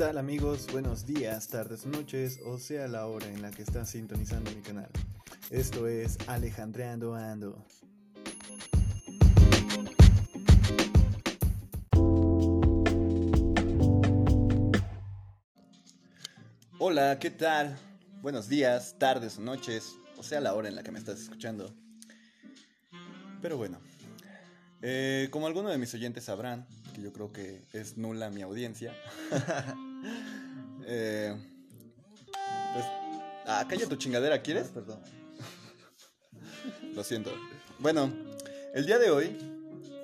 tal amigos? Buenos días, tardes, noches, o sea la hora en la que estás sintonizando mi canal. Esto es Alejandreando Ando. Hola, ¿qué tal? Buenos días, tardes noches, o sea la hora en la que me estás escuchando. Pero bueno, eh, como algunos de mis oyentes sabrán, que yo creo que es nula mi audiencia, eh, pues, ah, calla tu chingadera, ¿quieres? Perdón. Lo siento. Bueno, el día de hoy,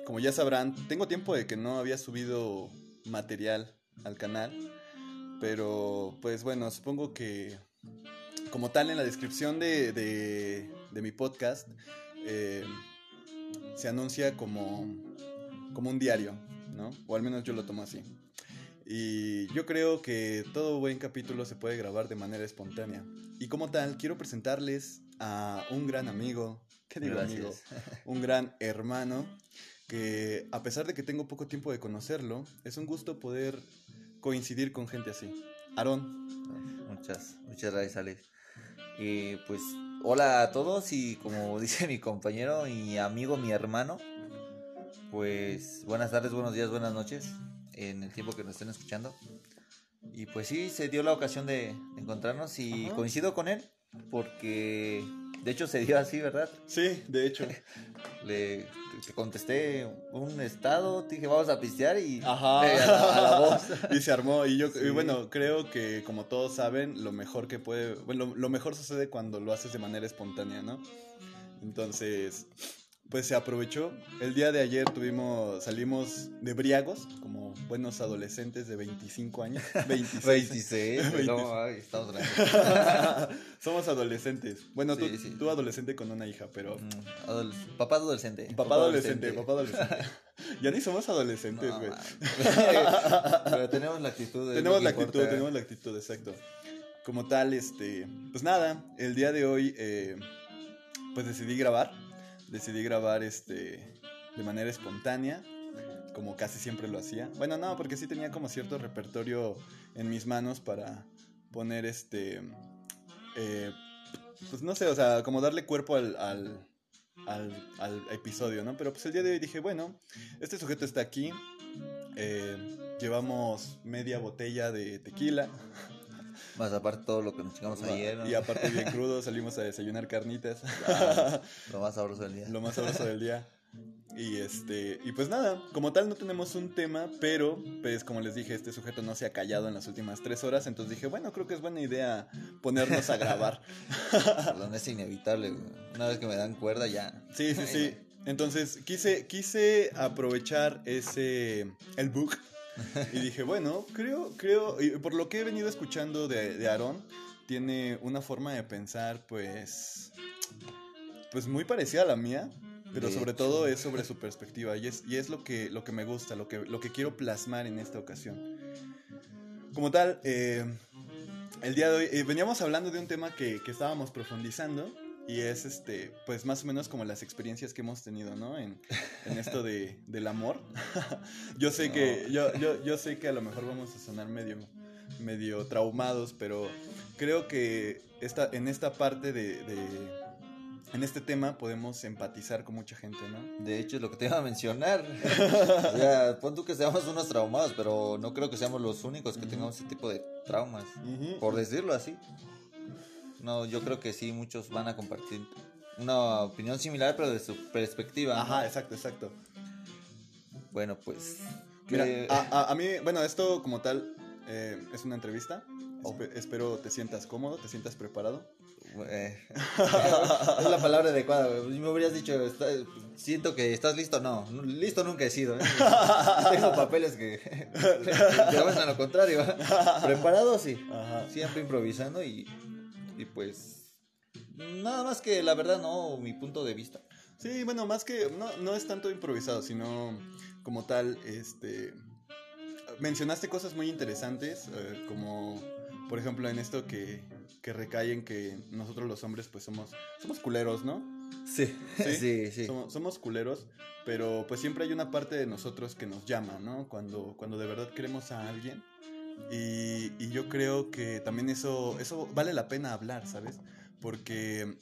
como ya sabrán, tengo tiempo de que no había subido material al canal, pero pues bueno, supongo que como tal en la descripción de, de, de mi podcast, eh, se anuncia como, como un diario, ¿no? O al menos yo lo tomo así. Y yo creo que todo buen capítulo se puede grabar de manera espontánea. Y como tal, quiero presentarles a un gran amigo, ¿qué digo Gracias. amigo? Un gran hermano que a pesar de que tengo poco tiempo de conocerlo, es un gusto poder coincidir con gente así. Aarón, Muchas, muchas gracias, Alex. Y pues, hola a todos y como dice mi compañero y amigo, mi hermano, pues buenas tardes, buenos días, buenas noches en el tiempo que nos estén escuchando. Y pues sí, se dio la ocasión de encontrarnos y Ajá. coincido con él porque de hecho se dio así, ¿verdad? sí, de hecho. Le te contesté un estado, te dije vamos a pistear y Ajá. eh, a, la, a la voz. y se armó. Y yo, y bueno, creo que como todos saben, lo mejor que puede. Bueno, lo, lo mejor sucede cuando lo haces de manera espontánea, ¿no? Entonces, pues se aprovechó. El día de ayer tuvimos. Salimos de briagos, como buenos adolescentes de 25 años. 26. 26, pues, no, 26. ay, estamos grandes. Somos adolescentes. Bueno, tú, Sí, sí. tú adolescente con una hija, pero. Mm, adoles- papá adolescente. Papá adolescente, papá adolescente. ya ni somos adolescentes, güey. Pero tenemos la actitud. tenemos la actitud, tenemos la actitud, exacto. Como tal, este, pues nada, el día de hoy, eh, pues decidí grabar, decidí grabar, este, de manera espontánea, como casi siempre lo hacía. Bueno, no, porque sí tenía como cierto repertorio en mis manos para poner, este, eh, pues no sé, o sea, como darle cuerpo al, al, al, al episodio, ¿no? Pero pues el día de hoy dije, bueno, este sujeto está aquí, eh, llevamos media botella de tequila. Más aparte todo lo que nos chingamos ayer. ¿no? Y aparte bien crudo, salimos a desayunar carnitas. Ah, Lo más sabroso del día. Lo más sabroso del día. Y este, y pues nada, como tal no tenemos un tema, pero pues como les dije, este sujeto no se ha callado en las últimas tres horas, entonces dije, bueno, creo que es buena idea ponernos a grabar. Perdón, es inevitable. Una vez que me dan cuerda ya. Sí, sí, sí. Entonces quise, quise aprovechar ese, el book. Y dije, bueno, creo, creo, y por lo que he venido escuchando de, de Aarón, tiene una forma de pensar, pues, pues muy parecida a la mía, pero De sobre hecho. todo es sobre su perspectiva y es, y es lo, que, lo que me gusta, lo que, lo que quiero plasmar en esta ocasión. Como tal, eh, el día de hoy eh, veníamos hablando de un tema que, que estábamos profundizando y es este, pues más o menos como las experiencias que hemos tenido, ¿no? En, en esto de, del amor. yo sé que, No. yo, yo, yo sé que a lo mejor vamos a sonar medio, medio traumados, pero creo que esta, en esta parte de, de- en este tema podemos empatizar con mucha gente, ¿no? De hecho, es lo que te iba a mencionar. o sea, pon tú que seamos unos traumados, pero no creo que seamos los únicos que Ujú. tengamos ese tipo de traumas. Ujú. Por decirlo así. No, yo creo que sí, muchos van a compartir una opinión similar, pero de su perspectiva. ¿no? Ajá, exacto, exacto. Bueno, pues. Mira, que- a, a- a mí, bueno, esto como tal eh, es una entrevista. Espe- espero te sientas cómodo, te sientas preparado. Eh, es la palabra adecuada. Si me hubieras dicho, está- siento que estás listo, no. Listo nunca he sido, ¿eh? Tengo papeles que que demuestran lo contrario. Preparado, sí. Ajá. Siempre improvisando y, y pues. Nada más que la verdad, no, mi punto de vista. Sí, bueno, más que no, no es tanto improvisado, sino como tal, este, mencionaste cosas muy interesantes, eh, como por ejemplo en esto que, que recae en que nosotros los hombres pues somos, somos culeros, ¿no? Sí, Sí, sí, sí. Somos, somos culeros, pero pues siempre hay una parte de nosotros que nos llama, ¿no? Cuando, cuando de verdad queremos a alguien, Y, y yo creo que también eso, eso vale la pena hablar, ¿sabes? Porque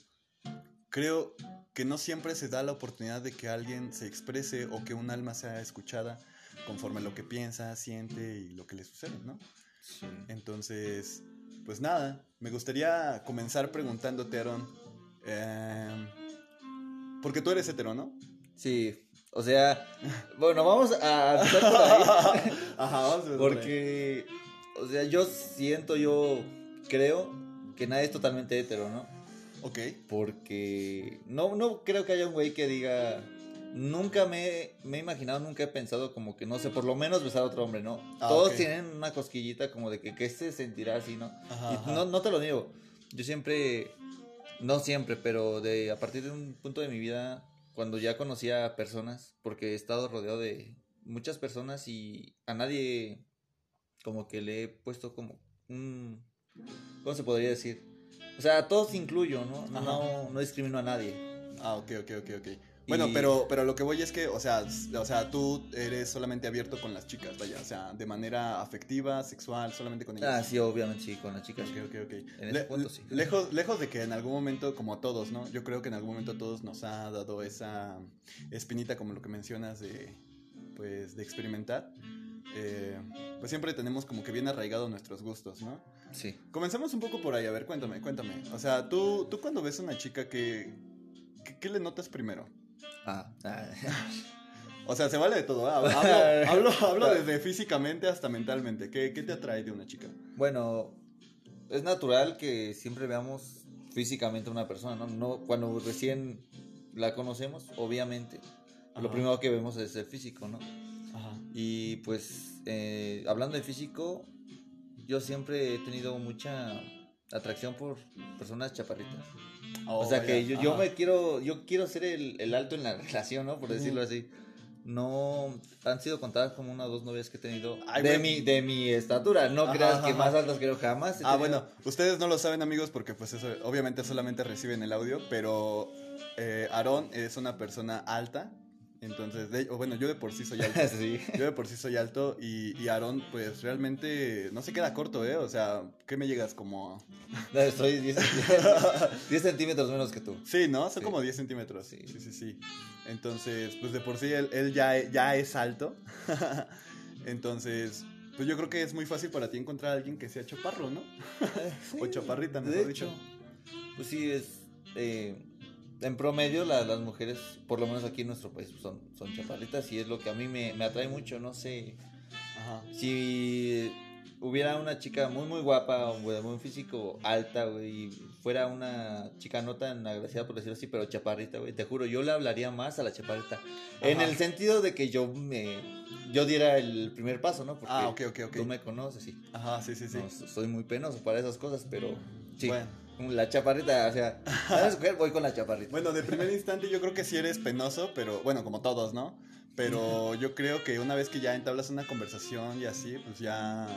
creo que no siempre se da la oportunidad de que alguien se exprese o que un alma sea escuchada conforme a lo que piensa, siente y lo que le sucede, ¿no? Sí. Entonces, pues nada, me gustaría comenzar preguntándote, Aaron, em, porque tú eres hetero, ¿no? Sí, o sea, bueno, vamos a empezar por ahí. Ajá, vamos a. Porque, o sea, yo siento, yo creo que nadie es totalmente hetero, ¿no? Ok, Porque no, no creo que haya un güey que diga, nunca me, me he imaginado, nunca he pensado como que, no sé, por lo menos besar a otro hombre, ¿no? Ah, Todos tienen una cosquillita como de que, que se sentirá así, ¿no? Ajá, Y ajá. no, no te lo niego. Yo siempre, no siempre, pero de a partir de un punto de mi vida, cuando ya conocía a personas, porque he estado rodeado de muchas personas y a nadie como que le he puesto como un... ¿Cómo se podría decir? O sea, a todos incluyo, ¿no? Ajá. No, no discrimino a nadie. Ah, ok, ok, ok, ok. Bueno, Y- pero, pero lo que voy es que, o sea, o sea, tú eres solamente abierto con las chicas, vaya, o sea, de manera afectiva, sexual, solamente con ellas. Ah, sí, obviamente sí, con las chicas. Ok, ok, ok. En ese punto, sí. Lejos, lejos de que en algún momento, como a todos, ¿no? Yo creo que en algún momento a todos nos ha dado esa espinita, como lo que mencionas, de, pues, de experimentar. Eh, pues siempre tenemos como que bien arraigado nuestros gustos, ¿no? Sí. Comencemos un poco por ahí, a ver, cuéntame, cuéntame. O sea, tú, tú cuando ves a una chica, que, ¿qué, qué le notas primero? Ah, ah. O sea, se vale de todo, ¿ah? hablo, hablo, hablo desde físicamente hasta mentalmente. ¿Qué, ¿Qué te atrae de una chica? Bueno, es natural que siempre veamos físicamente a una persona, ¿no? no cuando recién la conocemos, obviamente, lo Ajá. primero que vemos es el físico, ¿no? Ajá. Y pues, eh, hablando de físico, yo siempre he tenido mucha atracción por personas chaparritas. o sea que yo, yo me quiero, yo quiero ser el, el alto en la relación, ¿no? Por decirlo así. No, han sido contadas como una o dos novias que he tenido Ay, de, güey. mi, de mi estatura. No Ajá, creas que ajá. más altas creo jamás. Ah, bueno, ustedes no lo saben amigos porque pues eso obviamente solamente reciben el audio, pero eh, Aarón es una persona alta, entonces, de, o bueno, yo de por sí soy alto. sí. Yo de por sí soy alto y, y Aarón pues realmente no se queda corto, ¿eh? O sea, ¿qué me llegas como...? No, Soy 10, 10 centímetros menos que tú. Sí, ¿no? Son Sí. como 10 centímetros. Sí. Sí, sí, sí. Entonces, pues de por sí él, él ya, ya es alto. Entonces, pues yo creo que es muy fácil para ti encontrar a alguien que sea chaparro, ¿no? O chaparrita, mejor de dicho. hecho. Pues sí, es. eh, en promedio, la- las mujeres, por lo menos aquí en nuestro país, son, son chaparritas y es lo que a mí me, me atrae mucho. No sé. Ajá. Si hubiera una chica muy, muy guapa o de buen físico, alta, güey, y fuera una chica no tan agraciada, por decirlo así, pero chaparrita, güey, te juro, yo le hablaría más a la chaparrita. En el sentido de que yo me. Yo diera el primer paso, ¿no? Porque Ah, ok, ok, ok. tú me conoces, sí. Ajá, sí, sí, sí. No, soy muy penoso para esas cosas, pero sí. Bueno. La chaparrita, o sea, ¿sabes escoger? Voy con la chaparrita. Bueno, de primer instante yo creo que sí eres penoso, pero bueno, como todos, ¿no? Pero yo creo que una vez que ya entablas una conversación y así, pues ya,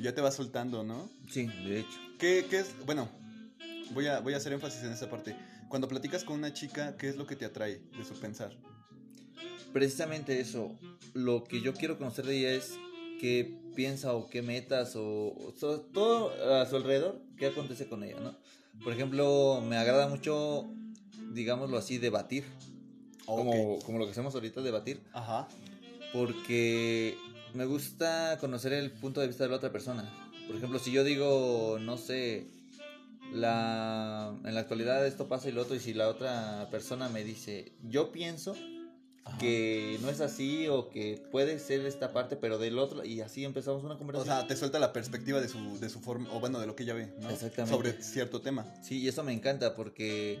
ya te vas soltando, ¿no? Sí, de hecho. ¿Qué, qué es? Bueno, voy a, voy a hacer énfasis en esa parte. Cuando platicas con una chica, ¿qué es lo que te atrae de su pensar? Precisamente eso. Lo que yo quiero conocer de ella es qué piensa o qué metas o, todo a su alrededor, qué acontece con ella, ¿no? Por ejemplo, me agrada mucho, digámoslo así, debatir. Como, como lo que hacemos ahorita, debatir. Ajá. porque me gusta conocer el punto de vista de la otra persona. Por ejemplo, si yo digo, no sé, la, en la actualidad esto pasa y lo otro, y si la otra persona me dice, yo pienso Ajá. que no es así o que puede ser esta parte, pero del otro, y así empezamos una O conversación. sea, te suelta la perspectiva de su, de su forma, o bueno, de lo que ella ve, ¿no? Exactamente. Sobre cierto tema. Sí, y eso me encanta porque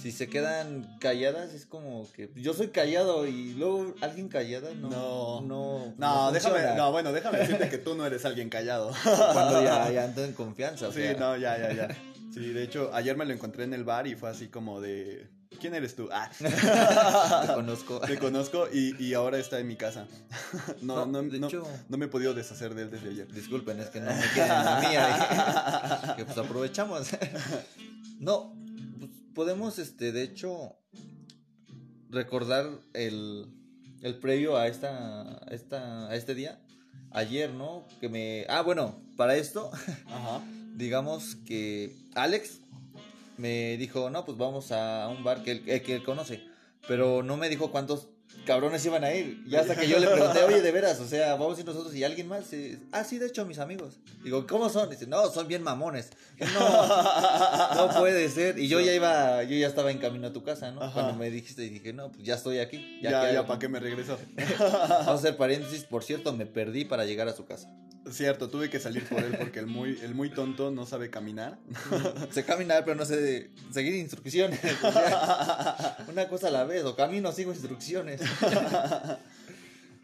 si se quedan calladas es como que yo soy callado y luego alguien callada no No. no No, déjame, no, bueno, déjame decirte que tú no eres alguien callado. cuando ya, ya ando en confianza o Sí, sea. no, ya, ya, ya. Sí, de hecho, ayer me lo encontré en el bar y fue así como de... ¿Quién eres tú? Ah, Te conozco. te conozco y, y ahora está en mi casa. No, no, No, de no, hecho- no me he podido deshacer de él desde ayer. Disculpen, es que no me queda en la mía. ¿eh? que pues aprovechamos. no, pues, podemos, este, de hecho, recordar el, el previo a esta, a esta, a este día. ayer, ¿no? Que me... Ah, bueno, para esto, Ajá. digamos que Alex me dijo, no, pues vamos a un bar que él, eh, que él conoce, pero no me dijo cuántos cabrones iban a ir. Y hasta que yo le pregunté, oye, de veras, o sea, vamos a ir nosotros y alguien más. Y, ah, sí, de hecho, mis amigos. Digo, ¿cómo son? Dice, no, son bien mamones. No, no puede ser. Y yo ya iba, yo ya estaba en camino a tu casa, ¿no? Ajá. Cuando me dijiste, y dije, no, pues ya estoy aquí. Ya, ya, ¿qué hago?". ¿para qué me regreso? Vamos a hacer paréntesis, por cierto, me perdí para llegar a su casa. Cierto, tuve que salir por él porque el muy, el muy tonto no sabe caminar. Sé caminar, pero no sé seguir instrucciones. Una cosa a la vez, o camino, sigo instrucciones.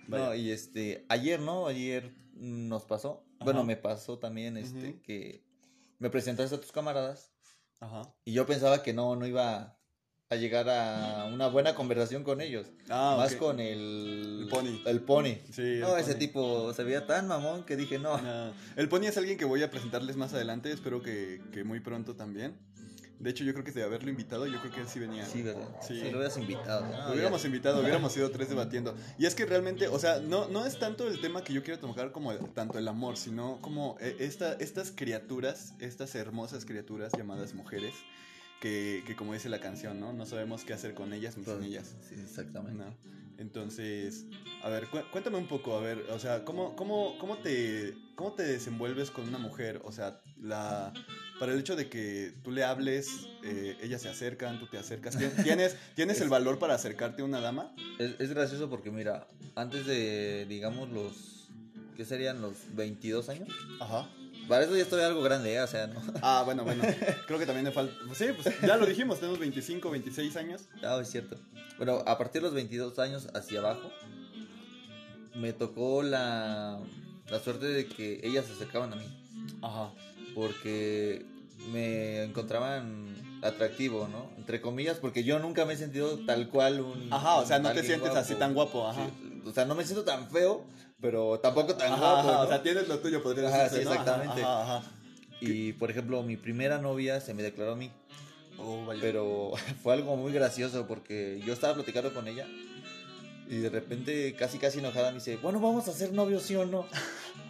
No, y este, ayer, ¿no? Ayer nos pasó. Bueno, me pasó también, este, que me presentaste a tus camaradas Ajá. y yo pensaba que no, no iba a llegar a una buena conversación con ellos. Ah, Más ok. con el... El pony. El pony. Sí, el no, ese pony. tipo se veía tan mamón que dije, no. El Pony es alguien que voy a presentarles más adelante, espero que, que muy pronto también. De hecho, yo creo que de haberlo invitado, yo creo que él sí venía. Sí, ¿verdad? Sí. Sí, lo hubieras invitado. ¿no? Lo hubiéramos invitado, hubiéramos sido tres debatiendo. Y es que realmente, o sea, no, no es tanto el tema que yo quiero tocar como el- tanto el amor, sino como eh, esta, estas criaturas, estas hermosas criaturas llamadas mujeres, que, que como dice la canción, ¿no? No sabemos qué hacer con ellas ni sin ellas. Sí, exactamente. ¿no? Entonces, a ver, cu- cuéntame un poco, a ver, o sea, ¿cómo, cómo, cómo, te, ¿cómo te desenvuelves con una mujer? O sea, la, para el hecho de que tú le hables, eh, ellas se acercan, tú te acercas. ¿Tien- ¿Tienes, ¿tienes el valor para acercarte a una dama? Es, es gracioso porque, mira, antes de, digamos, los. ¿Qué serían los 22 años? Ajá. Para eso ya estoy algo grande, ¿eh? O sea, no. Ah, bueno, bueno, creo que también me falta... Sí, pues ya lo dijimos, tenemos 25, 26 años. No, es cierto. Bueno, a partir de los 22 años hacia abajo, me tocó la, la suerte de que ellas se acercaban a mí. Ajá. Porque me encontraban atractivo, ¿no? Entre comillas, porque yo nunca me he sentido tal cual un. Ajá, o sea, no te sientes así tan guapo, ajá. Sí, o sea, no me siento tan feo, pero tampoco tan Ajá, guapo. ajá, ¿no? O sea, tienes lo tuyo, podría Ajá, decirse, sí, ¿no? Exactamente. Y por ejemplo, mi primera novia se me declaró a mí. Oh, vaya. Pero fue algo muy gracioso porque yo estaba platicando con ella y de repente casi casi enojada me dice, bueno, vamos a ser novios, ¿sí o no?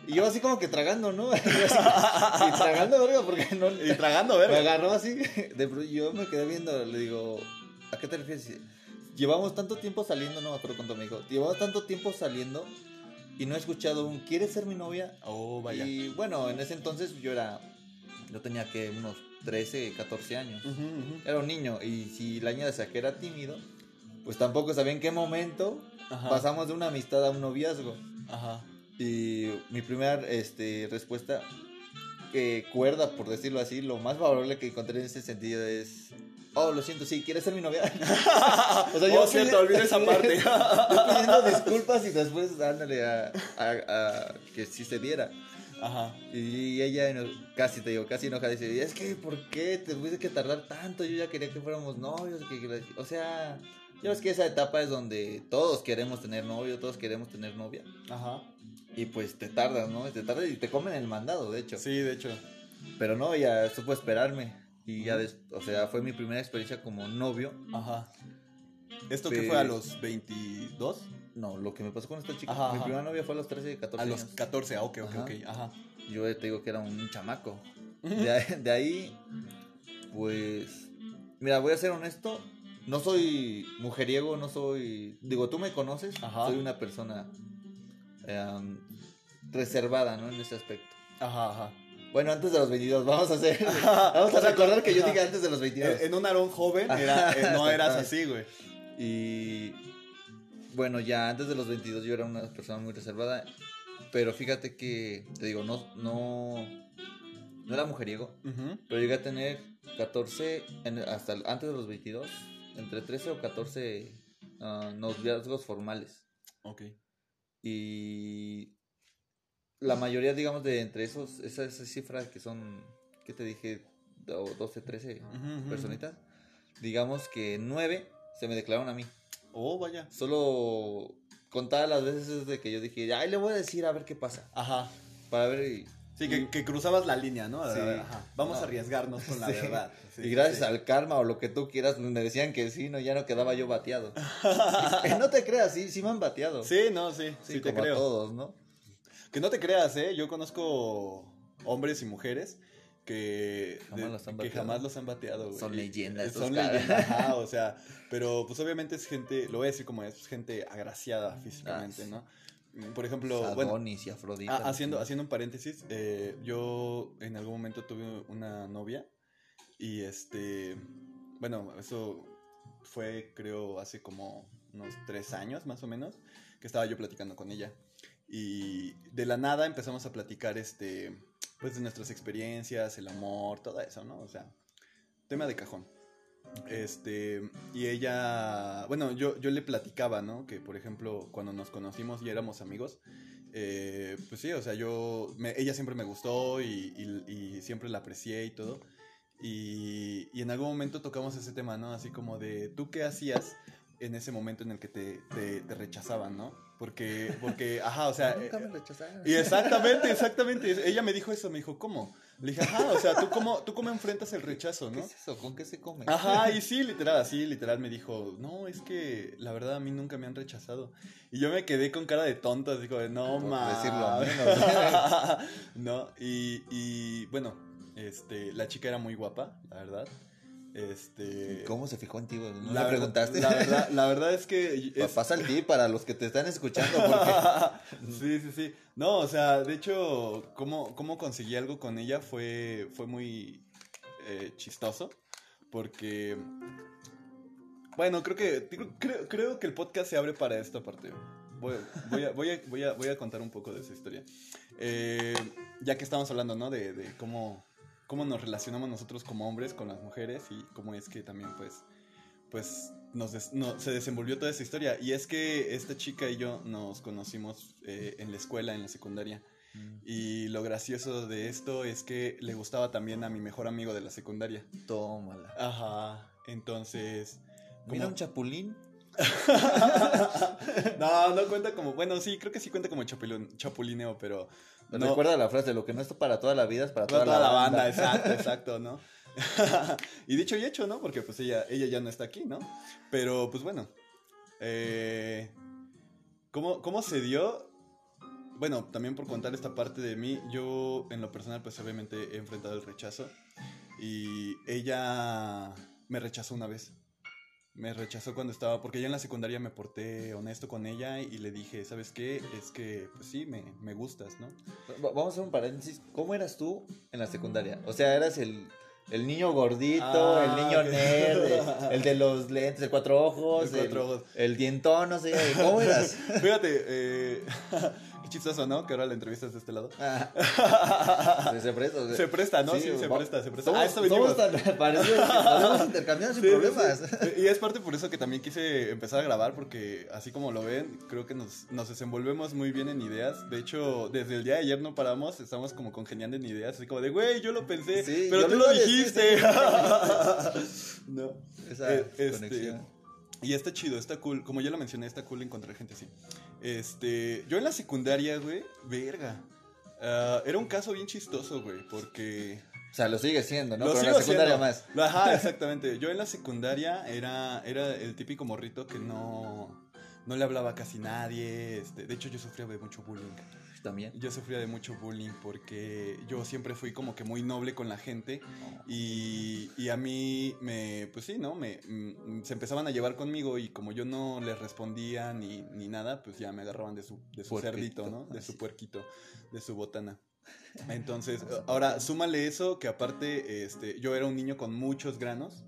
Y yo así como que tragando, ¿no? Y yo así, y tragando, verga, porque no... Y tragando, Me verga. agarró así, de yo me quedé viendo, le digo, ¿a qué te refieres? Llevamos tanto tiempo saliendo, no me acuerdo cuánto me dijo, llevamos tanto tiempo saliendo y no he escuchado un, ¿quieres ser mi novia? Oh, vaya. Y bueno, en ese entonces yo era, yo tenía que unos 13, 14 años. Era un niño y si la niña decía que era tímido, pues tampoco sabía en qué momento Ajá. pasamos de una amistad a un noviazgo. Ajá. Y mi primera este, respuesta, que cuerda, por decirlo así, lo más favorable que encontré en ese sentido es... Oh, lo siento, sí, ¿quieres ser mi novia? o Oh, cierto, olvidé esa parte. yo pidiendo disculpas y después dándole a, a- a que sí se diera. Ajá. Y ella casi, te digo, casi enojada dice, es que, ¿por qué te tuviste que tardar tanto? Yo ya quería que fuéramos novios, que, que- o sea, ya ves que esa etapa es donde todos queremos tener novio, todos queremos tener novia. Ajá. Y pues te tardas, ¿no? Te tardas y te comen el mandado, de hecho. Sí, de hecho. Pero no, ella supo esperarme. Y ya, des- o sea, fue mi primera experiencia como novio. Ajá. ¿Esto qué Pues- fue a los 22? No, lo que me pasó con esta chica. Ajá, mi ajá. primera novia fue a los 13, 14 A los años. 14, ah, ok, ok, Ajá. ok. Ajá. Yo te digo que era un chamaco. De ahí, de ahí, pues, mira, voy a ser honesto. No soy mujeriego, no soy... Digo, tú me conoces. Ajá. Soy una persona em, reservada, ¿no? En ese aspecto. Ajá, ajá. Bueno, antes de los 22, vamos a hacer... Vamos a recordar que yo dije antes de los 22. En, un arón joven era, eh, no eras así, güey. Y bueno, ya antes de los 22 yo era una persona muy reservada. Pero fíjate que, te digo, no, no, no era mujeriego. Pero llegué a tener 14, en- hasta antes de los 22, entre 13 o 14 ah, noviazgos formales. Ok. Y la mayoría, digamos, de entre esos, esa, esa cifra que son, ¿qué te dije? Do- 12, 13 Ujú, ujú, personitas. Digamos que 9 se me declararon a mí. Oh, vaya. Solo contadas las veces de que yo dije, ay, le voy a decir a ver qué pasa. Ajá. Para ver y... Sí, que, que cruzabas la línea, ¿no? Sí. Ajá. Vamos No. a arriesgarnos con la Sí. verdad. Sí, y gracias al karma o lo que tú quieras, me decían que sí, no, ya no quedaba yo bateado. Eh, no te creas, sí, sí me han bateado. Sí, no, sí, sí, Sí, te como a creo. todos, ¿no? Que no te creas, ¿eh? Yo conozco hombres y mujeres que Jamás de- los han que bateado. jamás los han bateado, güey. Son leyendas estos Son leyendas, ajá, o sea, pero pues obviamente es gente, lo voy a decir como es, gente agraciada físicamente, Ah, sí. ¿no? Mm, Por ejemplo, bueno, y Afrodita. Ah, haciendo, haciendo un paréntesis, eh, yo en algún momento tuve una novia y este, bueno, eso fue creo hace como unos tres años más o menos, que estaba yo platicando con ella y de la nada empezamos a platicar este, pues de nuestras experiencias, el amor, todo eso, ¿no? O sea, tema de cajón. Este, y ella, bueno, yo, yo le platicaba, ¿no? Que por ejemplo, cuando nos conocimos y éramos amigos, eh, pues sí, o sea, yo, me- ella siempre me gustó y, y- y siempre la aprecié y todo. Y, y en algún momento tocamos ese tema, ¿no? Así como de, ¿tú qué hacías en ese momento en el que te, te, te rechazaban, ¿no? Porque, porque, ajá, o sea... Nunca me eh, rechazaron. y exactamente, exactamente. Ella me dijo eso, me dijo, ¿cómo? Le dije, ajá, o sea, ¿tú cómo, tú cómo enfrentas el rechazo, ¿Qué no? es eso? ¿Con qué se come? Ajá, y sí, literal, así, literal me dijo, no, es que la verdad a mí nunca me han rechazado. Y yo me quedé con cara de tonto, de, no, mames. decirlo menos. no, y, y bueno, este, la chica era muy guapa, la verdad. Este... ¿Cómo se fijó en ti? ¿No la le verdad- preguntaste? La verdad, la verdad es que... Es- Pasa el tip para los que te están escuchando. Porque... sí, sí, sí. No, o sea, de hecho, cómo, cómo conseguí algo con ella fue, fue muy eh, chistoso. Porque, bueno, creo que, creo- creo, creo que el podcast se abre para esta parte. Voy, voy, a, voy, a, voy, a, voy a contar un poco de esa historia. Eh, ya que estamos hablando, ¿no? De, de cómo, cómo nos relacionamos nosotros como hombres con las mujeres y cómo es que también, pues, pues nos des- no, se desenvolvió toda esa historia. Y es que esta chica y yo nos conocimos eh, en la escuela, en la secundaria. Y lo gracioso de esto es que le gustaba también a mi mejor amigo de la secundaria. Tómala. Ajá. Entonces. Mira como- un chapulín. no, no cuenta como. Bueno, sí, creo que sí cuenta como chapulin- chapulineo, pero. No, Recuerda la frase, lo que no es para toda la vida es para toda, toda, la banda, exacto, exacto, ¿no? y dicho y hecho, ¿no? Porque pues ella, ella ya no está aquí, ¿no? Pero pues bueno. Eh, ¿cómo, ¿Cómo se dio? Bueno, también por contar esta parte de mí, yo en lo personal pues obviamente he enfrentado el rechazo y ella me rechazó una vez. Me rechazó cuando estaba, porque ya en la secundaria me porté honesto con ella y le dije, ¿sabes qué? Es que, pues sí, me, me gustas, ¿no? Va- Vamos a hacer un paréntesis. ¿Cómo eras tú en la secundaria? O sea, eras el, el niño gordito, Ah, el niño ok. nerd, el, el de los lentes, el cuatro ojos, El cuatro ojos. el dientón, no sé. ¿Cómo eras? Fíjate, eh, qué chistoso, ¿no? Que ahora la entrevista es de este lado. Ah. Se presta. o sea, Se presta, ¿no? Sí, se va- presta, se presta. Somos, Ah, esto somos tan parecidos que podemos intercambiar sin Sí, problemas. Y es parte por eso que también quise empezar a grabar, porque así como lo ven, creo que nos, nos desenvolvemos muy bien en ideas. De hecho, desde el día de ayer no paramos, estamos como congeniando en ideas, así como de, güey, yo lo pensé, Sí, pero tú lo dijiste. no. Esa Eh, este, conexión. Y está chido, está cool. Como ya lo mencioné, está cool encontrar gente así. Este, yo en la secundaria, güey, verga. Ah, era un caso bien chistoso, güey, porque... O sea, lo sigue siendo, ¿no? Lo Pero en la secundaria siendo. más. Ajá, exactamente. Yo en la secundaria era, era el típico morrito que no, no le hablaba a casi nadie. Este, de hecho, yo sufría de mucho bullying. También. Yo sufría de mucho bullying porque yo siempre fui como que muy noble con la gente y, y a mí me, pues sí, ¿no? Me, mm, se empezaban a llevar conmigo y como yo no les respondía ni, ni nada, pues ya me agarraban de su, de su Puerquito, cerdito, ¿no? De su puerquito, de su botana. Entonces, ahora súmale eso que aparte, este, yo era un niño con muchos granos,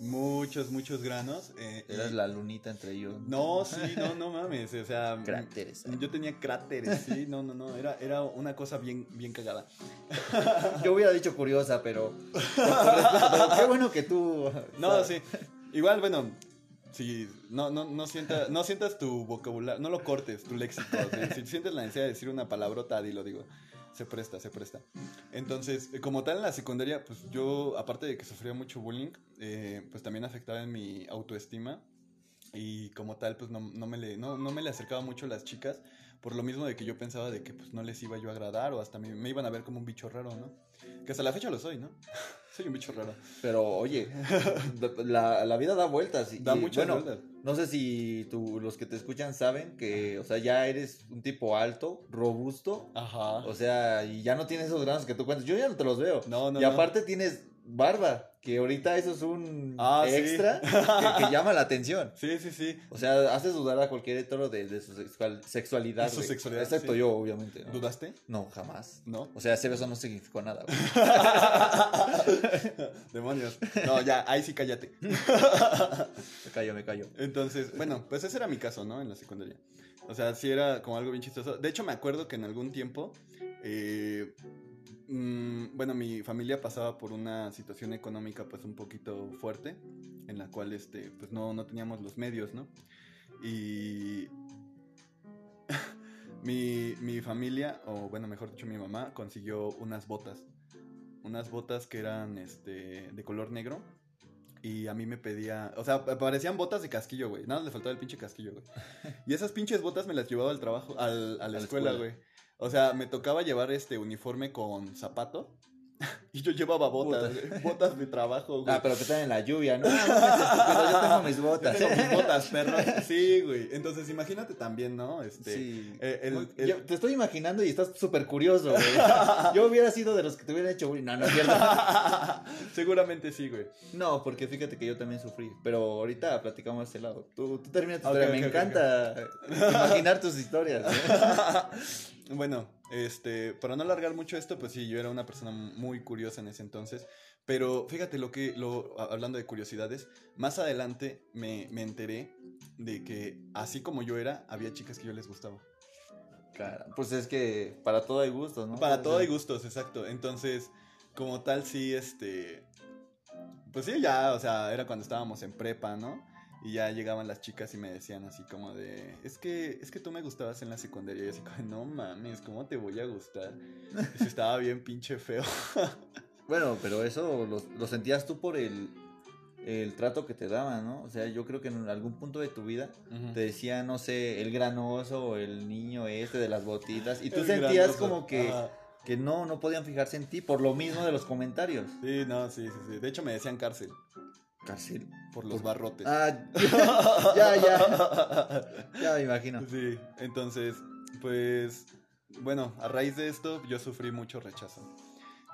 muchos, muchos granos. eh, y- Eras la lunita entre ellos. No, sí, no, no mames, o sea... Cráteres. Yo tenía cráteres, sí, no, no, no, era, era una cosa bien, bien cagada. Yo hubiera dicho curiosa, pero. qué bueno que tú. No, sí, igual, bueno, si no, no, no, sienta, no sientas tu vocabulario, no lo cortes, tu léxico, si, si sientes la necesidad de decir una palabrota, dilo, digo, se presta, se presta. Entonces, eh, como tal en la secundaria, pues yo, aparte de que sufría mucho bullying, eh, pues también afectaba en mi autoestima. Y como tal, pues no, no, me le, no, no me le acercaba mucho a las chicas, por lo mismo de que yo pensaba de que pues no les iba yo a agradar o hasta me, me iban a ver como un bicho raro, ¿no? Que hasta la fecha lo soy, ¿no? soy un bicho raro. Pero oye, la, la vida da vueltas. Y, Da muchas bueno, vueltas. No sé si tú, los que te escuchan saben que, o sea, ya eres un tipo alto, robusto. Ajá. O sea, y ya no tienes esos granos que tú cuentas. Yo ya no te los veo. No, no, y no. aparte tienes barba, que ahorita eso es un Ah, sí. extra que, que llama la atención. Sí, sí, sí. O sea, haces dudar a cualquier hetero de, de su sexual- sexualidad. De su sexualidad, Excepto sí. yo, obviamente. ¿no? ¿Dudaste? No, jamás. ¿No? O sea, ese beso no significó nada. güey. Demonios. No, ya, ahí sí cállate. Me callo, me callo. Entonces, bueno, pues ese era mi caso, ¿no? En la secundaria. O sea, sí era como algo bien chistoso. De hecho, me acuerdo que en algún tiempo, eh, mm, bueno, mi familia pasaba por una situación económica pues un poquito fuerte, en la cual, este, pues no, no teníamos los medios, ¿no? Y mi, mi familia, o bueno, mejor dicho, mi mamá, consiguió unas botas. Unas botas que eran, este, de color negro. Y a mí me pedía, o sea, parecían botas de casquillo, güey. Nada, le faltaba el pinche casquillo, güey. Y esas pinches botas me las llevaba al trabajo, al- a la la escuela, escuela. güey. O sea, me tocaba llevar este uniforme con zapato. Y yo llevaba botas, Puta. güey, botas de trabajo, güey. Ah, pero que están en la lluvia, ¿no? Estúpido, yo tengo mis Yo botas. tengo mis botas, perro. Sí, güey. Entonces, imagínate también, ¿no? Este, Sí. eh, el- Muy- el- yo te estoy imaginando y estás súper curioso, güey. Yo hubiera sido de los que te hubieran hecho bullying. No, no es cierto. Seguramente sí, güey. No, porque fíjate que yo también sufrí. Pero ahorita platicamos de ese lado. Tú, tú termina tu Ok, historia. ok, Me encanta imaginar tus historias. Bueno, este, para no alargar mucho esto, pues sí, yo era una persona muy curiosa en ese entonces. Pero fíjate lo que, lo, hablando de curiosidades, más adelante me, me enteré de que así como yo era, había chicas que yo les gustaba. Cara, pues es que para todo hay gustos, ¿no? Para todo hay hay gustos, exacto. Entonces, como tal, sí, este. Pues sí, ya, o sea, era cuando estábamos en prepa, ¿no? Y ya llegaban las chicas y me decían así como de, es que, es que tú me gustabas en la secundaria. Y así como, no mames, ¿cómo te voy a gustar? Estaba bien pinche feo. Bueno, pero eso lo, lo sentías tú por el, el trato que te daban, ¿no? O sea, yo creo que en algún punto de tu vida te decía, no sé, el granoso o el niño este de las botitas. Y tú El sentías granoso. como que, que no, no podían fijarse en ti por lo mismo de los comentarios. Sí, no, sí, sí, sí. De hecho, me decían cárcel Cárcel. por los barrotes. Ah, ya, ya. Ya me imagino. Sí, entonces, pues, bueno, a raíz de esto yo sufrí mucho rechazo.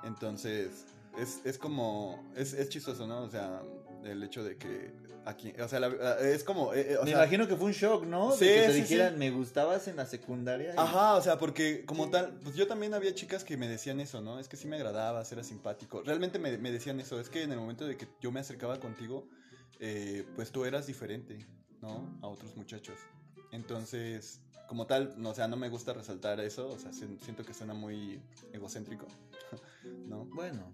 Entonces, es, es como, es, es chistoso, ¿no? O sea, el hecho de que aquí, o sea, la- es como, eh, eh, o me sea, imagino que fue un shock, ¿no? De Sí, que te sí, dijeran, sí. me gustabas en la secundaria. y- Ajá, o sea, porque como tal, pues yo también había chicas que me decían eso, ¿no? Es que sí me agradabas, era simpático. Realmente me, me decían eso, es que en el momento de que yo me acercaba contigo, eh, pues tú eras diferente, ¿no? A otros muchachos. Entonces, como tal, no, o sea, no me gusta resaltar eso, o sea, si- siento que suena muy egocéntrico, ¿no? Bueno,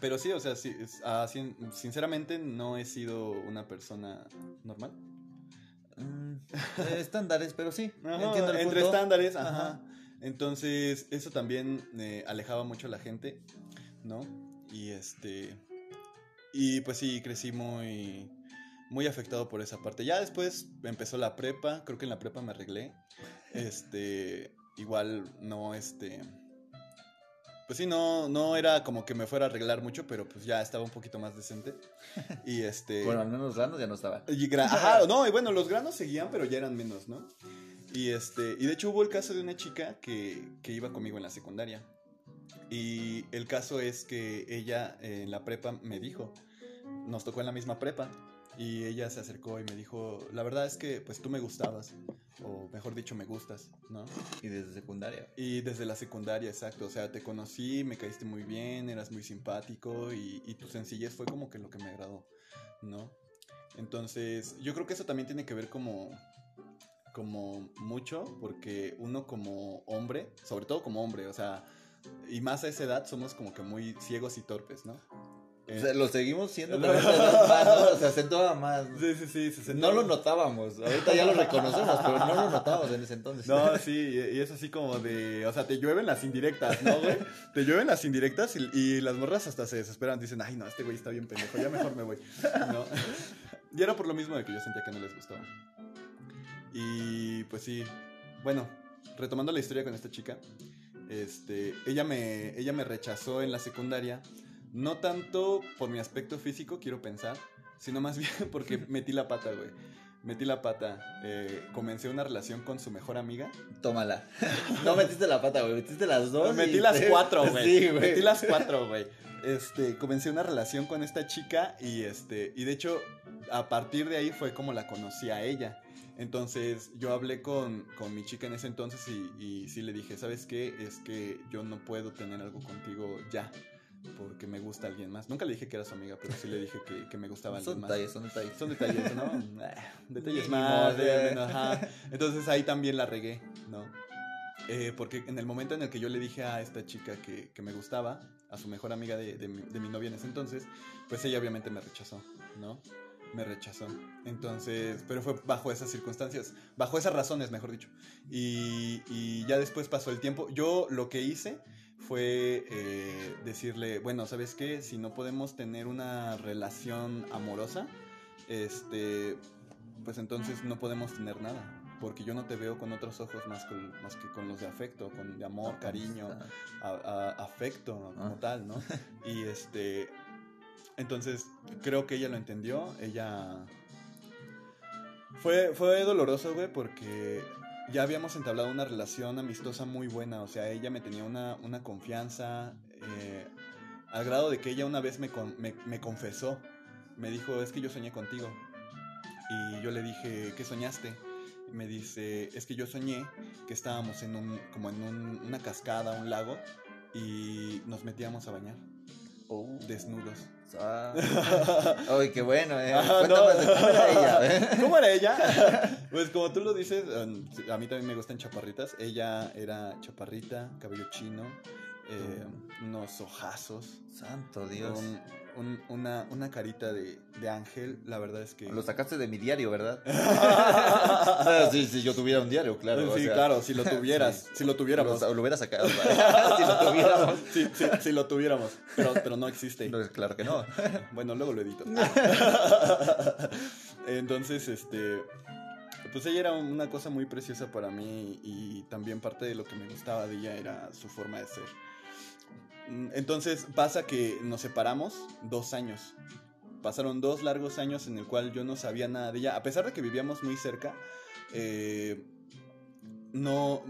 Pero sí, o sea, sí, es- ah, sin- sinceramente no he sido una persona normal. mm, estándares, pero sí. Ajá, entiendo el entre punto. estándares, ajá. Ajá. Entonces, eso también eh, alejaba mucho a la gente, ¿no? Y este. Y pues sí, crecí muy. Muy afectado por esa parte. Ya después empezó la prepa. Creo que en la prepa me arreglé. Este. Igual no, este. Pues sí, no, no era como que me fuera a arreglar mucho, pero pues ya estaba un poquito más decente. Y este. Bueno, al menos granos ya no estaba. Y gra- Ajá, no, y bueno, los granos seguían, pero ya eran menos, ¿no? Y este, y de hecho hubo el caso de una chica que, que iba conmigo en la secundaria. Y el caso es que ella eh, en la prepa me dijo, nos tocó en la misma prepa, y ella se acercó y me dijo, la verdad es que pues tú me gustabas, o mejor dicho, me gustas, ¿no? Y desde secundaria. Y desde la secundaria, exacto. O sea, te conocí, me caíste muy bien, eras muy simpático y, y tu sencillez fue como que lo que me agradó, ¿no? Entonces, yo creo que eso también tiene que ver como, como mucho, porque uno como hombre, sobre todo como hombre, o sea, y más a esa edad somos como que muy ciegos y torpes, ¿no? O sea, lo seguimos siendo, edad más, ¿no? Se acentuaba más. sí, sí, sí, se No lo notábamos. Ahorita ya lo reconocemos, pero no lo notábamos en ese entonces. No, sí, y y es así como de, o sea, te llueven las indirectas, ¿no, güey? Te llueven las indirectas y, y las morras hasta se desesperan, dicen, ay, no, este güey está bien pendejo, ya mejor me voy, ¿no? Y era por lo mismo de que yo sentía que no les gustaba. Y pues sí, bueno, retomando la historia con esta chica, este, ella me, ella me rechazó en la secundaria, no tanto por mi aspecto físico, quiero pensar, sino más bien porque metí la pata, güey. metí la pata. Eh, comencé una relación con su mejor amiga. Tómala. No metiste la pata, güey. Metiste las dos. Metí y las te- cuatro, güey. Sí, güey. Metí las cuatro, güey. Este, comencé una relación con esta chica y este, y de hecho, a partir de ahí fue como la conocí a ella. Entonces, yo hablé con, con mi chica en ese entonces y, y sí le dije, ¿sabes qué? Es que yo no puedo tener algo contigo ya. Porque me gusta alguien más. Nunca le dije que era su amiga, pero sí le dije que, que me gustaba alguien Son más. detalles, son detalles. Son detalles, ¿no? Ah, detalles más. de- de- ajá. Entonces ahí también la regué, ¿no? Eh, porque en el momento en el que yo le dije a esta chica que, que me gustaba, a su mejor amiga de, de mi, de mi novia en ese entonces, pues ella obviamente me rechazó, ¿no? Me rechazó. Entonces, pero fue bajo esas circunstancias, bajo esas razones, mejor dicho. Y, y ya después pasó el tiempo. Yo lo que hice fue eh, decirle, bueno, ¿sabes qué? Si no podemos tener una relación amorosa, este, pues entonces no podemos tener nada. Porque yo no te veo con otros ojos más, con- más que con los de afecto, con de amor, cariño, a- a- afecto como Ah. tal, ¿no? Y este, entonces creo que ella lo entendió, ella... Fue, fue doloroso, güey, porque ya habíamos entablado una relación amistosa muy buena, o sea, ella me tenía una, una confianza, eh, al grado de que ella una vez me, con- me, me confesó, me dijo, es que yo soñé contigo. Y yo le dije, ¿qué soñaste? Y me dice, es que yo soñé que estábamos en un, como en un- una cascada, un lago, y nos metíamos a bañar, Oh. desnudos. Ah. Ay, qué bueno, eh. Ah, Cuéntame no. de cómo era ella, eh. ¿Cómo era ella? Pues como tú lo dices, a mí también me gustan chaparritas. Ella era chaparrita, cabello chino, eh, unos ojazos, Santo Dios. Un- una, una carita de, de ángel. La verdad es que... Lo sacaste de mi diario, ¿verdad? Ah, sí, si yo tuviera un diario, claro. o sí, sea, claro, si lo tuvieras, sí. si lo tuviéramos. Lo, lo hubiera sacado. si lo tuviéramos. Sí, sí, si lo tuviéramos, pero, pero no existe. No, claro que no. Bueno, luego lo edito. Entonces, este. Pues ella era una cosa muy preciosa para mí y también parte de lo que me gustaba de ella era su forma de ser. Mm, Entonces pasa que nos separamos dos años. Pasaron dos largos años en el cual yo no sabía nada de ella. A pesar de que vivíamos muy cerca, eh, no,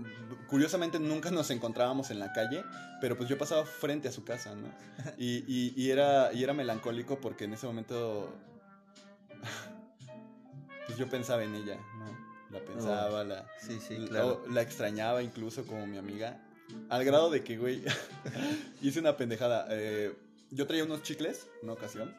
curiosamente nunca nos encontrábamos en la calle, pero pues yo pasaba frente a su casa, ¿no? Y, y- y era, y era melancólico porque en ese momento, pues yo pensaba en ella, ¿no? La pensaba, la, Sí, sí, la- claro. la extrañaba incluso como mi amiga. Al grado de que, güey, hice una pendejada. Eh, yo traía unos chicles, una ocasión.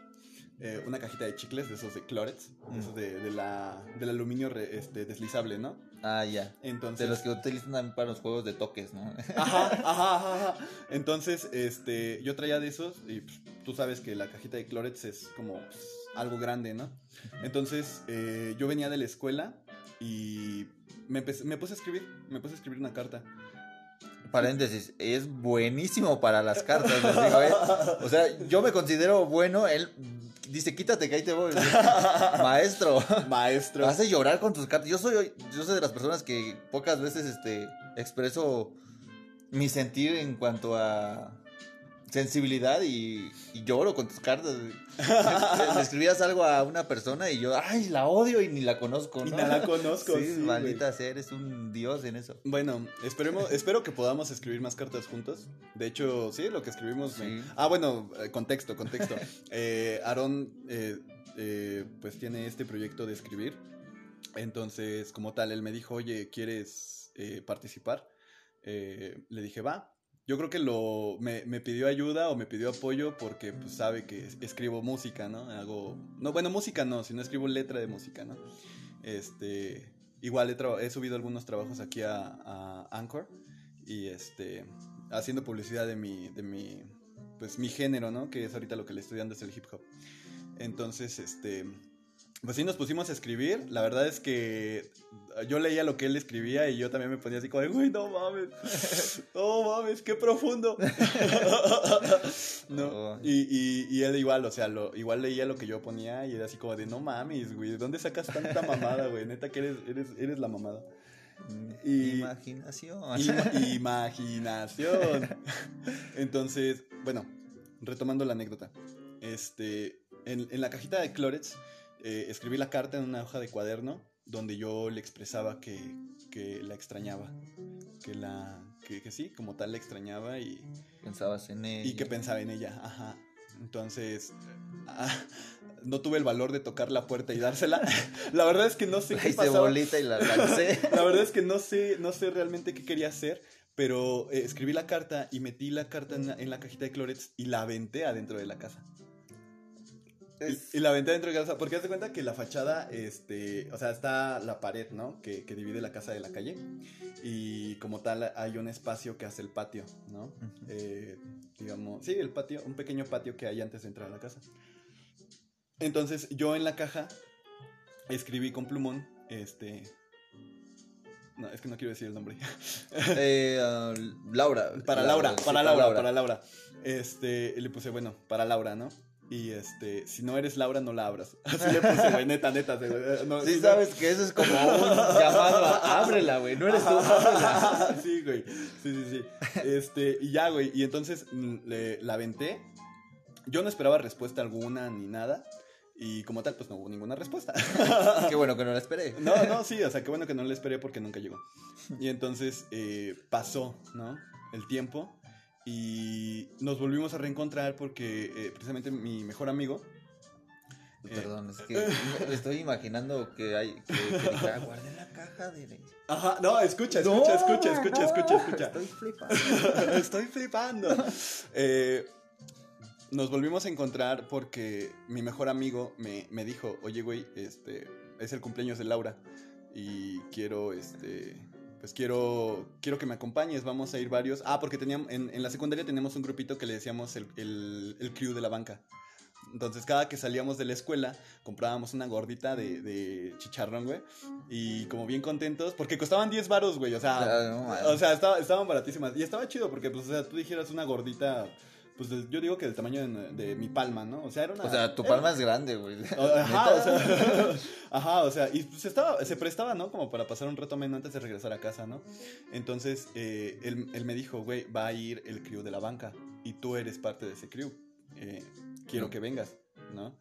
eh, una cajita de chicles de esos de Clorets, de esos de, de la, del aluminio re- este, deslizable, ¿no? Ah, ya. Entonces, De los que utilizan para los juegos de toques, ¿no? Ajá, ajá, ajá, ajá. Entonces, este, yo traía de esos y pues, tú sabes que la cajita de Clorets es como pues, algo grande, ¿no? Entonces, eh, yo venía de la escuela y me, empecé- me puse a escribir, me puse a escribir una carta. Paréntesis, es buenísimo para las cartas, les digo, ¿eh? O sea, yo me considero bueno, él dice, quítate que ahí te voy. Maestro, Maestro. hace llorar con tus cartas. Yo soy, yo soy de las personas que pocas veces este, expreso mi sentir en cuanto a sensibilidad y, y lloro con tus cartas. Le escribías algo a una persona y yo, ay, la odio y ni la conozco, ¿no? la conozco, Sí, sí, maldita sea, eres un dios en eso. Bueno, esperemos, espero que podamos escribir más cartas juntos. De hecho, sí, lo que escribimos. me-. Ah, bueno, eh, contexto, contexto. Eh, Aarón, eh, eh, pues tiene este proyecto de escribir. Entonces, como tal, él me dijo, oye, ¿quieres participar? Le dije, va. Yo creo que lo me, me pidió ayuda o me pidió apoyo porque pues sabe que es- escribo música, ¿no? Hago no bueno música no, sino escribo letra de música, ¿no? Este igual he, he subido algunos trabajos aquí a, a Anchor y este haciendo publicidad de mi de mi pues mi género, ¿no? Que es ahorita lo que le estoy dando es el hip hop. Entonces, este pues sí nos pusimos a escribir. La verdad es que yo leía lo que él escribía y yo también me ponía así como, de, güey, no mames. No mames, qué profundo. no. Y, y, y él igual, o sea, lo, igual leía lo que yo ponía y era así como de, no mames, güey, ¿de dónde sacas tanta mamada, güey? Neta que eres, eres, eres la mamada. Y- Imaginación. Ima- imaginación. Entonces, bueno, retomando la anécdota. Este, en, en la cajita de Clorets eh, escribí la carta en una hoja de cuaderno donde yo le expresaba que, que la extrañaba, que la que, que sí, como tal la extrañaba y, Pensabas en ella. y que pensaba en ella, ajá. Entonces, ah, no tuve el valor de tocar la puerta y dársela. La verdad es que no sé La qué pasaba. bolita y la lancé. La verdad es que no sé, no sé realmente qué quería hacer, pero eh, escribí la carta y metí la carta en la, en la cajita de clorets y la aventé adentro de la casa. Es- Y, y la aventé adentro de casa, porque haz de cuenta que la fachada, este, o sea, está la pared, ¿no? Que, que divide la casa de la calle. Y como tal hay un espacio que hace el patio, ¿no? Eh, digamos, sí, el patio, un pequeño patio que hay antes de entrar a la casa. Entonces yo en la caja escribí con plumón, este... No, es que no quiero decir el nombre. Eh, ah, Laura. Para Laura, sí, para Laura, para Laura. Este, le puse, bueno, para Laura, ¿no? Y este, si no eres Laura, no la abras. Así le puse, güey, neta, neta. eh, no, Sí, no- sabes que eso es como un llamado a ábrela, güey. No eres tú, ábrela. sí, güey. Sí, sí, sí. Este, y ya, güey. Y entonces mm, le, la aventé. Yo no esperaba respuesta alguna ni nada. Y como tal, pues no hubo ninguna respuesta. Qué bueno que no la esperé. No, no, sí, o sea, qué bueno que no le esperé porque nunca llegó. Y entonces eh, pasó, ¿no? El tiempo y nos volvimos a reencontrar porque eh, precisamente mi mejor amigo. eh, Perdón, es que estoy imaginando que hay que, que "Ah, guardé la caja de Ajá, no, escucha, No, escucha, escucha, escucha, no, escucha, escucha. Estoy flipando. Estoy flipando. Eh, nos volvimos a encontrar porque mi mejor amigo me, me dijo, oye, güey, este, es el cumpleaños de Laura y quiero, este, pues quiero, quiero que me acompañes, vamos a ir varios. Ah, porque teníamos, en, en la secundaria teníamos un grupito que le decíamos el, el, el crew de la banca. Entonces, cada que salíamos de la escuela, comprábamos una gordita de, de chicharrón, güey. Y como bien contentos, porque costaban 10 varos, güey. O sea, Ah, no, o sea estaba- estaban baratísimas. Y estaba chido, porque, pues, o sea, tú dijeras una gordita, pues, del- yo digo que del tamaño de, de mi palma, ¿no? O sea, era una... O sea, tu era- palma es grande, güey. Ajá, o sea, ajá, o sea, y pues estaba, se prestaba, ¿no? Como para pasar un rato menos antes de regresar a casa, ¿no? Entonces, eh, él, él me dijo, güey, va a ir el crew de la banca y tú eres parte de ese crew. Eh, quiero Mm. que vengas, ¿no?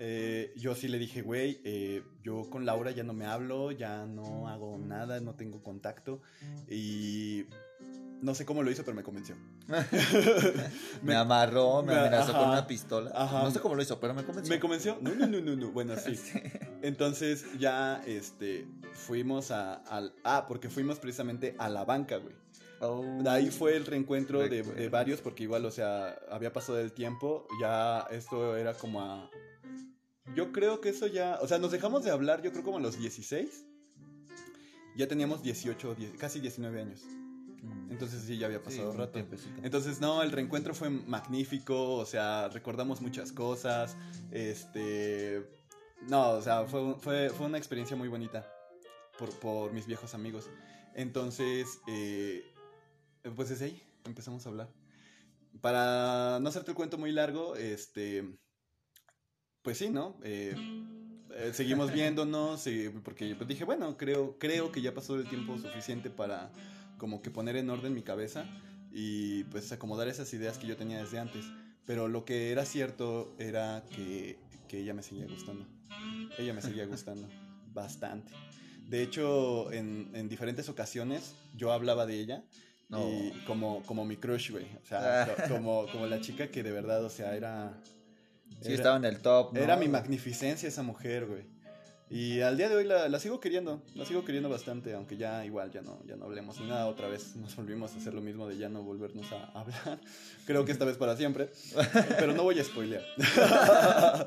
Eh, yo sí le dije, güey, eh, yo con Laura ya no me hablo, ya no hago nada, no tengo contacto y no sé cómo lo hizo, pero me convenció. Me amarró, me me- amenazó con una pistola. ajá. No sé cómo lo hizo, pero me convenció. ¿Me convenció? No, no, no, no, no. Bueno, sí. Entonces ya, este, fuimos a, al... Ah, porque fuimos precisamente a la banca, güey. Oh. De ahí fue el reencuentro de, de varios, porque igual, o sea, había pasado el tiempo, ya esto era como a... Yo creo que eso ya... O sea, nos dejamos de hablar, yo creo como a los 16. Ya teníamos 18, 10 casi 19 años. Entonces sí, ya había pasado Sí, un rato. tiempecito. Entonces, no, el reencuentro fue magnífico, o sea, recordamos muchas cosas, este... No, o sea, fue, fue, fue una experiencia muy bonita por, por mis viejos amigos. Entonces, eh, pues desde ahí empezamos a hablar. Para no hacerte el cuento muy largo, este... Pues sí, ¿no? Eh, eh, seguimos viéndonos, eh, porque dije, bueno, creo, creo que ya pasó el tiempo suficiente para como que poner en orden mi cabeza y pues acomodar esas ideas que yo tenía desde antes. Pero lo que era cierto era que, que ella me seguía gustando. Ella me seguía gustando bastante. De hecho, en, en diferentes ocasiones yo hablaba de ella No. y como, como mi crush, güey. O sea, Ah. co- como, como la chica que de verdad, o sea, era... Sí, era- estaba en el top. ¿no? era mi magnificencia esa mujer, güey. Y al día de hoy la, sigo queriendo, la sigo queriendo bastante, aunque ya igual ya no, ya no hablemos ni nada, otra vez nos volvimos a hacer lo mismo de ya no volvernos a hablar. Creo que esta vez para siempre, pero no voy a spoilear.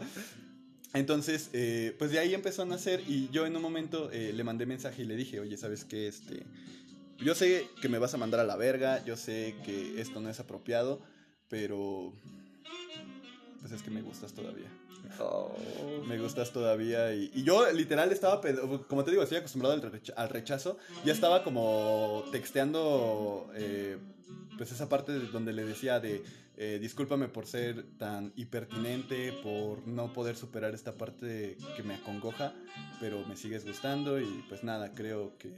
Entonces, eh, pues de ahí empezó a nacer y yo en un momento eh, le mandé mensaje y le dije, oye, ¿sabes qué? Este, yo sé que me vas a mandar a la verga, yo sé que esto no es apropiado, pero pues es que me gustas todavía. Oh. Me gustas todavía. Y, y yo literal estaba, como te digo, estoy acostumbrado al, recha- al rechazo. Ya estaba como texteando, eh, pues esa parte de donde le decía de, eh, discúlpame por ser tan hipertinente, por no poder superar esta parte que me acongoja, pero me sigues gustando y pues nada, creo que...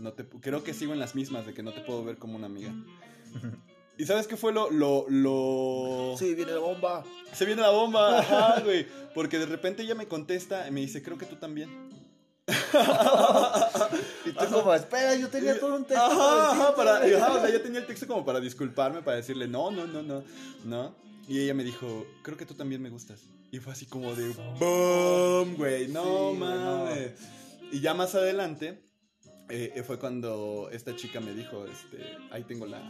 No te, creo que sigo en las mismas de que no te puedo ver como una amiga. ¿Y sabes qué fue lo, lo, lo... Sí, viene la bomba. Se viene la bomba, ajá, güey. Porque de repente ella me contesta y me dice, creo que tú también. y tú como, espera, yo tenía todo un texto. Ajá, ajá, para, ajá, o sea, yo tenía el texto como para disculparme, para decirle, no, no, no, no, no. Y ella me dijo, creo que tú también me gustas. Y fue así como de, boom, güey, no Sí, mames. Y ya más adelante eh, fue cuando esta chica me dijo, este, ahí tengo la,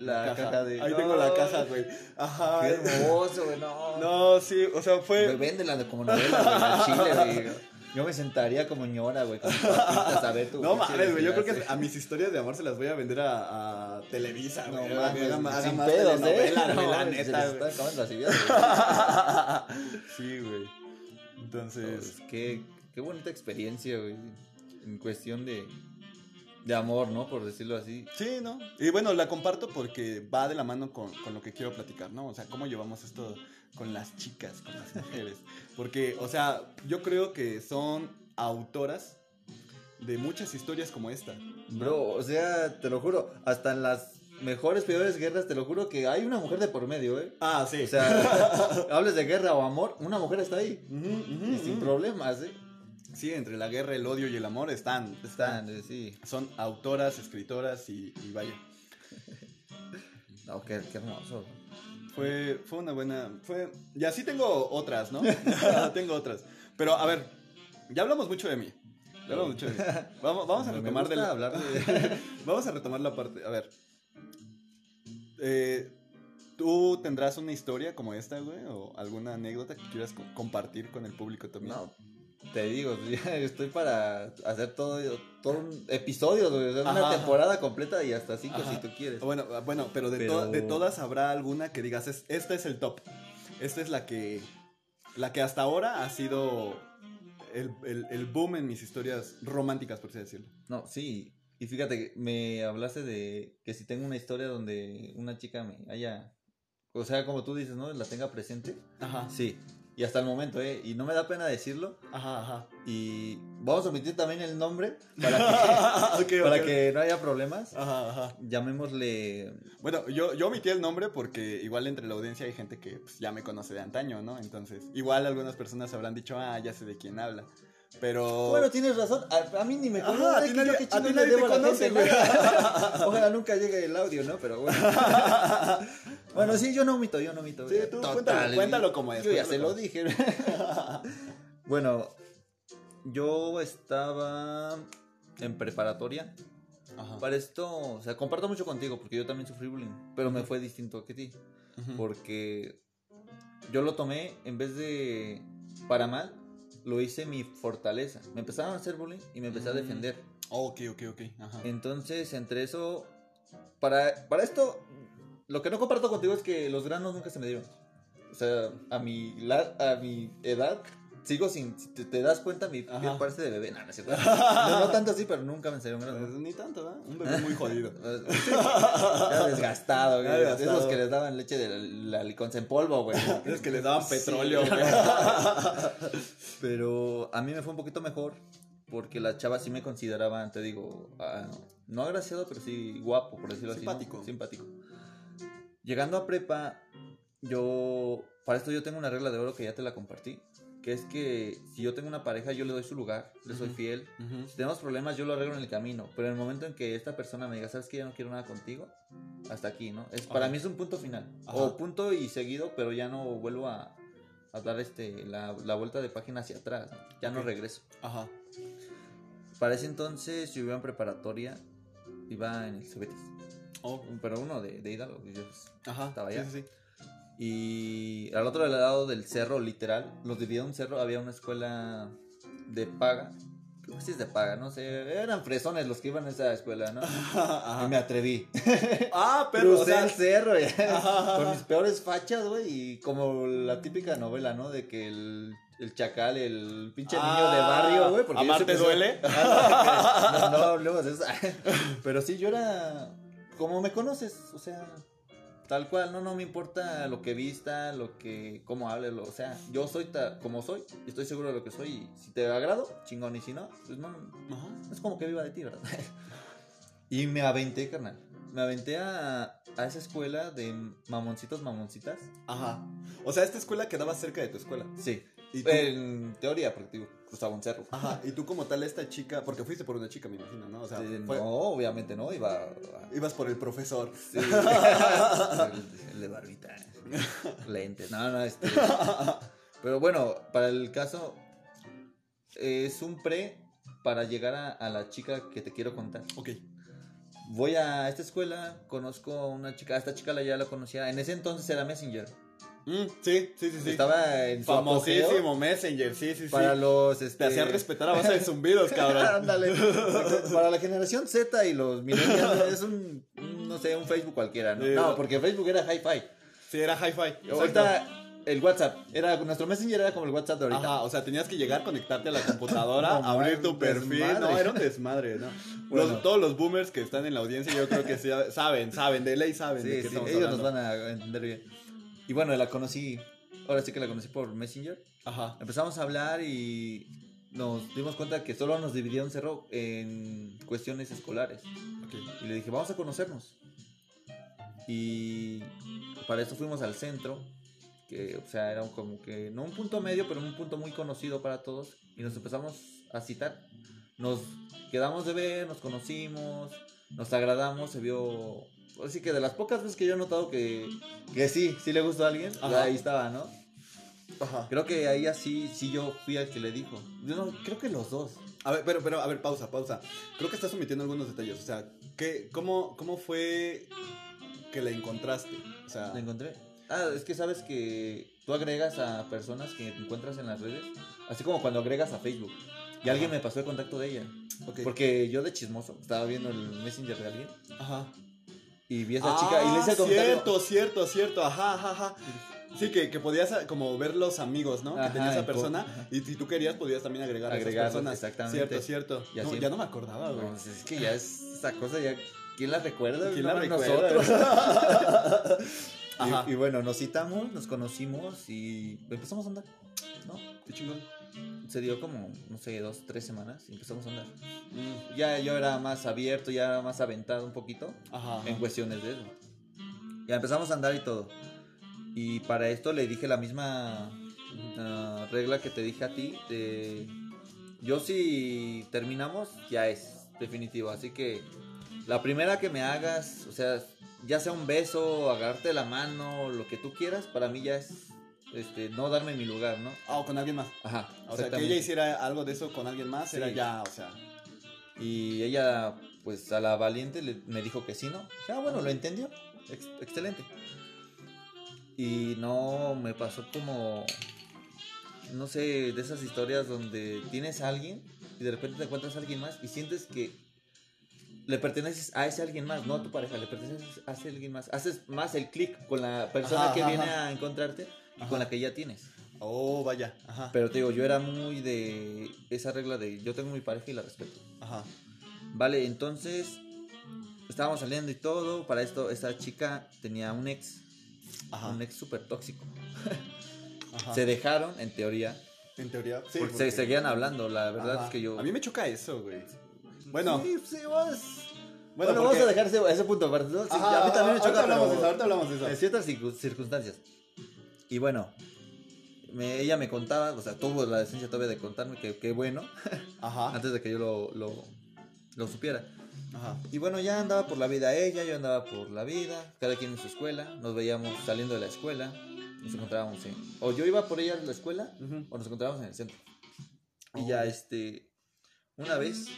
La caja de. Ahí No, tengo la caja, güey. Ajá. Qué hermoso, güey, no. No, sí, o sea, fue... Güey, véndela de- como novela, güey, chile, güey. Yo me sentaría como ñora, güey, con a ver tu. No mames, güey. Yo creo que a mis historias de amor se las voy a vender a, a Televisa, No mames, sin más pedos, ¿eh? No, la neta, güey. Sí, güey. Entonces, Pues, qué, qué bonita experiencia, güey. En cuestión de, de amor, ¿no? Por decirlo así. sí, ¿no? Y bueno, la comparto porque va de la mano con, con lo que quiero platicar, ¿no? O sea, cómo llevamos esto con las chicas, con las mujeres. Porque, o sea, yo creo que son autoras de muchas historias como esta. Bro, o sea, te lo juro, hasta en las mejores, peores guerras, te lo juro que hay una mujer de por medio, ¿eh? Ah, sí. O sea, hables de guerra o amor, una mujer está ahí. Y sin ujú. problemas, ¿eh? Sí, entre la guerra, el odio y el amor están. Están, eh, sí. Son autoras, escritoras y, y vaya. No, qué, qué hermoso. Fue, fue una buena. Fue. Y así tengo otras, ¿no? tengo otras. Pero a ver, ya hablamos mucho de mí. Ya hablamos mucho de mí. Vamos, vamos a Me retomar hablar de... Vamos a retomar la parte. A ver. Eh, ¿Tú tendrás una historia como esta, güey? ¿O alguna anécdota que quieras co- compartir con el público también? No, te digo, ya estoy para hacer todo, todo un episodio, o sea, una ajá. temporada completa y hasta cinco Ajá. si tú quieres. Bueno, ah, bueno, pero de, Pero- to- de todas habrá alguna que digas, es, esta es el top. Esta es la que, la que hasta ahora ha sido el, el- el boom en mis historias románticas, por así decirlo. No, sí. Y fíjate, que me hablaste de que si tengo una historia donde una chica me haya, o sea, como tú dices, ¿no? La tenga presente. Ajá. Sí. Y hasta el momento, ¿eh? Y no me da pena decirlo. Ajá, ajá. Y vamos a omitir también el nombre para que, para que no haya problemas. Ajá, ajá. Llamémosle... Bueno, yo, yo omití el nombre porque igual entre la audiencia hay gente que pues, ya me conoce de antaño, ¿no? Entonces, igual algunas personas habrán dicho, ah, ya sé de quién habla. Pero... Bueno, tienes razón. A, a mí ni me Ajá, conoce. a ti nadie- yo a ti nadie te a. Ojalá nunca llegue el audio, ¿no? Pero bueno. bueno, sí, yo no omito, yo no omito. Sí, tú cuéntalo- cuéntalo como es, Yo ya se lo dije. bueno, yo estaba en preparatoria. Ajá. Para esto, o sea, comparto mucho contigo porque yo también sufrí bullying, pero me fue distinto que ti. Porque yo lo tomé en vez de para mal, lo hice mi fortaleza. Me empezaron a hacer bullying y me empecé a Mm. defender. Ok, ok, ok. Ajá. Entonces, entre eso, para, para esto, lo que no comparto contigo es que los granos nunca se me dieron. O sea, a mi, la- a mi edad, sigo sin, si te, te das cuenta, mi piel parece de bebé. No, no, no, no tanto así, pero nunca me salieron Pues, granos. ni tanto, ¿verdad? Un bebé muy jodido. Ya desgastado, güey. Ya desgastado. Esos que les daban leche de la, la liconza en polvo, güey. Es que les daban Sí. petróleo, güey. Pero a mí me fue un poquito mejor porque las chavas sí me consideraban, te digo, ah, no agraciado, pero sí guapo, por decirlo Simpático. así. ¿no? Simpático. Llegando a prepa, yo, para esto yo tengo una regla de oro que ya te la compartí, que es que si yo tengo una pareja, yo le doy su lugar, le soy fiel. Si tenemos problemas, yo lo arreglo en el camino, pero en el momento en que esta persona me diga, ¿sabes que Ya no quiero nada contigo, hasta aquí, ¿no? Es, para mí es un punto final, Ajá. o punto y seguido, pero ya no vuelvo a, a dar este, la, la vuelta de página hacia atrás, ¿no? ya no regreso. Ajá. Para ese entonces yo iba en preparatoria, iba en el Cebetis, Oh, pero uno de, de Hidalgo, yo, Ajá. Estaba allá. sí, sí. Y al otro lado del cerro, literal, los dividía un cerro, había una escuela de paga. Creo que sí es de paga, no sé. Eran fresones los que iban a esa escuela, ¿no? Ajá. Y me atreví. Ah, pero, o Crucé sea, el cerro Ajá. con mis peores fachas, güey. Y como la típica novela, ¿no? De que el, el chacal, el pinche niño de Ah, barrio, güey. porque ¿amarte siempre soy- duele? no, no hablemos de eso. Pero sí, yo era como me conoces, o sea, tal cual, no, no me importa lo que vista, lo que, cómo hable, lo, o sea, yo soy ta- como soy, y estoy seguro de lo que soy, y si te agrado, chingón, y si no, pues no, Ajá. es como que viva de ti, ¿verdad? y me aventé, carnal, me aventé a, a esa escuela de mamoncitos, mamoncitas. Ajá. O sea, esta escuela quedaba cerca de tu escuela. Sí. Y En teoría, porque digo, cruzaba un cerro. Ajá. Y tú como tal esta chica, porque fuiste por una chica, me imagino, ¿no? O sea, Sí, fue- No, obviamente no, iba. a- ibas por el profesor. Sí. el, el de barbita. Lentes. No, no, este. Pero bueno, para el caso, es un pre para llegar a, a la chica que te quiero contar. Ok. Voy a esta escuela, conozco a una chica, a esta chica la ya la conocía. En ese entonces era Messenger. Mm, sí, sí, sí, sí. Estaba en su apogeo Famosísimo Messenger, sí, sí, sí. para los este, Te hacían respetar a base de zumbidos, cabrón. Ándale. Para la generación Z y los millennials es un, no sé, un Facebook cualquiera, ¿no? Sí, No, porque Facebook era hi-fi. Sí, era hi-fi. Ahorita el WhatsApp, era nuestro Messenger era como el WhatsApp de ahorita. Ajá, o sea, tenías que llegar, conectarte a la computadora, No, abrir tu perfil. desmadre. No, era un desmadre, ¿no? Bueno. Los- todos los boomers que están en la audiencia, yo creo que sí, saben, saben, de ley saben de Sí, qué sí, ellos hablando. nos van a entender bien. Y bueno, la conocí, ahora sí que la conocí por Messenger. Ajá. Empezamos a hablar y nos dimos cuenta que solo nos dividía un cerro en cuestiones escolares. Ok. Y le dije, vamos a conocernos. Y para eso fuimos al centro, que o sea, era como que no un punto medio, pero un punto muy conocido para todos. Y nos empezamos a citar. Nos quedamos de ver, nos conocimos, nos agradamos, se vio... Así que de las pocas veces que yo he notado que, que sí, sí le gustó a alguien, Ajá. ahí estaba, ¿no? Ajá. Creo que ahí así, sí yo fui al que le dijo. Yo no, creo que los dos. A ver, pero, pero, a ver, pausa, pausa. Creo que estás omitiendo algunos detalles. O sea, ¿qué, cómo, ¿cómo fue que la encontraste? O sea, La encontré. Ah, es que sabes que tú agregas a personas que te encuentras en las redes, así como cuando agregas a Facebook. Y alguien me pasó el contacto de ella. ok. Porque yo de chismoso estaba viendo el messenger de alguien Ajá. Y vi a esa chica y le hice el Ah, comentario. Cierto, cierto, cierto. Ajá, ajá, ajá. Sí, que, que podías ah, como ver los amigos, ¿no? Ajá, que tenía esa persona. ajá. Y si tú querías, podías también agregar a esas personas. exactamente. Cierto, cierto. No, ya no me acordaba, güey. No, es que ya es esa cosa, ya. ¿Quién la recuerda? ¿Quién No, la nosotros. recuerda? Ajá. y, y bueno, nos citamos, nos conocimos y empezamos a andar. ¿No? Qué chingón. Se dio como, no sé, dos, tres semanas y empezamos a andar. Mm, Ya yo era más abierto, ya era más aventado un poquito Ajá. ajá. en cuestiones de eso. Ya empezamos a andar y todo. Y para esto le dije la misma ah, regla que te dije a ti. De, yo si terminamos, ya es definitivo. Así que la primera que me hagas, o sea, ya sea un beso, agarrarte la mano, lo que tú quieras, para mí ya es este, no darme mi lugar, ¿no? Ah, o con alguien más. Ajá. O sea, que ella hiciera algo de eso con alguien más, Sí. era ya, o sea. Y ella, pues a la valiente le- me dijo que sí, ¿no? Dije, Ah, bueno, lo entendió. Ex- excelente. Y no me pasó como, no sé, de esas historias donde tienes a alguien y de repente te encuentras a alguien más y sientes que le perteneces a ese alguien más, no a tu pareja, le perteneces a ese alguien más. Haces más el clic con la persona Ajá, que ajá, viene ajá. a encontrarte y Ajá. con la que ya tienes. Oh, vaya. Ajá. Pero te digo, yo era muy de esa regla de yo tengo mi pareja y la respeto. Ajá. Vale, entonces estábamos saliendo y todo. Para esto, esa chica tenía un ex, Ajá. un ex súper tóxico. Ajá. Se dejaron, en teoría, En teoría. Sí, porque, porque- se seguían hablando. La verdad Ajá. es que yo. A mí me choca eso, güey. Bueno, Sí, sí, vas. bueno, Bueno, porque- vamos a dejar ese, ese punto. ¿no? Sí, Ajá, a mí también me ahorita choca, hablamos pero de eso, ahorita hablamos de eso. en ciertas circun- circunstancias. Y bueno, me- ella me contaba, o sea, tuvo la decencia todavía de contarme que, que bueno, Ajá. antes de que yo lo, lo, lo supiera. Ajá. Y bueno, ya andaba por la vida ella, yo andaba por la vida, cada quien en su escuela, nos veíamos saliendo de la escuela, nos encontrábamos en... O yo iba por ella a la escuela, o nos encontrábamos en el centro. Y Oh. ya, este, una vez,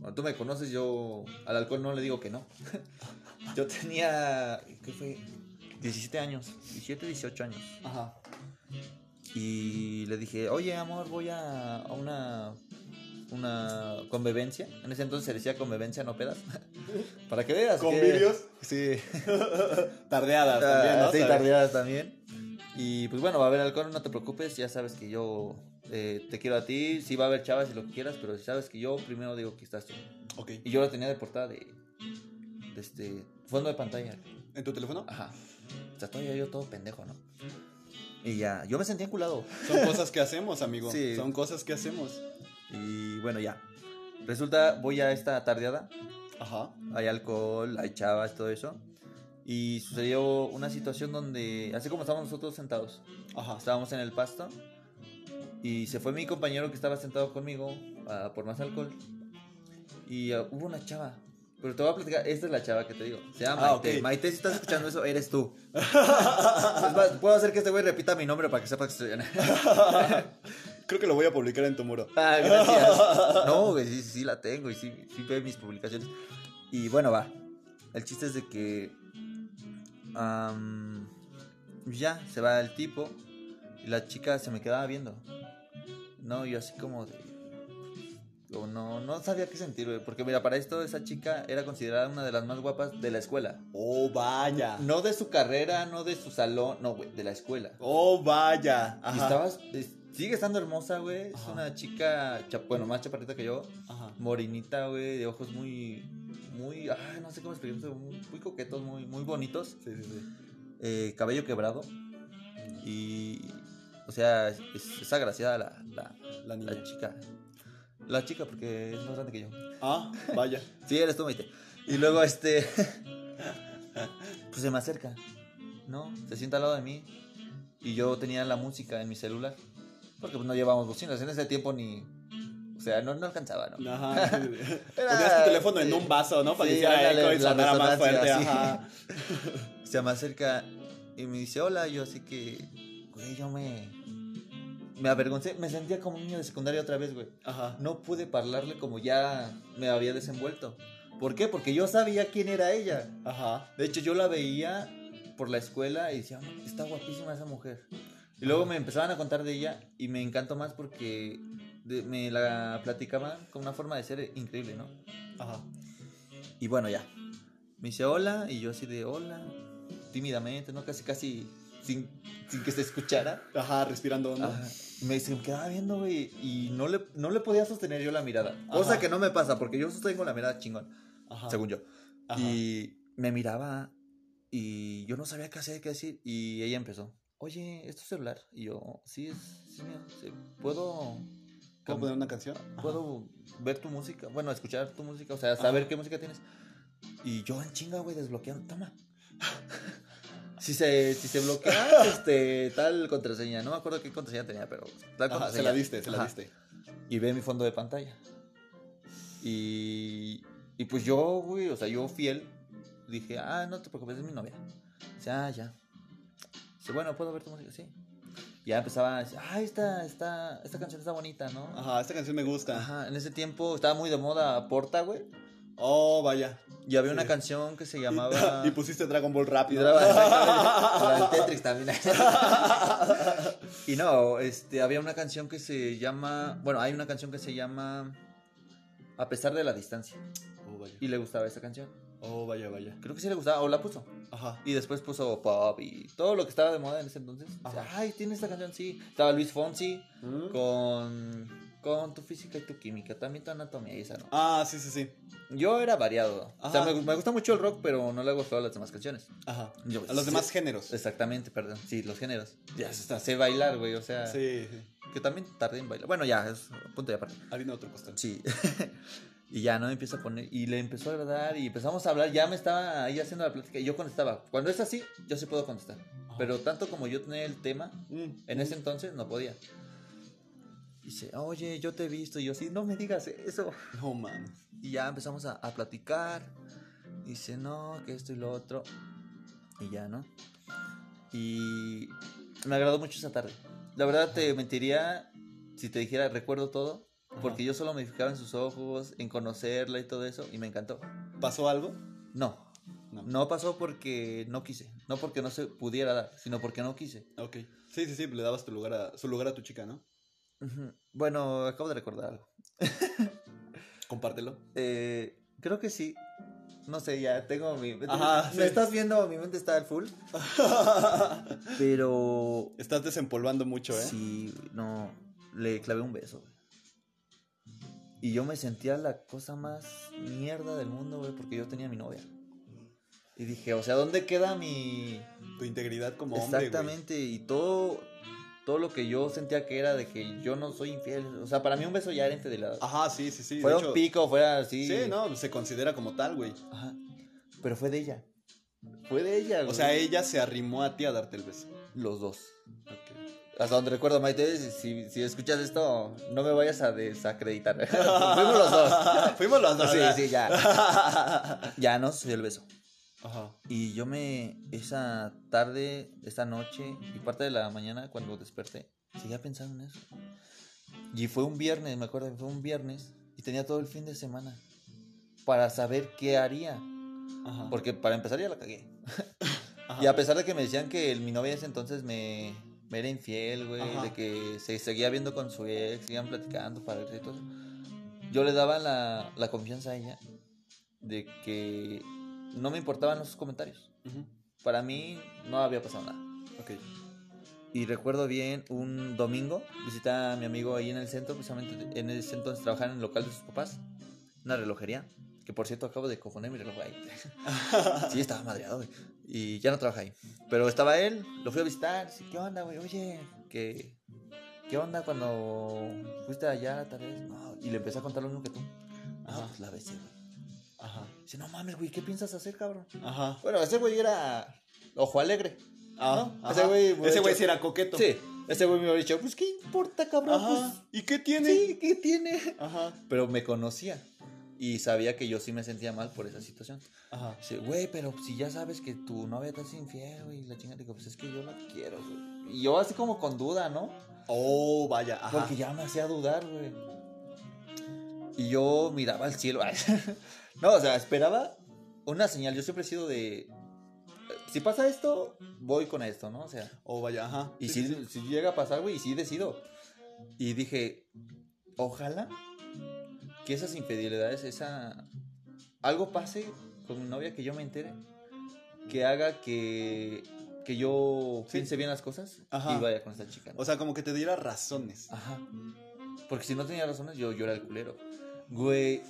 cuando tú me conoces, yo al alcohol no le digo que no. yo tenía, ¿qué fue? 17 años, 17, 18 años. Ajá. Y le dije, oye, amor, voy a, a una, una convivencia. En ese entonces se decía convivencia, no pedas. Para que veas. que- Convivios. Sí. Tardeadas también, ¿no? Ah, sí, Tarde- tardeadas también. Y pues bueno, va a haber alcohol, no te preocupes. Ya sabes que yo eh, te quiero a ti. Sí va a haber chavas y lo que quieras, pero sabes que yo primero digo que estás tú. Ok. Y yo lo tenía de portada de, de este fondo de pantalla. ¿En tu teléfono? Ajá. O sea, todavía yo todo pendejo, ¿no? Y ya, yo me sentía enculado. Son cosas que hacemos, amigo. Sí. Son cosas que hacemos. Y bueno, ya. Resulta, voy a esta tardeada. Ajá. Hay alcohol, hay chavas, todo eso. Y sucedió una situación donde, así como estábamos nosotros sentados, Ajá. estábamos en el pasto y se fue mi compañero que estaba sentado conmigo ah, por más alcohol y ah, hubo una chava. Pero te voy a platicar, esta es la chava que te digo. Se llama Ah, Maite. Maite, si estás escuchando eso, eres tú. Puedo hacer que este güey repita mi nombre para que sepa que estoy Creo que lo voy a publicar en tu muro. Ah, gracias. No, güey, sí, sí la tengo y sí, sí ve mis publicaciones. Y bueno, va. El chiste es de que. ya, se va el tipo y la chica se me quedaba viendo. No, yo así como de. O no, no sabía qué sentir, güey. Porque mira, para esto esa chica era considerada una de las más guapas de la escuela. Oh, vaya. No de su carrera, no de su salón, no, güey, de la escuela. Oh, vaya. Y estabas, es- sigue estando hermosa, güey. Es una chica, cha- bueno, más chaparrita que yo. Ajá. Morinita, güey, de ojos muy, muy, ay, no sé cómo explicarlo, muy, muy coquetos, muy, muy bonitos. Sí, sí, sí. Eh, cabello quebrado. Y, o sea, es, es agraciada la, la, la chica. La chica, porque es más grande que yo. Ah, vaya. Sí, eres tú, Maite. Y luego, este, pues se me acerca, ¿no? Se sienta al lado de mí. Y yo tenía la música en mi celular. Porque pues no llevábamos bocinas. En ese tiempo ni, o sea, no, no alcanzaba, ¿no? Ajá. Era- Ponías tu teléfono en un vaso, ¿no? Para Sí, que hiciera eco y sonara más fuerte. Ajá. Se me acerca y me dice hola. Yo así que, güey, yo me, me avergoncé. Me sentía como un niño de secundaria otra vez, güey. Ajá. No pude hablarle como ya me había desenvuelto. ¿Por qué? Porque yo sabía quién era ella. Ajá. De hecho, yo la veía por la escuela y decía, "Oh, está guapísima esa mujer. Y luego me empezaban a contar de ella y me encantó más porque de- me la platicaban con una forma de ser increíble, ¿no? Ajá. Y bueno, ya. Me dice hola y yo así de hola, tímidamente, ¿no? Casi, casi sin, sin que se escuchara. Ajá, respirando hondo. Ajá. Me, se me quedaba viendo, güey, y no le, no le podía sostener yo la mirada. Cosa Ajá. que no me pasa, porque yo sostengo la mirada chingón, Ajá. según yo. Ajá. Y me miraba y yo no sabía qué hacer, qué decir. Y ella empezó, oye, ¿es tu celular? Y yo, sí, es, sí, mío. sí, ¿Puedo, ¿Puedo poner una canción? Ajá. ¿Puedo ver tu música? Bueno, escuchar tu música, o sea, saber qué música tienes. Y yo en chinga, güey, desbloqueando, toma. Si se, si se bloquea, este, tal contraseña, no me acuerdo qué contraseña tenía, pero tal Ajá, contraseña. se la diste, se la Ajá. diste. Y ve mi fondo de pantalla. Y, y pues yo, güey, o sea, yo fiel, dije, ah, no te preocupes, es mi novia. Dice, ah, ya. Dice, bueno, ¿puedo ver tu música? Sí. Ya empezaba a decir, ah, esta, esta, esta canción está bonita, ¿no? Ajá, esta canción me gusta. Ajá, en ese tiempo estaba muy de moda Porta, güey. Oh, vaya. Y había una canción que se llamaba. Y pusiste Dragon Ball Y rápido. la del Tetris también. y no, este, había una canción que se llama. Bueno, hay una canción que se llama. A pesar de la distancia. Oh, vaya. Y le gustaba esa canción. Oh, vaya, vaya. Creo que sí le gustaba, o la puso. Ajá. Y después puso pop y todo lo que estaba de moda en ese entonces. Dice, Ajá. Ay, tiene esta canción, sí. Estaba Luis Fonsi Mm. con. Con tu física y tu química, también tu anatomía y esa no. Ah, sí, sí, sí. Yo era variado. O sea, Ajá. me, me gusta mucho el rock, pero no le hago todas las demás canciones. Ajá. Yo- A los sí. demás géneros. Exactamente, perdón. Sí, los géneros. Ya hasta sé bailar, güey. O sea, Sí, sí. que también tardé en bailar. Bueno, ya, es punto de aparte. Harina otro costal. Sí. y ya, ¿no? Empieza a poner. Y le empezó a agradar y empezamos a hablar. Ya me estaba ahí haciendo la plática y yo contestaba. Cuando es así, yo sí puedo contestar. Pero tanto como yo tenía el tema, Mm. en ese entonces no podía. Dice, oye, yo te he visto. Y yo, sí, no me digas eso. No mames. Y ya empezamos a, a platicar. Dice, no, que esto y lo otro. Y ya, ¿no? Y me agradó mucho esa tarde. La verdad te mentiría si te dijera, recuerdo todo. Porque Ajá. yo solo me fijaba en sus ojos, en conocerla y todo eso. Y me encantó. ¿Pasó algo? No, No. no pasó porque no quise. No porque no se pudiera dar, sino porque no quise. Ok. Sí, sí, sí. Le dabas tu lugar a, su lugar a tu chica, ¿no? Bueno, acabo de recordar algo. Compártelo. Eh, creo que sí. No sé, ya tengo mi... Ajá, ¿Me sí. estás viendo? Mi mente está al full. Pero... Estás desempolvando mucho, ¿eh? Sí, no, le clavé un beso, güey. Y yo me sentía la cosa más mierda del mundo, güey, porque yo tenía a mi novia. Y dije, o sea, ¿dónde queda mi... Tu integridad como hombre. Exactamente, y todo, todo lo que yo sentía que era de que yo no soy infiel. O sea, para mí un beso ya era infidelidad. Ajá, sí, sí, sí. de fuera hecho- un pico, fuera así. Sí, no, se considera como tal, güey. Ajá. Pero fue de ella. Fue de ella, güey. O sea, ella se arrimó a ti a darte el beso. los dos. Ok. Hasta donde recuerdo, Maite, si, si, escuchas esto, no me vayas a desacreditar. Fuimos los dos. Fuimos los dos. Sí, sí, ya. Ya nos dio el beso. Ajá. Y yo me, esa tarde, esa noche y parte de la mañana cuando desperté, seguía pensando en eso. Y fue un viernes, me acuerdo que fue un viernes y tenía todo el fin de semana para saber qué haría. Ajá. Porque para empezar ya la cagué. Ajá. Y a pesar de que me decían que mi novia en ese entonces me, me era infiel, güey, de que se seguía viendo con su ex, seguían platicando para ver y todo yo le daba la, la confianza a ella de que no me importaban los comentarios. Ujú. Para mí no había pasado nada. Ok. Y recuerdo bien un domingo, visité a mi amigo ahí en el centro, precisamente en ese entonces trabajaba en el local de sus papás, una relojería, que por cierto acabo de confundir mi reloj ahí. sí, estaba madreado, güey. Y ya no trabaja ahí. Pero estaba él, lo fui a visitar, sí, ¿qué onda, güey? Oye, ¿qué, ¿qué onda cuando fuiste allá tal vez? No, y le empecé a contar lo mismo que tú. Ah, pues la besé, güey. Ajá. Dice, no mames, güey, ¿qué piensas hacer, cabrón? Ajá. Bueno, ese güey era ojo alegre. Ah, ¿no? ajá. Ese güey, Ese güey sí era coqueto. Sí, ese güey me había dicho, pues, ¿qué importa, cabrón? Ajá. ¿Y qué Pues, tiene? sí, ¿qué tiene? Ajá. Pero me conocía y sabía que yo sí me sentía mal por esa situación. Ajá. Dice, güey, pero si ya sabes que tu novia te hace infiel, güey, y la chingada, digo, pues es que yo la quiero, güey. Y yo así como con duda, ¿no? Oh, vaya. Ajá. Porque ya me hacía dudar, güey. Y yo miraba al cielo. no, o sea, esperaba una señal. Yo siempre he sido de. Si pasa esto, voy con esto, ¿no? O sea, Oh, vaya. Ajá. y Sí, si, sí, si llega a pasar, güey, y sí decido. Y dije, ojalá que esas infidelidades, esa. Algo pase con mi novia que yo me entere. Que haga que. Que yo Sí. piense bien las cosas Ajá. y vaya con esta chica. ¿no? O sea, como que te diera razones. Ajá. Porque si no tenía razones, yo, yo era el culero. Güey,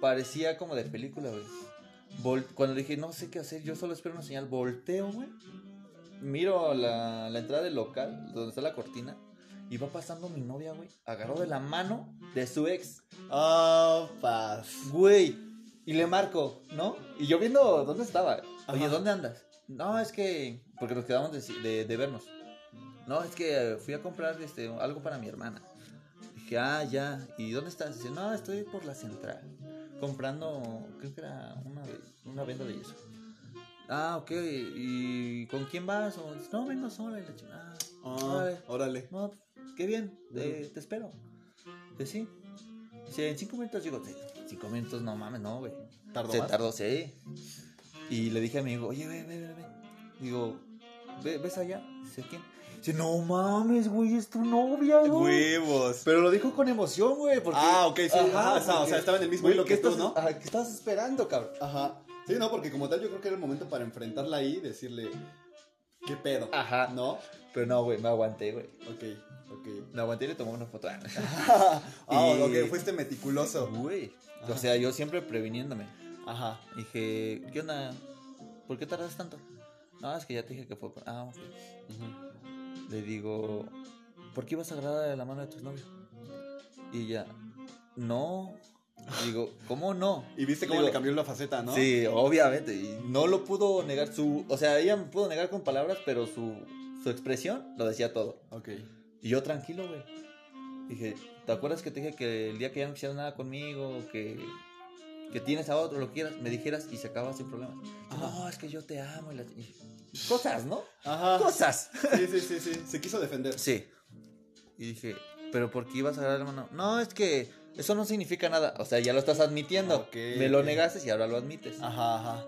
parecía como de película, güey. Vol- Cuando dije, no sé qué hacer, yo solo espero una señal, volteo, güey. Miro la, la entrada del local, donde está la cortina, y va pasando mi novia, güey. Agarró de la mano de su ex, Ah, paz. güey. Y le marco, ¿no? Y yo viendo dónde estaba. Oye, Ajá. ¿dónde andas? No, es que. Porque nos quedamos de, de- de vernos. No, es que eh, fui a comprar este, algo para mi hermana. Dije, ah, ya. ¿Y dónde estás? Dice, no, estoy por la central. Comprando, creo que era una, una venda de yeso. Ah, ok. ¿Y con quién vas? O, no, vengo sola. Y la chingada. Ah, Órale. órale. No, qué bien, te espero. Dice, sí. Dice, en cinco minutos digo, "Sí, cinco minutos, no mames, no, güey. Tardó Se más. tardó, sí. Y le dije a mi amigo, oye, ve, ve, ve, ve. Digo, "Ve- ¿ves allá? Dice, ¿quién? Dice, no mames, güey, es tu novia, güey. Huevos. Pero lo dijo con emoción, güey. Porque... Ah, ok, sí. Ajá, o sea, o porque- sea, estaba en el mismo hilo ¿qué que tú, estás- ¿no? Ajá, ¿qué estabas esperando, cabrón? Ajá. Sí, no, porque como tal yo creo que era el momento para enfrentarla ahí y decirle, ¿qué pedo? Ajá. ¿No? Pero no, güey, me aguanté, güey. Ok, ok. Me aguanté y le tomé una foto. ah, Y- ok, fuiste meticuloso. Güey. O sea, yo siempre previniéndome. Ajá. Dije, ¿qué onda? ¿Por qué tardas tanto? No, es que ya te dije que fue. Ah, ok. Ujú. Le digo, ¿por qué ibas a agarrar de la mano de tu novio? Y ella, no. Digo, ¿cómo no? Y viste cómo Digo, le cambió la faceta, ¿no? Sí, obviamente. Y no lo pudo negar su. O sea, ella me pudo negar con palabras, pero su, su expresión lo decía todo. Ok. Y yo tranquilo, güey. Dije, ¿te acuerdas que te dije que el día que ya no quisieras nada conmigo, que, que tienes a otro, lo quieras, me dijeras y se acaba sin problema? Ajá. No, es que yo te amo. Y la- y- Cosas, ¿no? Ajá. Cosas. Sí, sí, sí, sí. Se quiso defender. Sí. Y dije, ¿pero por qué ibas a agarrar la mano? No, es que eso no significa nada. O sea, ya lo estás admitiendo. Ok, me lo negaste y ahora lo admites. Ajá, ajá.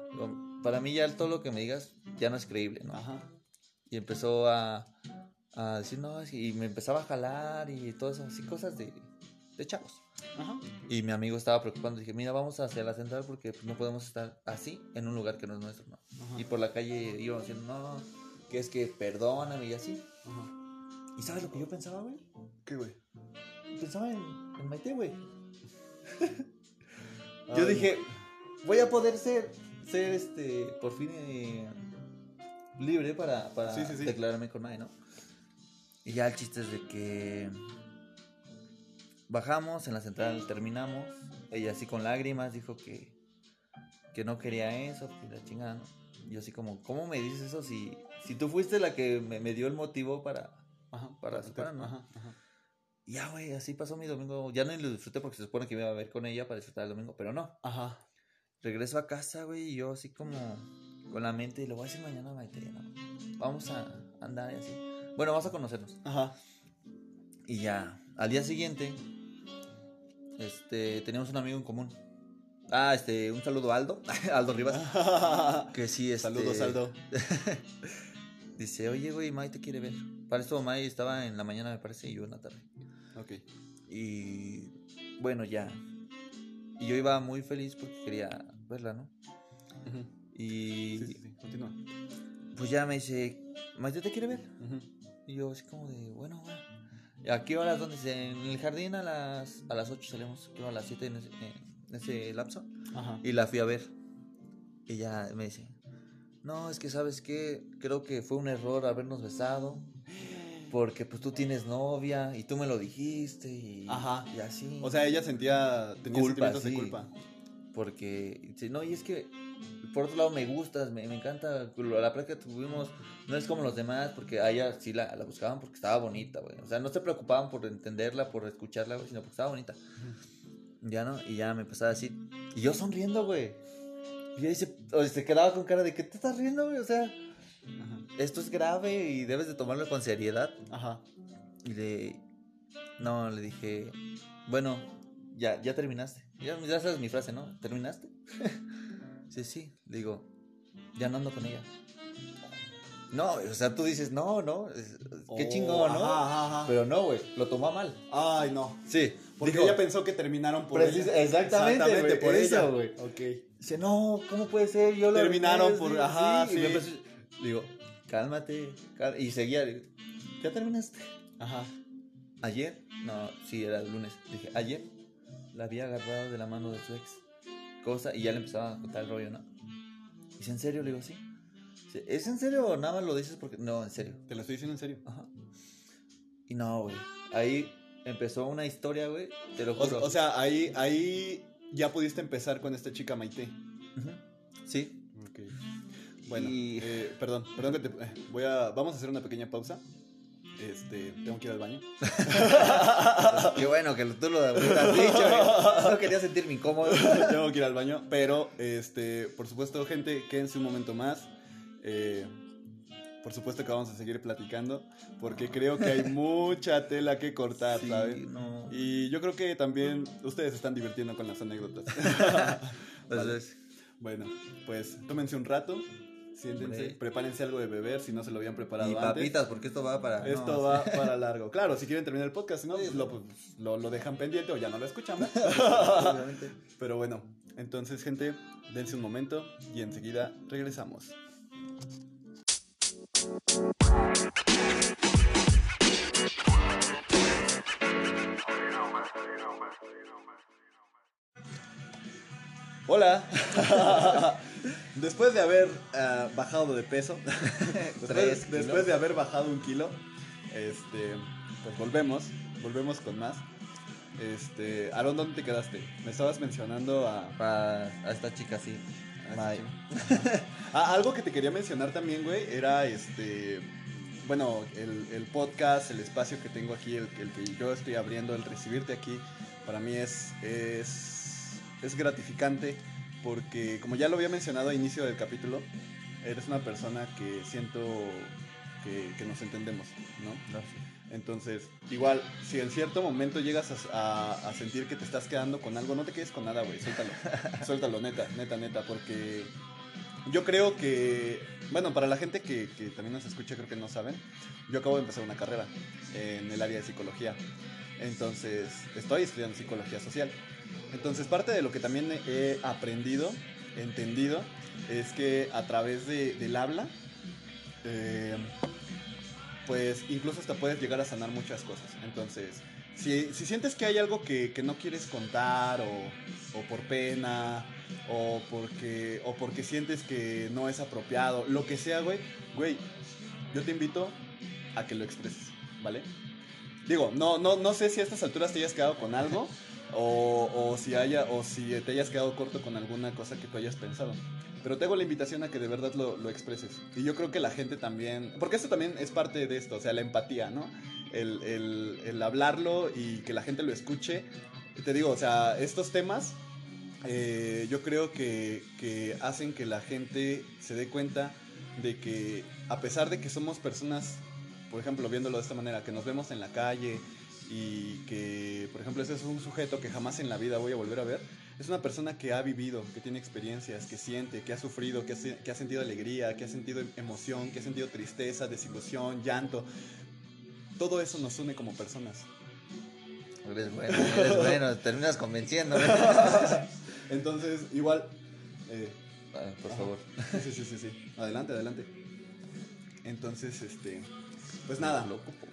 Para mí ya todo lo que me digas ya no es creíble, ¿no? Ajá. Y empezó a, a decir, no, y me empezaba a jalar y todo eso, así cosas de, de chavos. Ajá. Y mi amigo estaba preocupando, dije, mira, vamos hacia la central porque no podemos estar así en un lugar que no es nuestro, ¿no? Y por la calle íbamos diciendo, no, que es que perdóname y así. Ajá. ¿Y sabes lo que yo pensaba, güey? ¿Qué, güey? Pensaba en, en Maite, güey. Yo dije, voy a poder ser, ser este, por fin eh, libre para, para Sí, sí, sí. declararme con Mae, ¿no? Y ya el chiste es de que bajamos en la central, terminamos. Ella así con lágrimas dijo que, que no quería eso, que la chingada, ¿no? yo así como, ¿cómo me dices eso si, si tú fuiste la que me, me dio el motivo para... Ajá, Para superar, ¿no? Ajá, ajá. Ya, güey, así pasó mi domingo. Ya no lo disfruté porque se supone que me iba a ver con ella para disfrutar el domingo, pero no. Ajá. Regreso a casa, güey, y yo así como con la mente, lo voy a decir mañana Maite, ¿no? Vamos a andar y así. Bueno, vamos a conocernos. Ajá. Y ya, al día siguiente, este, teníamos un amigo en común. Ah, este, un saludo a Aldo, Aldo Rivas, que sí, este... Saludos, Aldo. Dice, oye, güey, May te quiere ver. Para esto, May estaba en la mañana, me parece, y yo en la tarde. Ok. Y bueno, ya. Y yo iba muy feliz porque quería verla, ¿no? Ujú. Y Sí, sí, sí. Continúa. pues ya me dice, Maite te quiere ver. Ujú. Y yo así como de, bueno, bueno. ¿Y ¿A qué horas? ¿Dónde? se- En el jardín a las, a las 8 salimos, creo a las 7 en ese, en ese lapso. Ajá. Y la fui a ver. Y ya me dice, no, es que sabes qué, creo que fue un error habernos besado. Porque pues tú tienes novia y tú me lo dijiste y, Ajá. y así. O sea, ella sentía. Tenía Culpa, sentimientos de sí. culpa. Porque, no, y es que por otro lado me gustas, me, me encanta la práctica que tuvimos, no es como los demás, porque a ella sí la, la buscaban porque estaba bonita, güey. O sea, no se preocupaban por entenderla, por escucharla, güey, sino porque estaba bonita. Ya no, y ya me empezaba a decir, y yo sonriendo, güey. Y ella dice, o se quedaba con cara de que te estás riendo, güey, o sea, Ajá. esto es grave y debes de tomarlo con seriedad. Ajá. Y le. No, le dije. Bueno, ya, ya terminaste. Ya, ya sabes mi frase, ¿no? ¿Terminaste? sí, sí. Le digo, ya no ando con ella. No, o sea, tú dices, no, no. es- Qué Oh, chingón, ¿no? Ajá, ajá, ajá. Pero no, güey, lo tomó a mal. Ay, no. Sí. Porque dijo, ella pensó que terminaron por Precis- ella. exactamente, güey, por eso, ella. güey. Ok. Dice, no, ¿cómo puede ser? Yo lo Terminaron arruiné", por- ajá, y sí. me empezó- digo, cálmate. cal-". Y seguía, digo, ¿ya terminaste? Ajá. Ayer, no, sí, era el lunes. Dije, ayer la había agarrado de la mano de su ex. Cosa, y ya le empezaba a contar el rollo, ¿no? Dice, ¿en serio? Le digo, sí. Dice, ¿Es en serio o nada más lo dices porque.? No, en serio. Te lo estoy diciendo en serio. Ajá. Y no, güey. Ahí empezó una historia, güey. Te lo O, juro. o sea, ahí, ahí ya pudiste empezar con esta chica Maite. Ujú. Sí. Ok. Bueno, Y- eh, perdón, perdón que te. eh, Voy a. Vamos a hacer una pequeña pausa. Este, tengo que ir al baño. Qué bueno que tú lo has dicho, güey. No quería sentirme incómodo. tengo que ir al baño. Pero, este, por supuesto, gente, quédense un momento más. Eh, por supuesto que vamos a seguir platicando. Porque creo que hay mucha tela que cortar, Sí, ¿sabes? no. Y yo creo que también ustedes se están divirtiendo con las anécdotas. Entonces, Bueno, pues tómense un rato, siéntense, prepárense algo de beber si no se lo habían preparado y antes. papitas, porque esto va para. Esto no, va sí. para largo. Claro, si quieren terminar el podcast, si no, pues lo, pues, lo, lo dejan pendiente o ya no lo. Obviamente. Pero bueno, entonces, gente, dense un momento y enseguida regresamos. Hola. después de haber ah, bajado de peso, después, después de haber bajado un kilo, este, pues volvemos, volvemos con más. Este, Aaron, ¿dónde te quedaste? Me estabas mencionando a, Para a esta chica, sí. a esta chica. Ah, algo que te quería mencionar también, güey, era este, bueno, el, el podcast, el espacio que tengo aquí, el, el que yo estoy abriendo, el recibirte aquí, para mí es, es, es gratificante porque, como ya lo había mencionado a inicio del capítulo, eres una persona que siento que, que nos entendemos, ¿no? Entonces, igual, si en cierto momento llegas a, a- a sentir que te estás quedando con algo, no te quedes con nada, güey, suéltalo. suéltalo, neta, neta, neta, porque yo creo que, bueno, para la gente que, que también nos escucha, creo que no saben, yo acabo de empezar una carrera en el área de psicología. Entonces, estoy estudiando psicología social. Entonces, parte de lo que también he aprendido, entendido, es que a través de- del habla, eh, pues incluso hasta puedes llegar a sanar muchas cosas. Entonces, si, si sientes que hay algo que, que no quieres contar o, o por pena o porque, o porque sientes que no es apropiado, lo que sea, güey, güey, yo te invito a que lo expreses, ¿vale? Digo, no, no, no sé si a estas alturas te hayas quedado con algo, O, o si haya, o si te hayas quedado corto con alguna cosa que tú hayas pensado. Pero te hago la invitación a que de verdad lo, lo expreses. Y yo creo que la gente también, porque esto también es parte de esto, o sea, la empatía, ¿no? El, el- hablarlo y que la gente lo escuche. Te digo, o sea, estos temas eh, yo creo que, que hacen que la gente se dé cuenta de que a pesar de que somos personas, por ejemplo, viéndolo de esta manera, que nos vemos en la calle y que, por ejemplo, ese es un sujeto que jamás en la vida voy a volver a ver, es una persona que ha vivido, que tiene experiencias, que siente, que ha sufrido, que ha, se- que ha sentido alegría, que ha sentido emoción, que ha sentido tristeza, desilusión, llanto. Todo eso nos une como personas. Eres bueno, eres bueno, terminas convenciéndome. Entonces, igual... eh, Ah, por Ajá. favor. Sí, sí, sí, sí. Adelante, adelante. Entonces, este. Pues nada.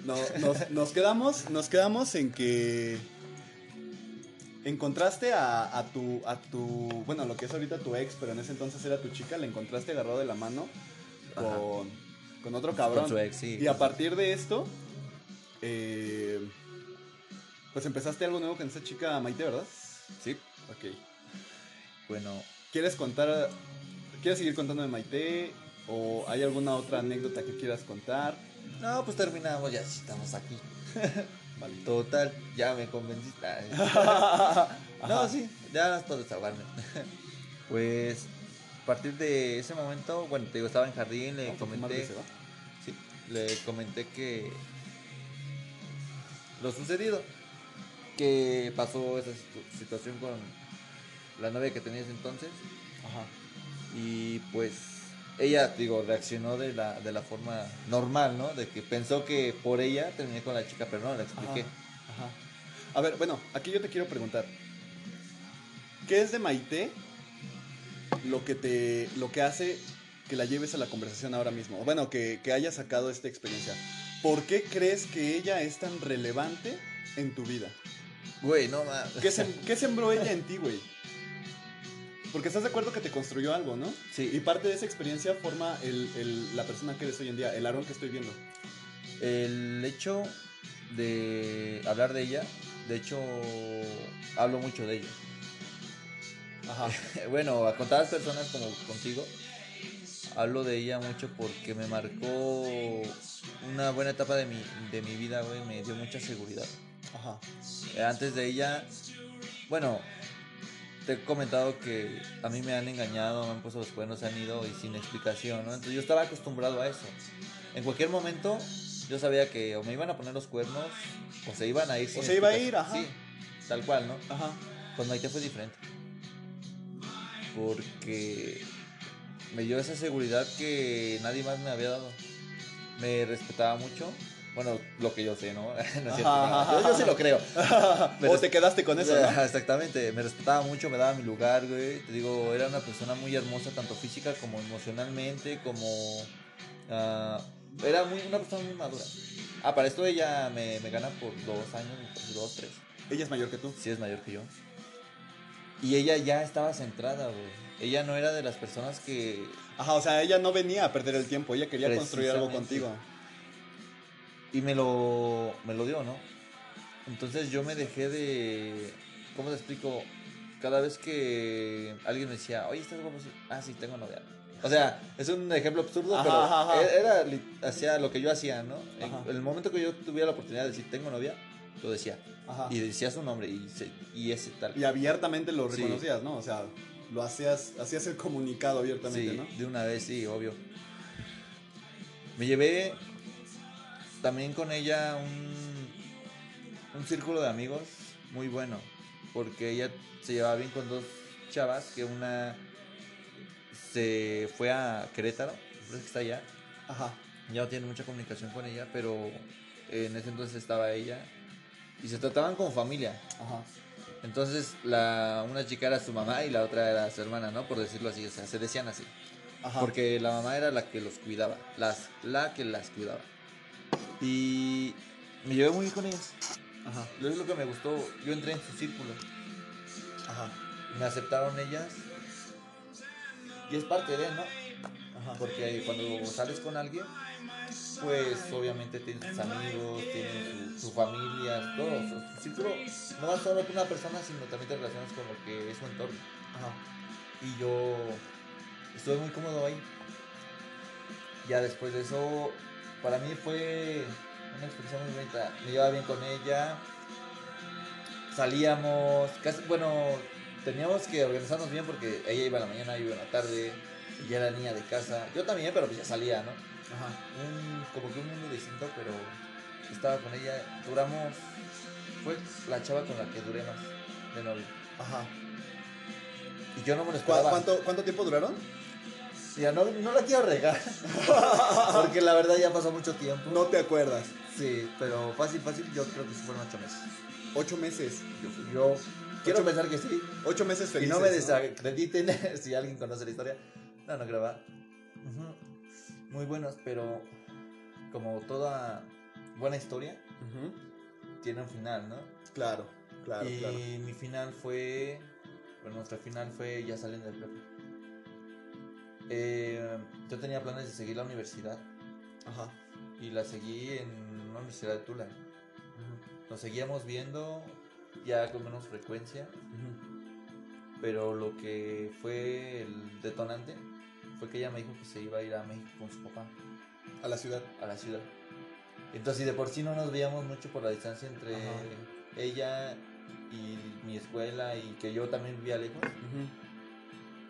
No- nos, nos quedamos. Nos quedamos en que. Encontraste a, a tu. a tu. Bueno, lo que es ahorita tu ex, pero en ese entonces era tu chica, la encontraste agarrado de la mano con. con otro cabrón. Con su ex, sí. Y a partir de esto. eh, pues empezaste algo nuevo con esa chica Maite, ¿verdad? Sí. Ok. Bueno, ¿Quieres contar, quieres seguir contando de Maite? ¿O hay alguna otra anécdota que quieras contar? No, pues terminamos, ya estamos aquí. Vale. Total, ya me convenciste. No, sí, ya para desahogarme. Pues, a partir de ese momento, bueno, te digo, estaba en jardín, le Vamos a fumar comenté, sí, le comenté que lo sucedido, que pasó esa situ- situación con la novia que tenía ese entonces Ajá. y pues ella, digo, reaccionó de la, de la forma normal, ¿no? De que pensó que por ella terminé con la chica, pero no, le expliqué. Ajá. A ver, bueno, aquí yo te quiero preguntar. ¿Qué es de Maite lo que te lo que hace que la lleves a la conversación ahora mismo? Bueno, que, que hayas sacado esta experiencia. ¿Por qué crees que ella es tan relevante en tu vida? Güey, no mames. ¿Qué, sem- qué sembró ella en ti, güey? Porque estás de acuerdo que te construyó algo, ¿no? Sí. Y parte de esa experiencia forma el- el- la persona que eres hoy en día, el Aarón que estoy viendo. El hecho de hablar de ella, de hecho, hablo mucho de ella. Ajá. Bueno, a contadas personas como contigo, hablo de ella mucho porque me marcó una buena etapa de mi, de mi vida, güey, me dio mucha seguridad. Ajá. Eh, Antes de ella, bueno, te he comentado que a mí me han engañado, me han puesto los cuernos, se han ido y sin explicación, ¿no? Entonces yo estaba acostumbrado a eso. En cualquier momento yo sabía que o me iban a poner los cuernos o se iban a ir. sin se iba a ir, ajá. Sí, tal cual, ¿no? Ajá. Con Maite fue diferente. Porque me dio esa seguridad que nadie más me había dado. Me respetaba mucho. Bueno, lo que yo sé, ¿no? No es cierto. Yo, yo sí lo creo. Me o te quedaste con eso, ¿no? Exactamente, me respetaba mucho, me daba mi lugar, güey. Te digo, era una persona muy hermosa, tanto física como emocionalmente, como... ah, era muy, una persona muy madura. Ah, para esto ella me, me gana por dos años, dos, tres. Ella es mayor que tú. Sí es mayor que yo. Y ella ya estaba centrada, güey. Ella no era de las personas que... Ajá, o sea, ella no venía a perder el tiempo, ella quería construir algo contigo. Y me lo, me lo dio, ¿no? Entonces yo me dejé de... ¿Cómo te explico? Cada vez que alguien me decía, oye, ¿estás guapo? Ah, sí, tengo novia. O sea, es un ejemplo absurdo, Ajá, pero ajá, ajá. era hacía lo que yo hacía, ¿no? En el momento que yo tuviera la oportunidad de decir, tengo novia, lo decía. Ajá. Y decía su nombre y, se- y ese tal. Y abiertamente lo Sí. reconocías, ¿no? O sea, lo hacías, hacías el comunicado abiertamente, Sí, ¿no? de una vez, sí, obvio. Me llevé también con ella un, un círculo de amigos muy bueno, porque ella se llevaba bien con dos chavas, que una se fue a Querétaro, creo que está allá, Ajá. ya no tiene mucha comunicación con ella, pero en ese entonces estaba ella y se trataban como familia. Ajá. Entonces, la, una chica era su mamá y la otra era su hermana, ¿no? Por decirlo así, o sea, se decían así. Ajá. Porque la mamá era la que los cuidaba, las, la que las cuidaba. Y me llevé muy bien con ellas. Ajá. Es lo que me gustó. Yo entré en su círculo. Ajá. Me aceptaron ellas. Y es parte de, ¿no? Ajá. Porque cuando sales con alguien, pues obviamente tiene sus amigos, tiene su, su familia, todo. Su, su círculo, no vas solo con una persona, sino también te relacionas con lo que es su entorno. Ajá. Y yo estuve muy cómodo ahí. Ya después de eso, para mí fue una experiencia muy bonita. Me llevaba bien con ella. Salíamos, casi, bueno, teníamos que organizarnos bien porque ella iba en la mañana, yo iba en la tarde. Y ya era niña de casa. Yo también, pero pues ya salía, ¿no? Ajá. un, como que un mundo distinto, pero estaba con ella. Duramos, fue la chava con la que duré más de novio. Ajá. Y yo no me lo ¿Cu- esperaba. ¿Cuánto, ¿Cuánto tiempo duraron? Ya no, no la quiero regar. Porque la verdad ya pasó mucho tiempo. No te acuerdas. Sí, pero fácil, fácil, yo creo que sí fueron ocho meses. Ocho meses. Yo, yo quiero Ocho- pensar que sí. Ocho meses Y felices. no me desacrediten si alguien conoce la historia. No, no graba. Muy buenos, pero como toda buena historia, tiene un final, ¿no? Claro, claro, y claro. mi final fue. Bueno, nuestro final fue ya saliendo del prepa. Eh, yo tenía planes de seguir la universidad Ajá. y la seguí en una universidad de Tula. Nos seguíamos viendo ya con menos frecuencia, pero lo que fue el detonante fue que ella me dijo que se iba a ir a México con su papá, A la ciudad. a la ciudad. Entonces, y de por sí no nos veíamos mucho por la distancia entre Ajá. ella y mi escuela y que yo también vivía lejos.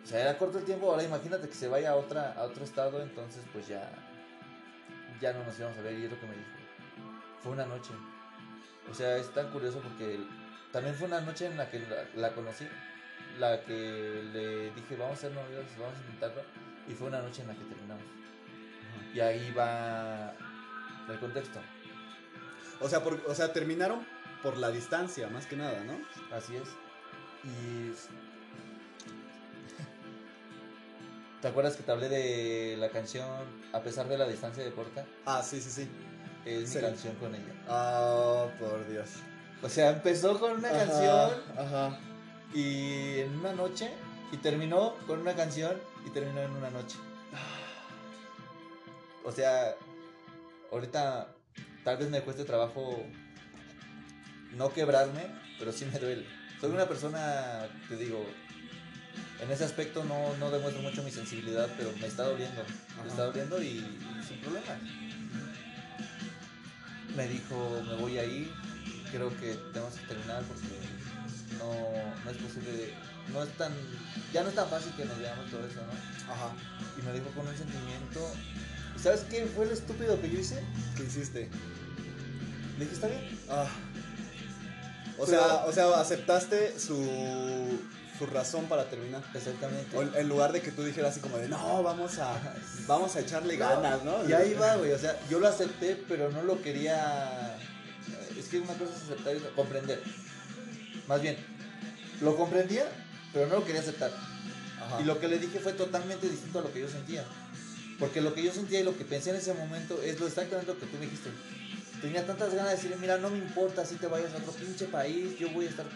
O sea, era corto el tiempo, ahora imagínate que se vaya a otra a otro estado, entonces pues ya ya no nos íbamos a ver y es lo que me dijo. Fue una noche. O sea, es tan curioso porque también fue una noche en la que la, la conocí, la que le dije, vamos a ser novios, vamos a intentarlo, y fue una noche en la que terminamos. Y ahí va el contexto. O sea, por, o sea, terminaron por la distancia, más que nada, ¿no? Así es. Y. ¿Te acuerdas que te hablé de la canción A pesar de la distancia de Porta? Ah, sí, sí, sí. Es Sí. mi canción con ella. Ah, por Dios. O sea, empezó con una Ajá, canción Ajá. y en una noche y terminó con una canción y terminó en una noche. O sea, ahorita tal vez me cueste trabajo no quebrarme, pero sí me duele. Soy una persona, te digo, en ese aspecto no, no demuestro mucho mi sensibilidad, pero me está doliendo. Me está doliendo y, y sin problemas. Me dijo, me voy a ir, creo que tenemos que terminar porque no, no es posible, no es tan, ya no es tan fácil que nos veamos todo eso, ¿no? Ajá. Y me dijo con un sentimiento, ¿y ¿sabes qué fue lo estúpido que yo hice? ¿Qué hiciste? Le dije, está bien. Ah. O Pero- sea, o sea, aceptaste su, su razón para terminar. Exactamente. O en, lugar de que tú dijeras así como de, no, vamos a, vamos a echarle ganas, ¿no? Y ahí va, güey. O sea, yo lo acepté, pero no lo quería. Es que una cosa es aceptar y comprender. Más bien, lo comprendía, pero no lo quería aceptar. Ajá. Y lo que le dije fue totalmente distinto a lo que yo sentía. Porque lo que yo sentía y lo que pensé en ese momento es lo exactamente lo que tú me dijiste. Tenía tantas ganas de decirle, mira, no me importa si te vayas a otro pinche país, yo voy a estar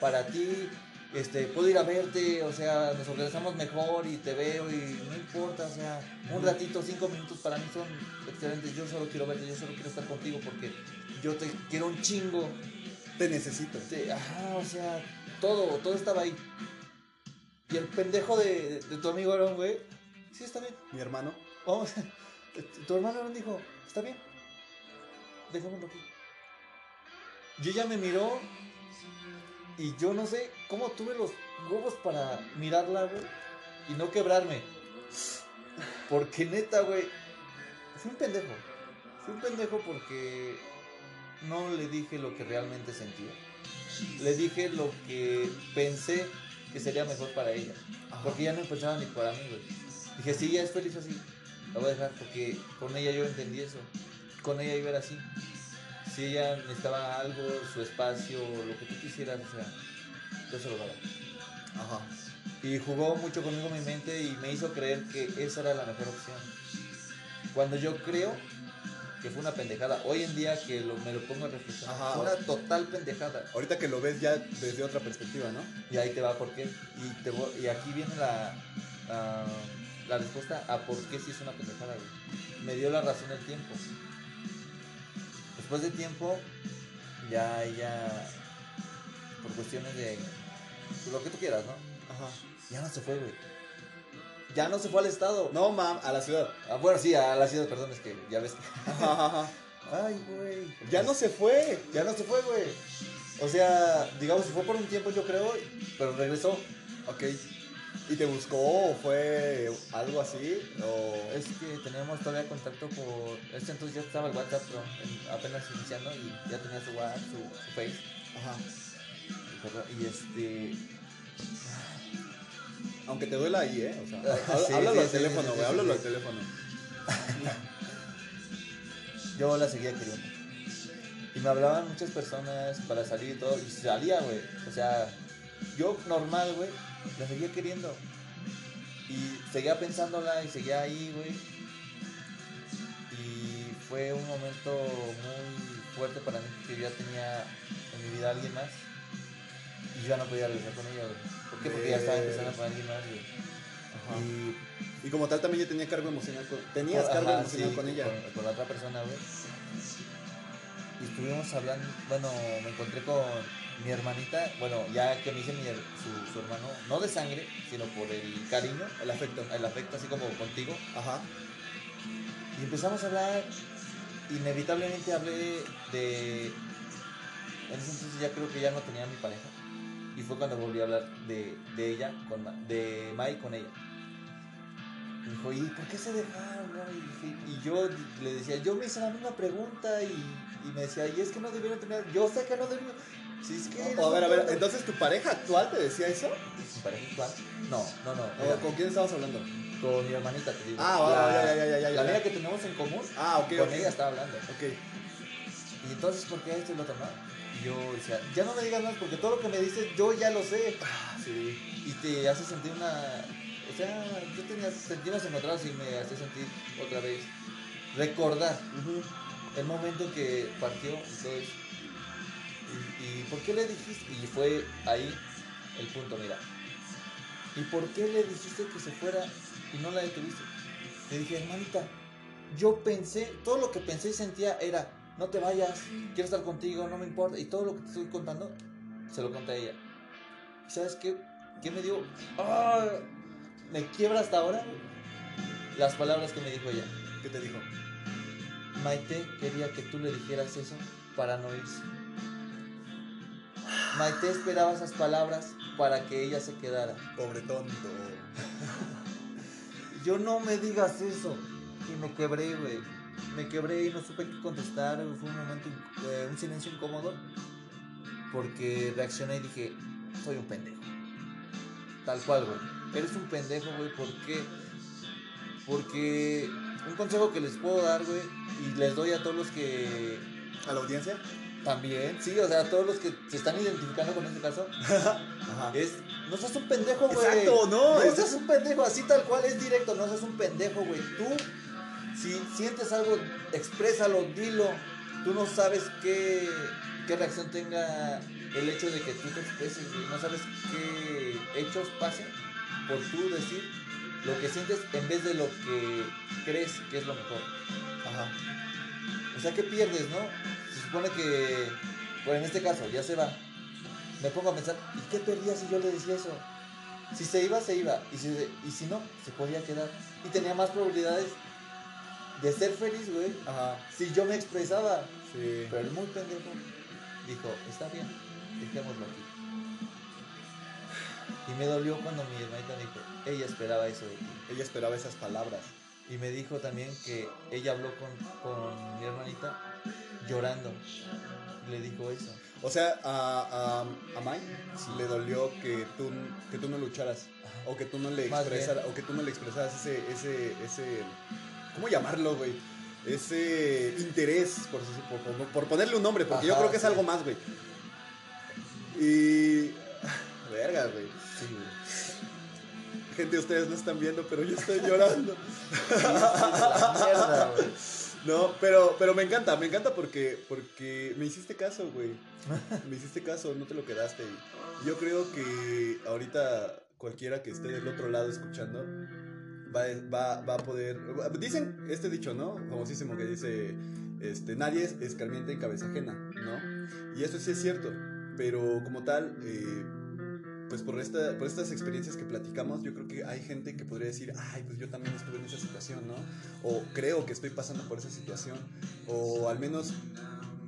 para ti, este, puedo ir a verte, o sea, nos organizamos mejor y te veo y no importa, o sea, un ratito, cinco minutos para mí son excelentes, yo solo quiero verte, yo solo quiero estar contigo porque yo te quiero un chingo, Te necesito. te- ajá, o sea, todo, todo estaba ahí. Y el pendejo de, de tu amigo Aaron, güey, sí, está bien, Mi hermano. vamos, tu hermano Aaron dijo, está bien, dejémoslo aquí. Y ella me miró y yo no sé cómo tuve los huevos para mirarla, güey, y no quebrarme. Porque neta, güey, fui un pendejo. Fui un pendejo porque no le dije lo que realmente sentía. Le dije lo que pensé que sería mejor para ella. Porque ella no pensaba ni para mí, güey. Dije, si ella es feliz así, la voy a dejar porque con ella yo entendí eso. Con ella iba a ser así. Si ella necesitaba algo, su espacio, lo que tú quisieras, o sea, yo se lo daba. Ajá. Y jugó mucho conmigo mi mente y me hizo creer que esa era la mejor opción. Cuando yo creo que fue una pendejada. Hoy en día que lo- me lo pongo a reflexionar, Ajá. fue una total pendejada. Ahorita que lo ves ya desde otra perspectiva, ¿no? Y ahí te va por qué. Y, te y aquí viene la, la- la respuesta a por qué sí es una pendejada, güey. Me dio la razón el tiempo. Después de tiempo, ya ella, por cuestiones de pues, lo que tú quieras, ¿no? Ajá. Ya no se fue, güey. Ya no se fue al estado. No, mam, a la ciudad. Ah, bueno, sí, a la ciudad, perdón, es que ya ves. Ay, güey. Ya no se fue. Ya no se fue, güey. O sea, digamos, se fue por un tiempo, yo creo, pero regresó. Ok. ¿Y te buscó o fue algo así? O... Es que teníamos todavía contacto por. Este entonces ya estaba el WhatsApp, pero en- apenas iniciando y ya tenía su WhatsApp, su, su Face. Ajá. Y este. Aunque te duela ahí, ¿eh? O sea, sí, háblalo sí, al sí, teléfono, güey. háblalo al teléfono. Yo la seguía queriendo. Y me hablaban muchas personas para salir y todo. Y salía, güey. O sea, yo normal, güey. La seguía queriendo. Y seguía pensándola y seguía ahí, güey. Y fue un momento muy fuerte para mí porque yo ya tenía en mi vida a alguien más. Y yo ya no podía regresar con ella, güey. ¿Por qué? Porque ya estaba empezando con alguien más, güey. Ajá. Y Y como tal también ya tenía cargo emocional con... Tenías cargo Ajá, emocional sí, con ella. Con, con la otra persona, güey. Y estuvimos hablando, bueno, me encontré con mi hermanita, bueno, ya que me hice mi, su, su hermano, no de sangre, sino por el cariño, El afecto. el afecto, así como contigo. Ajá. Y empezamos a hablar, inevitablemente hablé de... En ese entonces ya creo que ya no tenía mi pareja. Y fue cuando volví a hablar de, de ella, con, de Mai con ella. Y dijo, ¿y por qué se dejaron? no?" Y, dije- y yo le decía, yo me hice la misma pregunta y, y me decía, y es que no debieron tener, yo sé que no debieron. Si es que O, a ver, a ver, entonces tu pareja actual te decía eso? ¿Mi pareja actual? No, no, no. ¿O mira, con quién estabas hablando? con mi hermanita, te digo. Ah, va, ya, ya, ya, ya, La amiga que tenemos en común, Ah, ok, con ella estaba hablando. Ok. Y entonces, ¿por qué esto y lo otro no? Y yo decía, ya no me digas más porque todo lo que me dices yo ya lo sé. Ah, sí. Y te hace sentir una. O sea, yo tenía sentimientos encontrados y me hace sentir otra vez. Recordar Ujú. el momento que partió y por qué le dijiste? Y fue ahí el punto, mira. ¿Y por qué le dijiste que se fuera y no la detuviste? Le dije, hermanita, yo pensé, todo lo que pensé y sentía era, no te vayas, quiero estar contigo, no me importa. Y todo lo que te estoy contando, se lo conté a ella. ¿Y sabes qué? ¿Qué me dio? ¡Ah! Me quiebra hasta ahora las palabras que me dijo ella. ¿Qué te dijo? Maite quería que tú le dijeras eso para no irse. Maite esperaba esas palabras para que ella se quedara. Pobre tonto. Yo no me digas eso. Y me quebré, güey. Me quebré y no supe qué contestar. Fue un momento, eh, un silencio incómodo. Porque reaccioné y dije, soy un pendejo. Tal cual, güey. Eres un pendejo, güey. ¿Por qué? Porque un consejo que les puedo dar, güey, y les doy a todos los que ¿A la audiencia? También, sí, o sea, todos los que se están identificando con este caso, Ajá. es, no seas un pendejo, güey. Exacto, no, No es- seas un pendejo, así tal cual es directo, no seas un pendejo, güey. Tú, si sientes algo, exprésalo, dilo. Tú no sabes qué, qué reacción tenga el hecho de que tú te expreses, güey. No sabes qué hechos pasen por tú decir lo que sientes en vez de lo que crees que es lo mejor. Ajá. O sea, ¿qué pierdes, no? Supone que, bueno, en este caso, ya se va. Me pongo a pensar, ¿y qué perdía si yo le decía eso? Si se iba, se iba. Y si, y si no, se podía quedar. Y tenía más probabilidades de ser feliz, güey. Ajá. Si yo me expresaba. Sí. Pero el muy pendejo dijo, está bien, dejémoslo aquí. Y me dolió cuando mi hermanita me dijo, ella esperaba eso de ti. Ella esperaba esas palabras. Y me dijo también que ella habló con, con mi hermanita llorando. Y le dijo eso. O sea, a, a, a Mai le dolió que tú, que tú no lucharas. O que tú no le expresaras, o que tú no le expresaras ese, ese, ese, ¿cómo llamarlo, güey? Ese interés, por, por, por- ponerle un nombre, porque yo creo que es algo más, güey. Y... Verga, güey. Sí, güey. Gente, ustedes no están viendo, pero yo estoy llorando. La mierda, güey. No, pero, pero me encanta, me encanta porque, porque me hiciste caso, güey. Me hiciste caso, no te lo quedaste. Yo creo que ahorita cualquiera que esté del otro lado escuchando va, va, va a poder... Dicen este dicho, ¿no? Famosísimo que dice, este, nadie es escarmienta en cabeza ajena, ¿no? Y eso sí es cierto, pero como tal, eh, pues por, esta, por estas experiencias que platicamos, yo creo que hay gente que podría decir, ay, pues yo también estuve en esa situación, ¿no? O creo que estoy pasando por esa situación, o al menos...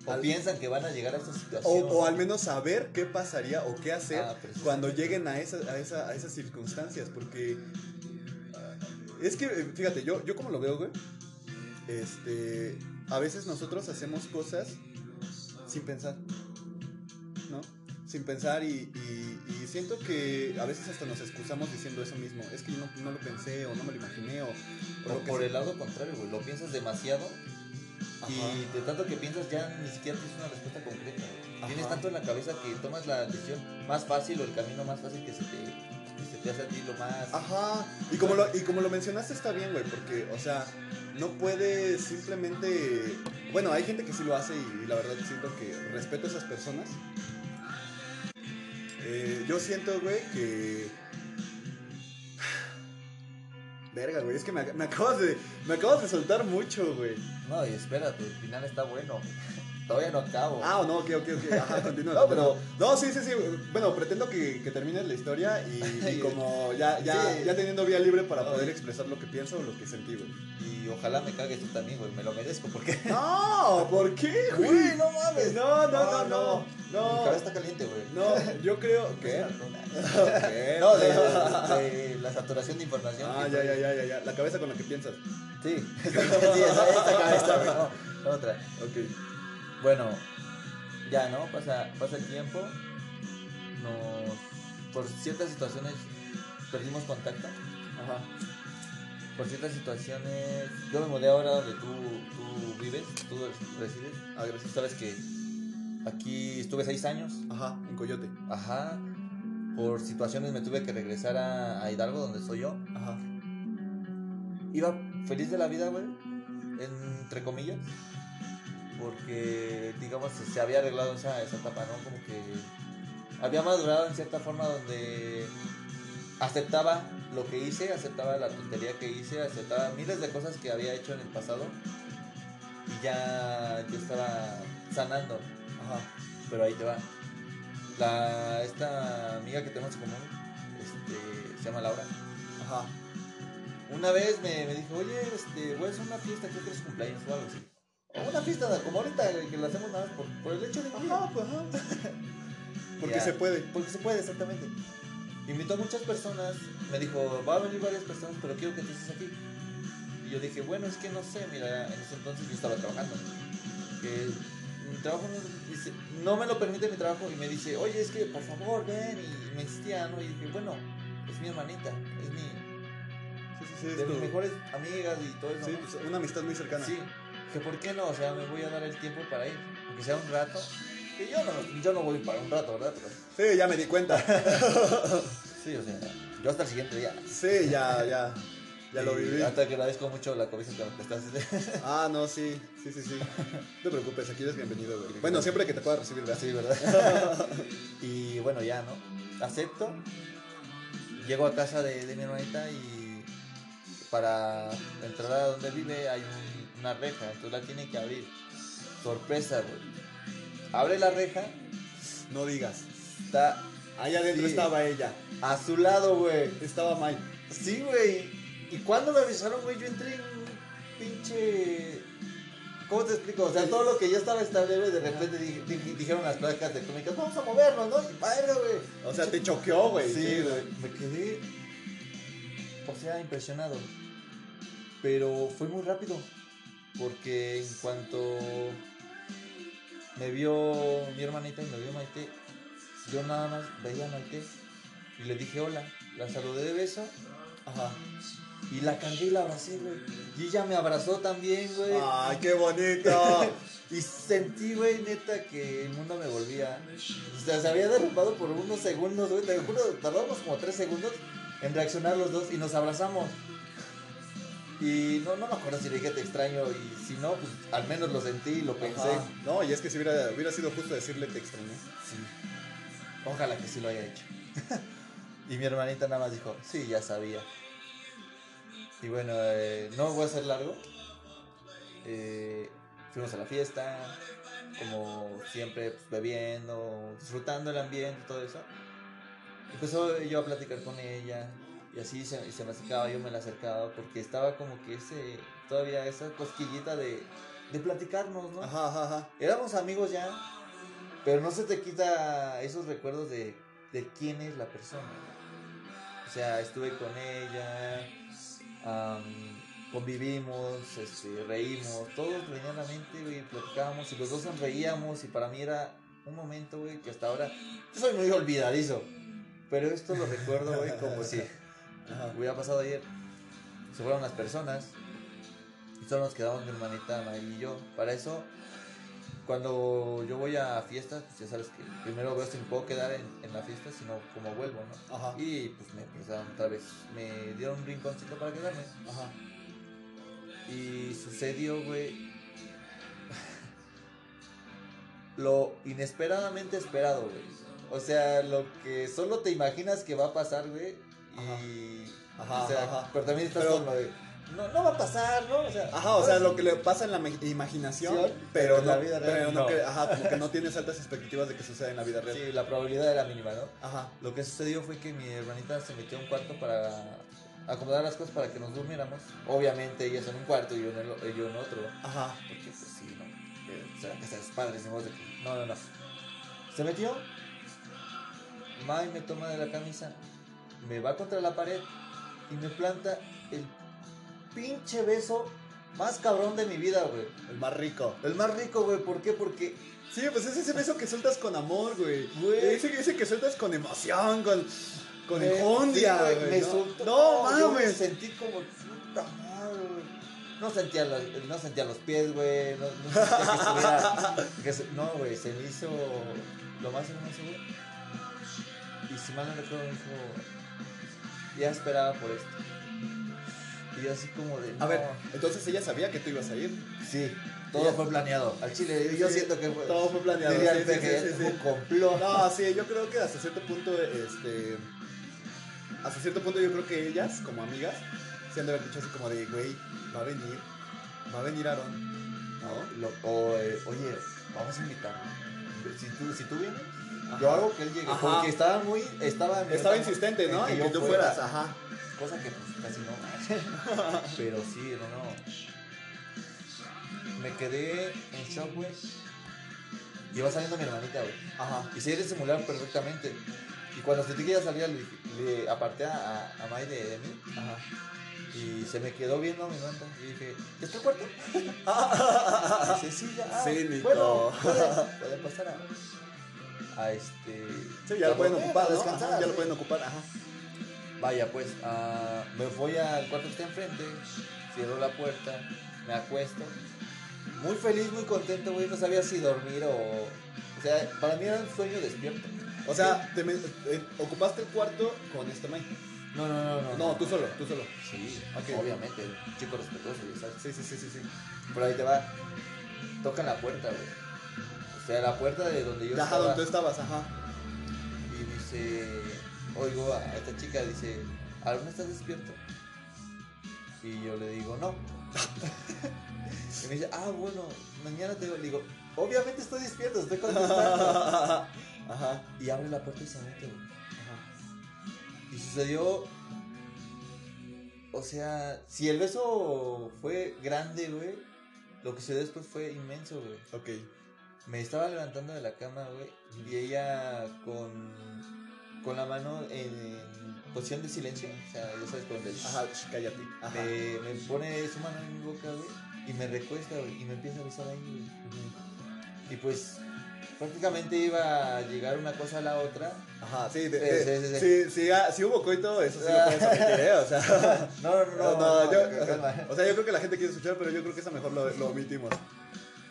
O al- piensan que van a llegar a esta o, situación. o al menos saber qué pasaría o qué hacer Ah, precisamente. cuando lleguen a, esa, a, esa, a esas circunstancias. Porque ah, es que, eh, fíjate, yo, yo como lo veo, güey, este, a veces nosotros hacemos cosas sin pensar. Sin pensar y, y- y siento que a veces hasta nos excusamos diciendo eso mismo. Es que yo no, no lo pensé o no me lo imaginé o, o O lo por sea. el lado contrario, güey. Lo piensas demasiado Ajá. y de tanto que piensas ya ni siquiera tienes una respuesta concreta. Tienes tanto en la cabeza que tomas la decisión más fácil o el camino más fácil que se te, que se te hace a ti lo más. Ajá, y como, lo, y como lo mencionaste está bien, güey, porque, o sea, no puedes simplemente... Bueno, hay gente que sí lo hace y, la verdad siento que respeto a esas personas. Eh, yo siento, güey, que... Verga, güey, es que me, acabas de, me acabas de soltar mucho, güey. No, y espérate, el final está bueno. Todavía no acabo. Ah, no, ok, ok, ok, ajá, continúa. No, pero- No, sí, sí, sí, bueno, pretendo que, que termines la historia y, y como ya, ya, Sí. ya teniendo vía libre para No, poder expresar lo que pienso o lo que sentí, güey. Y ojalá me cagues tú también, güey. Me lo merezco porque. No, ¿por qué, güey? Güey, no mames. No, no, no, No, no. Mi cabeza está caliente, güey. no, yo creo que. ¿Qué? No, de, de- de la saturación de información. Ah, ya, ya, ya, ya, ya. La cabeza con la que piensas. Sí, sí, esa, esa cabeza, güey. No, otra. Ok. Bueno, ya, ¿no? Pasa, pasa el tiempo. Nos. Por ciertas situaciones perdimos contacto. Ajá. Por ciertas situaciones. Yo me mudé ahora donde tú, tú vives, tú resides. Ah, gracias. Sabes que aquí estuve seis años. Ajá, en Coyote. Ajá. Por situaciones me tuve que regresar a, a Hidalgo, donde soy yo. Ajá. Iba feliz de la vida, güey. Entre comillas. Porque, digamos, se, había arreglado esa, esa etapa, ¿no? Como que había madurado en cierta forma donde aceptaba lo que hice, aceptaba la tontería que hice, aceptaba miles de cosas que había hecho en el pasado. Y ya yo estaba sanando. Ajá. Pero ahí te va. La, esta amiga que tenemos en común este, se llama Laura. Ajá. Una vez me, me dijo, oye, este, voy a hacer una fiesta, creo que es cumpleaños o algo así. Una fiesta como ahorita, que la hacemos nada más por, por el hecho de vivir. Ajá, pues ajá. Porque Ya. se puede. Porque se puede, exactamente. Invitó a muchas personas, me dijo, va a venir varias personas, pero quiero que tú estés aquí. Y yo dije, bueno, es que no sé, mira, en ese entonces yo estaba trabajando. Que mi trabajo no, dice, no me lo permite mi trabajo y me dice, oye, es que por favor ven. Y me insistía, ¿no? Y dije, bueno, es mi hermanita, es mi, Sí, sí, sí. es de mis tu- mejores amigas y todo eso. Sí, ¿no? pues, una amistad muy cercana. Sí, que por qué no, o sea, me voy a dar el tiempo para ir, aunque sea un rato. Que yo no, yo no voy para un rato, ¿verdad? Pero, Sí, ya me di cuenta. sí, o sea, yo hasta el siguiente día. Sí, ya, ya. Ya lo Y viví. Hasta que agradezco mucho la cobija que me prestaste. Ah, no, sí, sí, sí, sí. No te preocupes, aquí eres bienvenido, güey. Bueno, siempre que te pueda recibir, ¿verdad? Sí, ¿verdad? y bueno, ya, ¿no? Acepto. Llego a casa de, de mi hermanita y para entrar a donde vive hay un- una reja, entonces la tiene que abrir. Sorpresa, güey. Abre la reja, No digas. está Ahí adentro Sí. estaba ella. a su lado, güey. Estaba Mike. Sí, güey. Y cuando me avisaron, güey, yo entré en un pinche. ¿Cómo te explico? O sea, todo lo que ya estaba estable, güey, de repente di- di- dijeron las placas tectónicas, vamos a movernos, ¿no? Y madre, güey. O sea, te choqueó, güey. Sí, güey. Me quedé. O sea, impresionado. Pero fue muy rápido. Porque en cuanto me vio mi hermanita y me vio Maite, yo nada más veía a Maite y le dije hola. La saludé de beso Ajá. y la cargué y la abracé, güey. Y ella me abrazó también, güey. Ay, qué bonito. Y sentí, güey, neta, que el mundo me volvía. O sea, se había derrumbado por unos segundos, güey. Te juro, tardamos como tres segundos en reaccionar los dos y nos abrazamos. Y no, no me acuerdo si le dije te extraño y si no, pues al menos lo sentí y lo pensé. Ajá. No, y es que si hubiera, hubiera sido justo decirle te extrañé. Sí. Ojalá que sí lo haya hecho. y mi hermanita nada más dijo, sí, ya sabía. Y bueno, eh, no voy a ser largo. Eh, fuimos a la fiesta, como siempre, pues, bebiendo, disfrutando el ambiente, todo eso. Empezó yo a platicar con ella y así se, se me acercaba, yo me la acercaba porque estaba como que ese, todavía esa cosquillita de, de platicarnos, ¿no? Ajá, ajá, ajá. Éramos amigos ya, pero no se te quita esos recuerdos de, de quién es la persona. O sea, estuve con ella, convivimos, este, reímos, todos venían a la mente, güey, platicábamos y los dos sonreíamos y para mí era un momento, güey, que hasta ahora, yo soy muy olvidadizo, pero esto lo recuerdo, güey, como si Ajá. hubiera pasado ayer. Se fueron las personas y solo nos quedamos mi hermanita May y yo. Para eso, cuando yo voy a fiestas, pues ya sabes que primero veo si me puedo quedar en, en la fiesta, sino como vuelvo, ¿no? Ajá. Y pues me prestaron otra vez, me dieron un rinconcito para quedarme. Ajá. Y sucedió, güey. Lo inesperadamente esperado, güey. O sea, lo que solo te imaginas que va a pasar, güey. Y. Ajá, o sea, ajá. pero también estás Pero- con lo de. No, no va a pasar, ¿no? O sea, Ajá, o sea, lo que le pasa en la imaginación, Sí, pero en la no, vida real, pero no que, ajá, como que no tienes altas expectativas de que suceda en la vida real. Sí, la probabilidad era mínima, ¿no? Ajá. Lo que sucedió fue que mi hermanita se metió a un cuarto para acomodar las cosas para que nos durmiéramos. Obviamente ellas en un cuarto y yo en, el, yo en otro. Ajá. Porque pues sí, ¿no? O sea, casa de sus padres, de que- No, no, no. Se metió. Mai me toma de la camisa. Me va contra la pared. Y me planta el pinche beso más cabrón de mi vida, güey. El más rico. El más rico, güey. ¿Por qué? Porque, Sí, pues es ese beso que sueltas con amor, güey. Güey. Ese, ese que sueltas con emoción, con, con eh, enjundia, sí, güey. Me no, soltó. no yo me mames. sentí como puta madre, güey. No sentía, los, no sentía los pies, güey. No, no sentía que estuviera. que se- no, güey. Se me hizo lo más hermoso, güey. Y si mal no recuerdo, me dijo. Ya esperaba por esto. Y yo así como de. A ver, entonces ella sabía que tú ibas a ir. Sí, todo Ella- fue planeado. Al chile, yo Sí, siento que fue. Todo fue planeado. Sí, sí, sí. un complot. No, sí, yo creo que hasta cierto punto, este. Hasta cierto punto, yo creo que ellas, como amigas, se han de haber dicho así como de, güey, va a venir, va a venir Aaron, ¿no? Lo- o, eh, oye, vamos a invitarlo. Si tú, si tú vienes, Ajá. yo hago que él llegue. Ajá. Porque estaba muy. Estaba, Estaba insistente, ¿no? en que yo tú fuera. fueras, ajá. Cosa que pues casi no. Pero sí, no, no. Me quedé en shock, güey. Iba saliendo mi hermanita, güey. Ajá. Y se iba a simular perfectamente. Y cuando sentí que ella salía, le, aparté a, a May de, de mí. Ajá. Y se me quedó viendo mi hermanita. Y dije, ¿ya está el cuarto? Y dice, sí, ya. Cínico. Bueno, pueden pasar a, a este. Sí, ya lo pueden ocupar, ¿no? descansar, Ajá, ya lo pueden ocupar, ajá. Vaya, pues, ah, me voy al cuarto que está enfrente, cierro la puerta, me acuesto. Muy feliz, muy contento, güey. No sabía si dormir o. O sea, para mí era un sueño despierto. O sea, te me- eh, ocupaste el cuarto con este May. No, no, no, no. No, tú solo, tú solo. Sí, Ok. obviamente, chico respetuoso, sabes. Sí, sí, sí, sí, sí. Por ahí te va. Tocan la puerta, güey. O sea, la puerta de donde yo Ajá, estaba. donde tú estabas, ajá. Y dice, oigo a esta chica, dice, ¿aún estás despierto? Y yo le digo, no. y me dice, ah, bueno, mañana te digo, le digo, obviamente estoy despierto, estoy contestando. Ajá. y abre la puerta y se mete, güey. Ajá. Y sucedió, o sea, si el beso fue grande, güey, lo que sucedió después fue inmenso, güey. Ok. Me estaba levantando de la cama, güey, y ella con, con la mano en posición de silencio, o sea, ya sabes, con el... Ajá, cállate. Ajá. Me, me pone su mano en mi boca, güey, y me recuesta, güey, y me empieza a besar ahí, güey. Y pues, prácticamente iba a llegar una cosa a la otra. Ajá, sí, de- Sí, de- sí, sí, sí, sí, ah, sí hubo coito, eso sí lo puedes omitir, ¿eh? O sea, No, no, no, no, no, yo, o sea, yo creo que la gente quiere escuchar, pero yo creo que eso mejor lo, lo omitimos.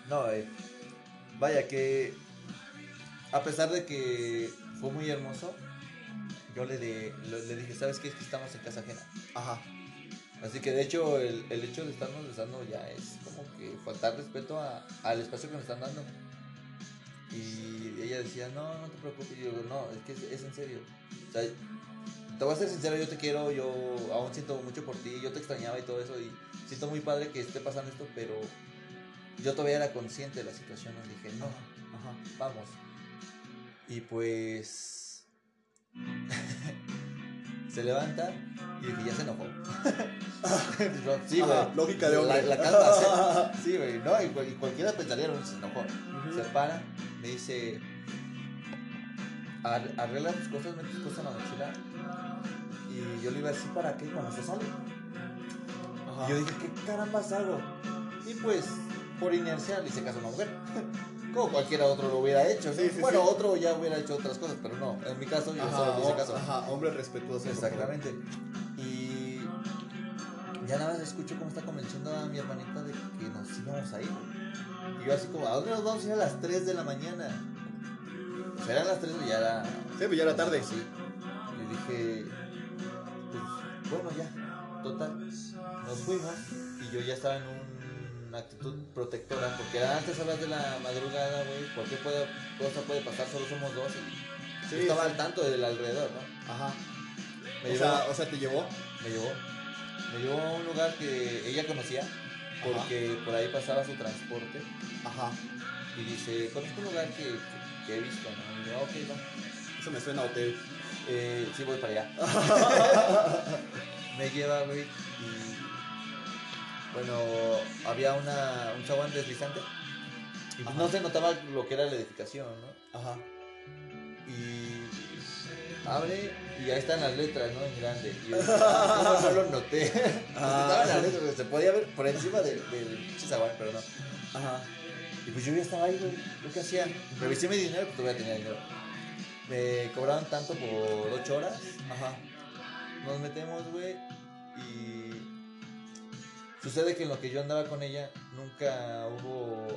No, eh, vaya que a pesar de que fue muy hermoso, yo le, de- le, le dije, ¿sabes qué? Es que estamos en casa ajena. Ajá. Así que de hecho el, el hecho de estarnos besando ya es como que faltar respeto a- al espacio que nos están dando. Y ella decía, no, no te preocupes. Y yo no, es que es, es en serio. O sea, te voy a ser sincero, yo te quiero, yo aún siento mucho por ti, yo te extrañaba y todo eso, y siento muy padre que esté pasando esto, pero yo todavía era consciente de la situación, y dije, no, Ajá. vamos. Y pues se levanta y dije, ya se enojó. sí, güey. Ajá, lógica de La- hombre. La, calma, sí, sí, güey, no, y, cual- y cualquiera pensaría, no, se enojó. Se para, me dice, "Ar- arregla tus cosas, mete tus cosas en la mochila. Y yo le iba a decir, ¿para qué? Cuando se sale. Ajá. Y yo dije, ¿qué carambas hago? Y pues, por inercia le hice caso a una mujer. Como cualquiera otro lo hubiera hecho. ¿no? Sí, sí, bueno, sí. otro ya hubiera hecho otras cosas, pero no. En mi caso, yo solo le hice caso. ajá, hombre respetuoso. Exactamente. Y ya nada más escucho cómo está convenciendo a mi hermanita de que nos íbamos a ir. Y yo así como, ¿a dónde nos vamos a ir a las 3 de la mañana? O sea, eran las 3 y ya era... Sí, pues ya era tarde. Sí. Y dije, pues bueno, ya, total. Nos fuimos y yo ya estaba en una actitud protectora porque eran altas horas de la madrugada, güey. Cualquier cosa puede pasar, solo somos dos. Y Sí, yo estaba sí. al tanto del alrededor, ¿no? Ajá. Me o, llevó, sea, o sea, te llevó. me llevó, me llevó a un lugar que ella conocía porque por ahí pasaba su transporte Ajá. y dice, conozco un lugar que, que- que he visto, ¿no? Y yo, ok, va. Eso me suena a hotel. Eh, sí, voy para allá. me lleva, güey, y bueno, había una, un chabón deslizante y pues no se notaba lo que era la edificación, ¿no? Ajá. Y abre y ahí están las letras, ¿no? En grande. Y yo, ¿cómo no lo noté? Ah. Estaban las letras, se podía ver por encima de- del zaguán, pero no. Ajá. Y pues yo ya estaba ahí, güey. ¿Yo qué hacía? Revisé mi dinero, pues todavía tenía dinero. Me cobraban tanto por 8 horas. Ajá. Nos metemos, güey. Y sucede que en lo que yo andaba con ella, nunca hubo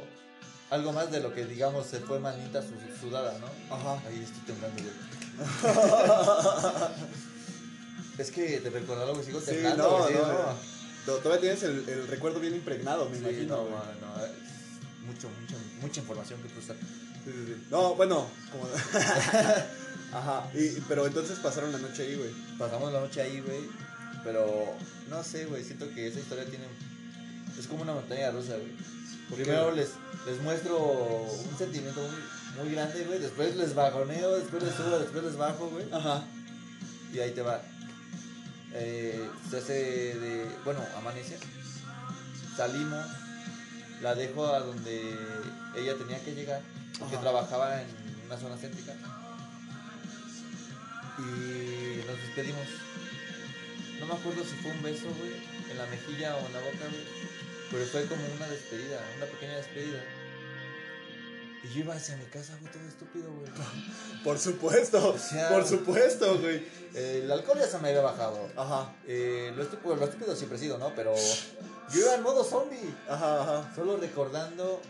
algo más de lo que, digamos, se fue manita su- sudada, ¿no? Ajá. Ahí estoy temblando, güey. es que te recordó algo que sigo Sí, temblando, no, sí, no. To- Todavía tienes el, el recuerdo bien impregnado, me Sí, imagino. no, no, no, mucho, mucho, mucha información que procesar. Sí, sí, sí. No, bueno, como. Ajá. Y, pero entonces pasaron la noche ahí, güey. Pasamos la noche ahí, güey. Pero no sé, güey. Siento que esa historia tiene. Es como una montaña rusa, güey. Primero les, les muestro un sentimiento muy, muy grande, güey. Después les bajoneo, después les subo, después les bajo, güey. Ajá. Y ahí te va. Eh, se hace de. Bueno, amanece. Salimos. La dejo a donde ella tenía que llegar. Porque Ajá. trabajaba en una zona céntrica. Y nos despedimos. No me acuerdo si fue un beso, güey. En la mejilla o en la boca, güey. Pero fue como una despedida, una pequeña despedida. Y yo iba hacia mi casa, güey, todo estúpido, güey. Por supuesto. O sea- por supuesto, güey. El alcohol ya se me había bajado. Ajá. Eh, lo, estúpido, lo estúpido siempre he sido, ¿no? Pero yo iba en modo zombie. Ajá, ajá. Solo recordando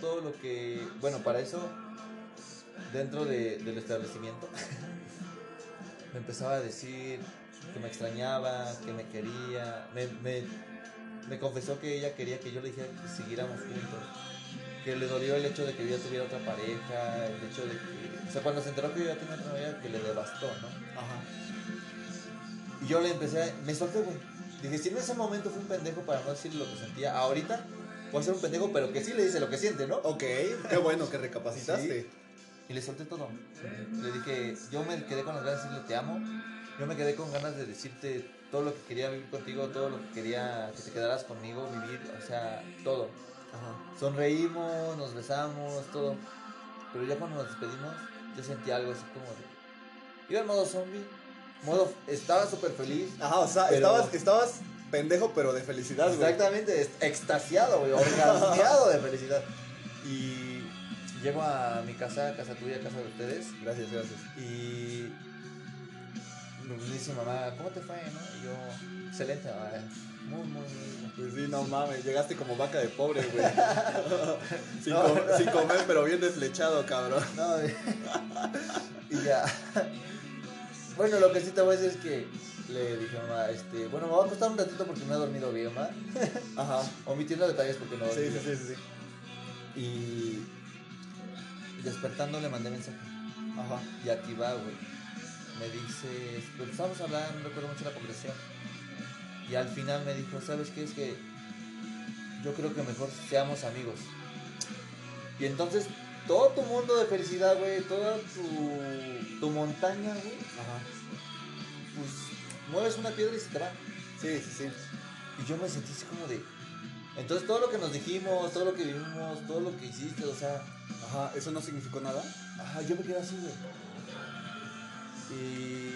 todo lo que. Bueno, para eso, dentro de- del establecimiento, me empezaba a decir que me extrañaba, que me quería. Me, me, me confesó que ella quería que yo le dijera que siguiéramos juntos. Que le dolió el hecho de que yo ya tuviera otra pareja, el hecho de que. O sea, cuando se enteró que yo ya tenía otra novia, que le devastó, ¿no? Ajá. Y yo le empecé, a- me solté, güey. Dije, si en ese momento fue un pendejo para no decirle lo que sentía, ahorita a ser un pendejo, pero que sí le dice lo que siente, ¿no? Ok, qué bueno que recapacitaste. Y le solté todo. Le dije, yo me quedé con las ganas de decirle te amo. Yo me quedé con ganas de decirte todo lo que quería vivir contigo, todo lo que quería que te quedaras conmigo, vivir, o sea, todo. Ajá. Sonreímos, nos besamos, todo. Pero ya cuando nos despedimos, yo sentí algo así como de... Iba en modo zombie, modo... Estaba súper feliz. Ajá, o sea, Pero- estabas, estabas pendejo, pero de felicidad, güey. Exactamente, extasiado, güey, orgasmeado de felicidad. Y llego a mi casa, casa tuya, casa de ustedes, Gracias, gracias. y me dice mamá, ¿cómo te fue? No? Y yo, excelente, mamá, muy, muy, muy. Pues sí, no mames, llegaste como vaca de pobre, güey. sin, No. com- sin comer, pero bien deslechado, cabrón. No, y ya. Bueno, lo que sí te voy a decir es que le dije a mamá, este, bueno, me va a costar un ratito porque no he dormido bien, mamá. Ajá. Omitiendo detalles porque no he Sí, dormido. sí, sí, sí. sí. Y despertando le mandé mensaje. Ajá. Y aquí va, güey. Me dice, pues estábamos hablando, no recuerdo mucho la conversación. Y al final me dijo, ¿sabes qué? Es que yo creo que mejor seamos amigos. Y entonces todo tu mundo de felicidad, güey, toda tu, tu montaña, güey, pues mueves una piedra y se te va. Sí, sí, sí. Y yo me sentí así como de... Entonces todo lo que nos dijimos, todo lo que vivimos, todo lo que hiciste, o sea, Ajá, ¿eso no significó nada? Ajá, yo me quedé así, güey. Y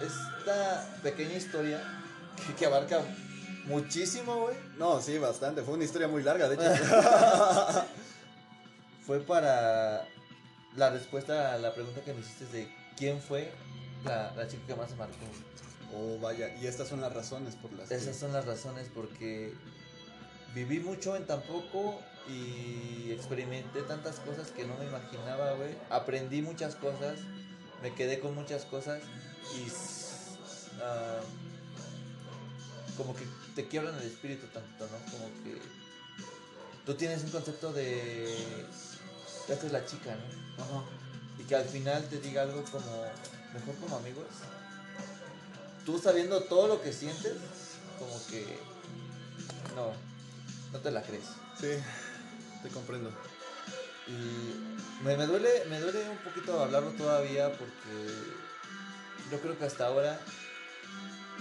esta pequeña historia que, que abarca muchísimo, güey, No, sí, bastante. Fue una historia muy larga, de hecho. fue para la respuesta a la pregunta que me hiciste de quién fue la, la chica que más se marcó. oh, vaya. Y estas son las razones por las que- Esas son las razones porque viví mucho en tan poco y experimenté tantas cosas que no me imaginaba, güey. Aprendí muchas cosas, me quedé con muchas cosas y ah, como que te quiebran el espíritu tanto, ¿no? Como que tú tienes un concepto de esta es la chica, ¿no? Ajá. y que al final te diga algo como mejor como amigos tú sabiendo todo lo que sientes como que no no te la crees Sí, te comprendo. y me, me duele me duele un poquito hablarlo todavía porque yo creo que hasta ahora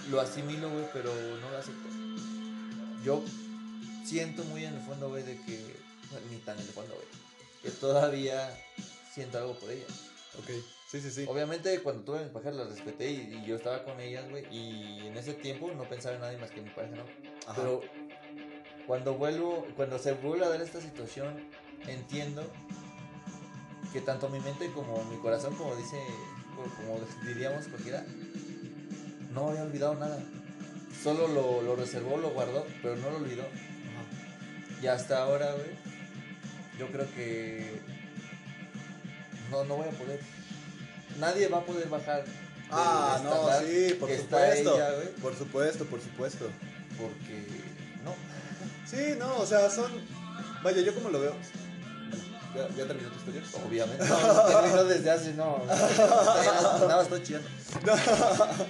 lo asimilo güey pero no lo acepto yo siento muy en el fondo güey de que ni tan en el fondo güey que todavía siento algo por ella Ok, sí, sí, sí. Obviamente cuando tuve a mis parejas las respeté y, y yo estaba con ellas, güey, y en ese tiempo no pensaba en nadie más que en mi pareja, ¿no? Ajá. Pero cuando vuelvo, cuando se vuelve a dar esta situación, entiendo que tanto mi mente como mi corazón, como dice, como diríamos cualquiera, no había olvidado nada. Solo lo, lo reservó, lo guardó, pero no lo olvidó. Ajá. Y hasta ahora, güey, yo creo que no, no voy a poder. Nadie va a poder bajar. Ah, no, sí, por supuesto. ella, por supuesto, por supuesto. porque. Sí, no, o sea, son. Vaya, yo como lo veo. ¿Ya, ya terminó tu historia? Obviamente. No, terminó desde hace, no. Nada, estoy chillando.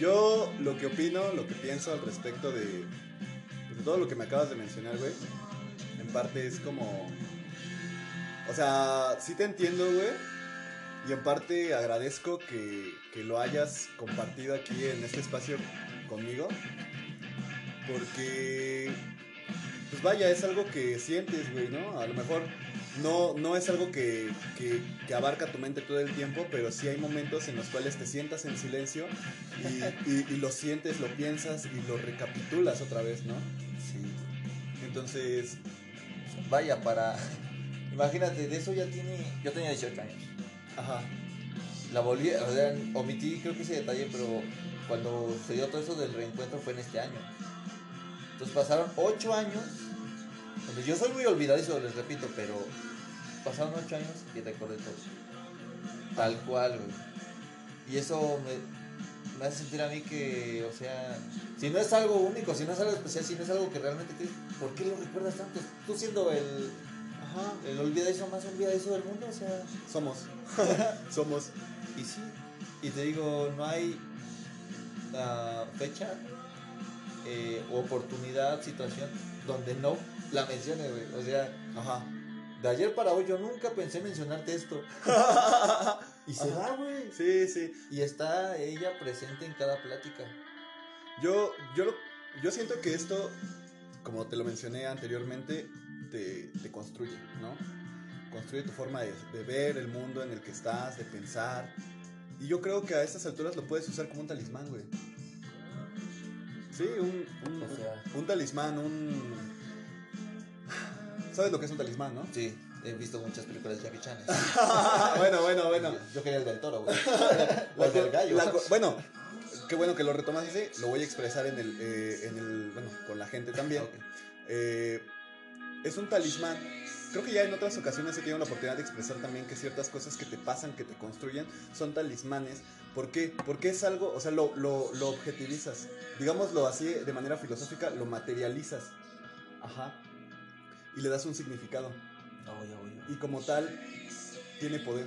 Yo lo que opino, lo que pienso al respecto de, de todo lo que me acabas de mencionar, güey, en parte es como... O sea, sí te entiendo, güey, y en parte agradezco que, que lo hayas compartido aquí en este espacio conmigo, porque, pues vaya, es algo que sientes, güey, ¿no? A lo mejor no, no es algo que, que, que abarca tu mente todo el tiempo, pero sí hay momentos en los cuales te sientas en silencio y, y- y lo sientes, lo piensas y lo recapitulas otra vez, ¿no? Sí. Entonces, Vaya, para. Imagínate, de eso ya tiene. Yo tenía 18 años. ajá, La volví, o sea, omití creo que ese detalle, pero cuando se dio todo eso del reencuentro fue en este año. Entonces pasaron 8 años. Yo soy muy olvidadizo, les repito, pero pasaron 8 años y recordé todo. Tal cual, güey. Y eso me, me hace sentir a mí que, o sea, si no es algo único, si no es algo especial, si no es algo que realmente crees, ¿por qué lo recuerdas tanto? Tú siendo el, ajá, el olvidadizo más olvidadizo del mundo, o sea. somos, somos, Y sí, y te digo, no hay ah, fecha, eh, oportunidad, situación donde no la mencione, güey. O sea, ajá. de ayer para hoy yo nunca pensé mencionarte esto. Y se da, güey. Sí, sí. Y está ella presente en cada plática. Yo, yo, lo- yo siento que esto, como te lo mencioné anteriormente, te, te construye, ¿no? Construye tu forma de, de ver el mundo en el que estás, de pensar. Y yo creo que a estas alturas lo puedes usar como un talismán, güey. Sí, un, un, O sea. un talismán, un... ¿Sabes lo que es un talismán, no? Sí, he visto muchas películas de Jackie Chan. bueno, bueno, bueno. Yo, quería el del toro, güey. O el del gallo. la bueno, qué bueno que lo retomas así. Lo voy a expresar en el, eh, en el bueno, con la gente también. Ok. Eh, es un talismán. Creo que ya en otras ocasiones he tenido la oportunidad de expresar también que ciertas cosas que te pasan, que te construyen, son talismanes. ¿Por qué? Porque es algo, o sea, lo, lo, lo objetivizas. Digámoslo así de manera filosófica, lo materializas. Ajá. Y le das un significado. Voy. Y como tal, tiene poder.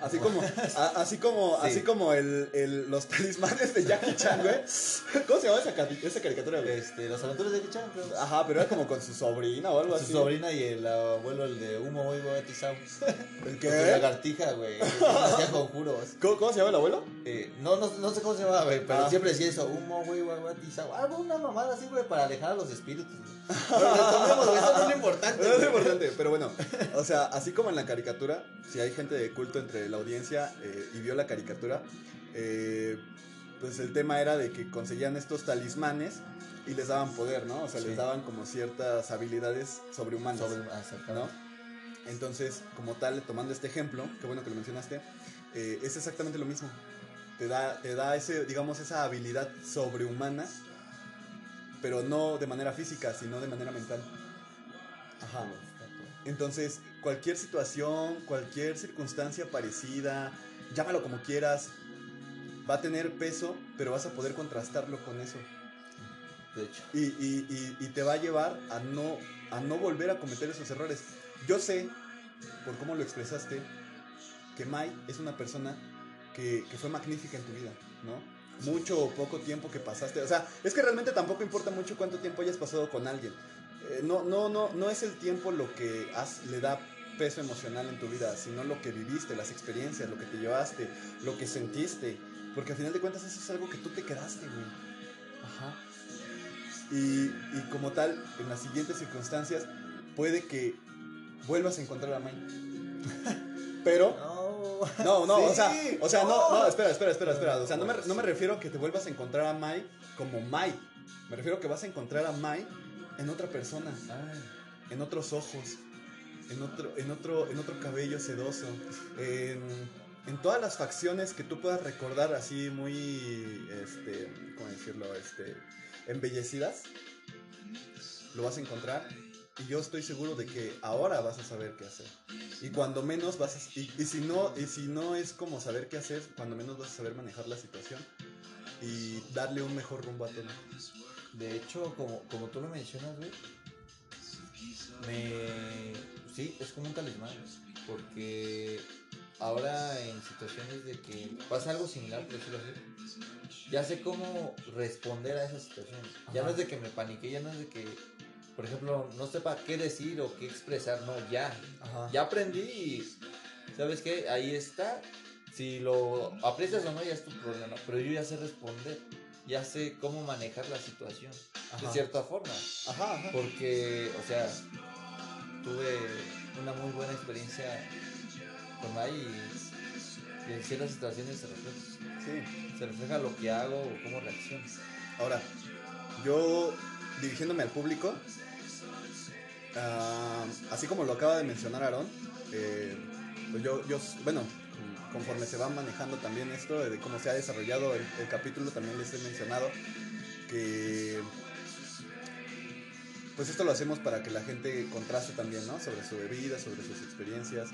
Así como, a- así como, Sí. así como el, el- los talismanes de Jackie Chan, güey. ¿Cómo se llama esa, esa caricatura, güey? Este, los aventuras de Kichan, creo. Ajá, pero era como con su sobrina o algo Su así. sobrina y el abuelo, el de humo muy bautizado. ¿El Con su qué? lagartija, güey. Hacía conjuros. ¿Cómo, cómo se llama el abuelo? Eh, no, no, no sé cómo se llama, güey, pero Ah. siempre decía eso, humo, güey, bautizado. Algo, una mamada así, güey, para alejar a los espíritus. güey. Retomemos, eso no es lo importante. No es güey. importante, pero bueno, o sea, así como en la caricatura, si hay gente de culto entre la audiencia eh, y vio la caricatura, eh, pues el tema era de que conseguían estos talismanes y les daban poder, ¿no? O sea, Sí. les daban como ciertas habilidades sobrehumanas, Sobre, ah. ¿no? Entonces, como tal, tomando este ejemplo, qué bueno que lo mencionaste, eh, es exactamente lo mismo. Te da, te da ese, digamos, esa habilidad sobrehumana, pero no de manera física, sino de manera mental. Ajá. Entonces, cualquier situación, cualquier circunstancia parecida, llámalo como quieras, va a tener peso, pero vas a poder contrastarlo con eso. De hecho. Y, y- y- y te va a llevar a no, a no volver a cometer esos errores. Yo sé, por cómo lo expresaste, que Mai es una persona que, que fue magnífica en tu vida, ¿no? Mucho o poco tiempo que pasaste. O sea, es que realmente tampoco importa mucho cuánto tiempo hayas pasado con alguien. Eh, no, no, no, no es el tiempo lo que has- le da peso emocional en tu vida, sino lo que viviste, las experiencias, lo que te llevaste, lo que sentiste. Porque al final de cuentas eso es algo que tú te quedaste, güey. Ajá. Y, y como tal, en las siguientes circunstancias, puede que vuelvas a encontrar a Mai. Pero, No. no, o sea, o sea, no, no, espera, espera, espera, espera. O sea, no me, no me refiero a que te vuelvas a encontrar a Mai como Mai. Me refiero a que vas a encontrar a Mai en otra persona, Ah, en otros ojos, en otro, en otro, en otro cabello sedoso, en, en todas las facciones que tú puedas recordar así muy, este, ¿cómo decirlo? Este, embellecidas, lo vas a encontrar y yo estoy seguro de que ahora vas a saber qué hacer. Y cuando menos vas a, y, y si no, y si no es como saber qué hacer, cuando menos vas a saber manejar la situación y darle un mejor rumbo a todo. De hecho, como, como tú lo mencionas, güey, me... Sí, es como un talismán, porque ahora en situaciones de que pasa algo similar, por decirlo así, ya sé cómo responder a esa situación. Ya no es de que me panique, ya no es de que, por ejemplo, no sepa qué decir o qué expresar, no, ya. Ajá. Ya aprendí y, ¿sabes qué? Ahí está. Si lo aprecias o no, ya es tu problema. Pero yo ya sé responder. Ya sé cómo manejar la situación. Ajá. De cierta forma. Ajá, ajá. Porque, o sea, tuve una muy buena experiencia con Mai y, y en ciertas situaciones se refleja. Sí. Se refleja lo que hago o cómo reacciono. Ahora, yo dirigiéndome al público, ah, así como lo acaba de mencionar Aarón, eh, pues yo, bueno, conforme se va manejando también esto, de cómo se ha desarrollado el, capítulo, también les he mencionado que pues esto lo hacemos para que la gente contraste también, ¿no? Sobre su vida, sobre sus experiencias.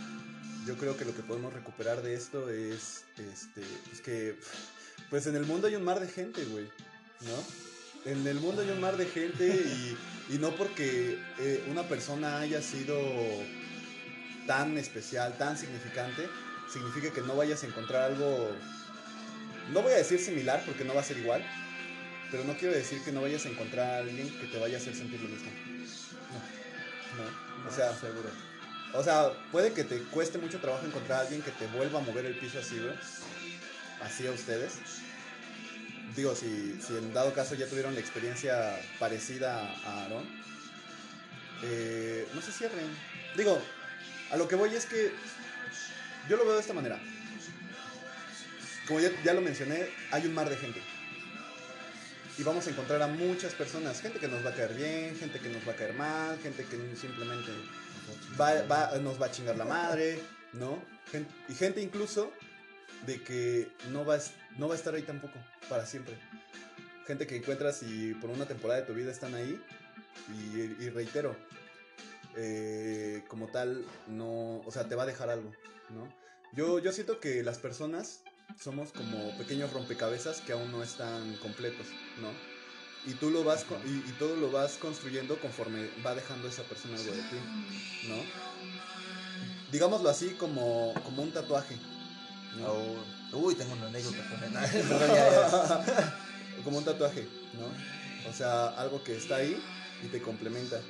Yo creo que lo que podemos recuperar de esto es, este, pues que, pues en el mundo hay un mar de gente, güey, ¿no? En el mundo hay un mar de gente y, y no porque eh, una persona haya sido tan especial, tan significante, significa que no vayas a encontrar algo, no voy a decir similar porque no va a ser igual, pero no quiero decir que no vayas a encontrar a alguien que te vaya a hacer sentir lo mismo. No. No. O sea, seguro. o sea, puede que te cueste mucho trabajo encontrar a alguien que te vuelva a mover el piso así, güey. Así a ustedes. Digo, si, si en dado caso ya tuvieron la experiencia parecida a Aaron, eh, no se cierren. Digo, a lo que voy es que yo lo veo de esta manera. Como ya, ya lo mencioné, hay un mar de gente. Y vamos a encontrar a muchas personas, gente que nos va a caer bien, gente que nos va a caer mal, gente que simplemente va, nos va a chingar la madre, ¿no? Y gente incluso de que no va, no va a estar ahí tampoco, para siempre. Gente que encuentras y por una temporada de tu vida están ahí. Y, y reitero, eh, como tal, no, o sea, te va a dejar algo, ¿no? Yo, yo siento que las personas somos como pequeños rompecabezas que aún no están completos, ¿no? Y tú lo vas, con- y, y todo lo vas construyendo conforme va dejando esa persona algo de ti, ¿no? Digámoslo así como, como un tatuaje, ¿no? Uy, tengo una anécdota ya. Como un tatuaje, ¿no? O sea, algo que está ahí y te complementa.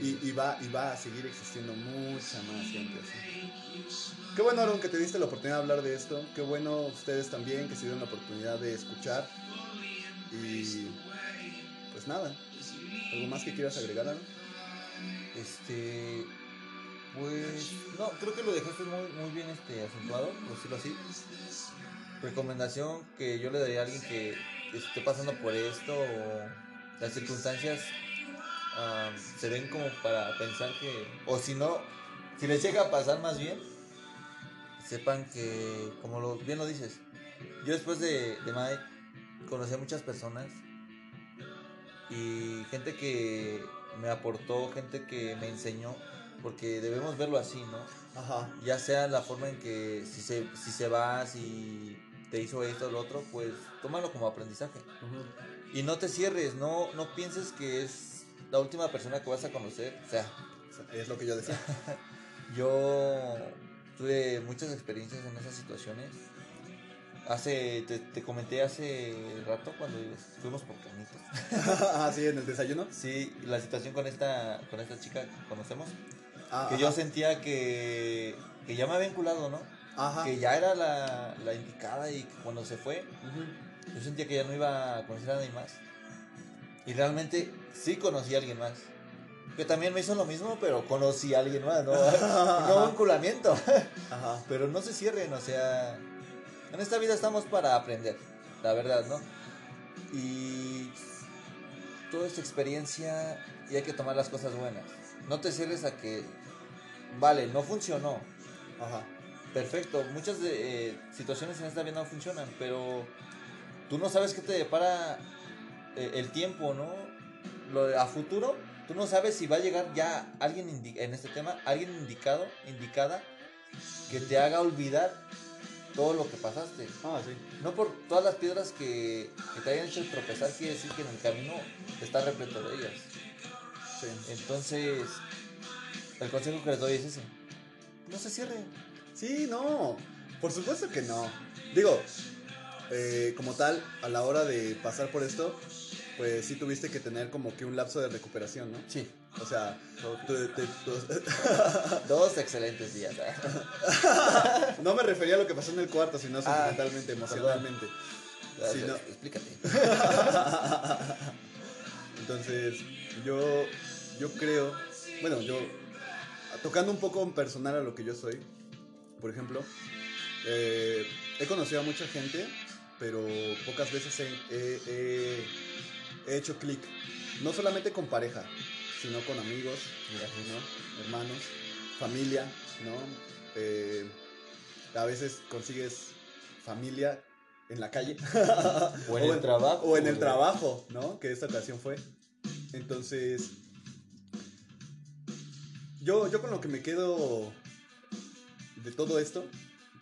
Y, y va, y va a seguir existiendo mucha más gente así. Qué bueno, Aaron, que te diste la oportunidad de hablar de esto. Qué bueno ustedes también que se dieron la oportunidad de escuchar. Y pues nada. ¿Algo más que quieras agregar, Aaron? Este. Pues. No, creo que lo dejaste muy, muy bien este, acentuado, por decirlo así. Recomendación que yo le daría a alguien que esté pasando por esto o las circunstancias ah, se ven como para pensar que. O si no, si les llega a pasar más bien, sepan que, como lo, bien lo dices, yo después de, de Mike conocí a muchas personas y gente que me aportó, gente que me enseñó, porque debemos verlo así, ¿no? Ajá. Ya sea la forma en que si se, si se va, si te hizo esto o lo otro, pues tómalo como aprendizaje. Y no te cierres, no, no pienses que es la última persona que vas a conocer. O sea, Es lo que yo decía. yo tuve muchas experiencias en esas situaciones. Hace, te, te comenté hace rato cuando fuimos por canitas. ah, sí, en el desayuno. Sí, la situación con esta, con esta chica que conocemos. Ah, que ajá. yo sentía que, que ya me había vinculado, ¿no? Ajá. Que ya era la, la indicada y que cuando se fue, yo sentía que ya no iba a conocer a nadie más. Y realmente sí conocí a alguien más. Que también me hizo lo mismo, pero conocí a alguien más, ¿no? no vinculamiento. Ajá. Pero no se cierren, o sea, en esta vida estamos para aprender, la verdad, ¿no? Y toda esta experiencia y hay que tomar las cosas buenas. No te cierres a que, vale, no funcionó, Ajá. perfecto, muchas de, eh, situaciones en esta vida no funcionan, pero tú no sabes qué te depara eh, el tiempo, ¿no? Lo de- a futuro, tú no sabes si va a llegar ya alguien en este tema, alguien indicado, indicada, que te haga olvidar todo lo que pasaste. Ah, sí. No por todas las piedras que, que te hayan hecho tropezar, quiere decir que en el camino está repleto de ellas. Sí. Entonces, el consejo que les doy es ese. No se cierren. Sí, no. Por supuesto que no. Digo, eh, como tal, a la hora de pasar por esto, pues sí tuviste que tener como que un lapso de recuperación, ¿no? Sí. O sea, tú- te- tú- Dos excelentes días. ¿eh? no me refería a lo que pasó en el cuarto, sino Ah, sentimentalmente, emocionalmente. Sí, no. Explícate. Entonces, yo, yo creo, bueno, yo, tocando un poco en personal a lo que yo soy, por ejemplo, eh, he conocido a mucha gente, pero pocas veces he, he- he- he hecho clic, no solamente con pareja, sino con amigos, ¿no? hermanos, familia, ¿no? Eh, a veces consigues familia en la calle. O en el trabajo. O en el trabajo, ¿no? Que esta ocasión fue. Entonces, yo, yo con lo que me quedo de todo esto,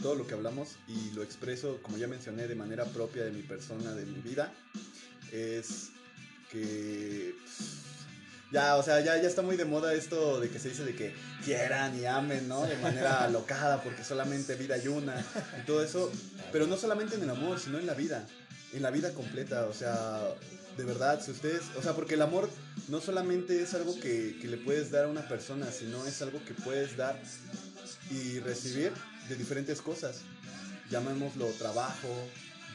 todo lo que hablamos, y lo expreso, como ya mencioné, de manera propia de mi persona, de mi vida, es que... Ya, o sea, ya, ya está muy de moda esto de que se dice de que quieran y amen, ¿no? De manera alocada, porque solamente vida hay una y todo eso. Pero no solamente en el amor, sino en la vida. En la vida completa, o sea, de verdad, si ustedes, o sea, porque el amor no solamente es algo que, que le puedes dar a una persona, sino es algo que puedes dar y recibir de diferentes cosas. Llamémoslo trabajo,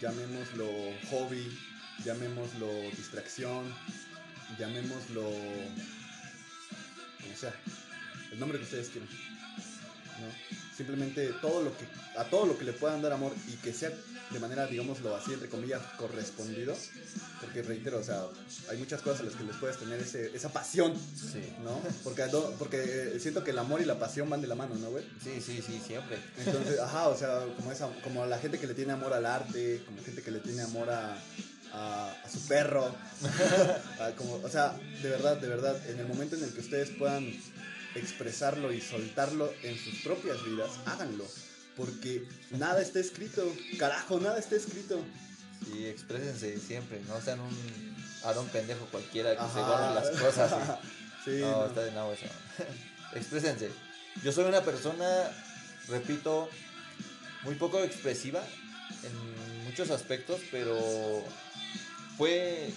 llamémoslo hobby, llamémoslo distracción, llamémoslo como sea, el nombre que ustedes quieran. ¿no? Simplemente todo lo que, a todo lo que le puedan dar amor y que sea de manera, digámoslo así, entre comillas, correspondido. Porque reitero, o sea, hay muchas cosas a las que les puedes tener ese, esa pasión, Sí. ¿no? Porque, porque eh, siento que el amor y la pasión van de la mano, ¿no, güey? Sí, sí, sí, siempre. Entonces, ajá, o sea, como, esa, como la gente que le tiene amor al arte, como gente que le tiene amor a, a, a su perro. a como, o sea, de verdad, de verdad, en el momento en el que ustedes puedan expresarlo y soltarlo en sus propias vidas, háganlo. Porque nada está escrito, carajo, nada está escrito. Sí, exprésense siempre. No sean un Aaron pendejo cualquiera que se guarde las cosas. sí. Sí, no, no. está de nuevo eso. Exprésense. Yo soy una persona, repito, muy poco expresiva en muchos aspectos, pero fue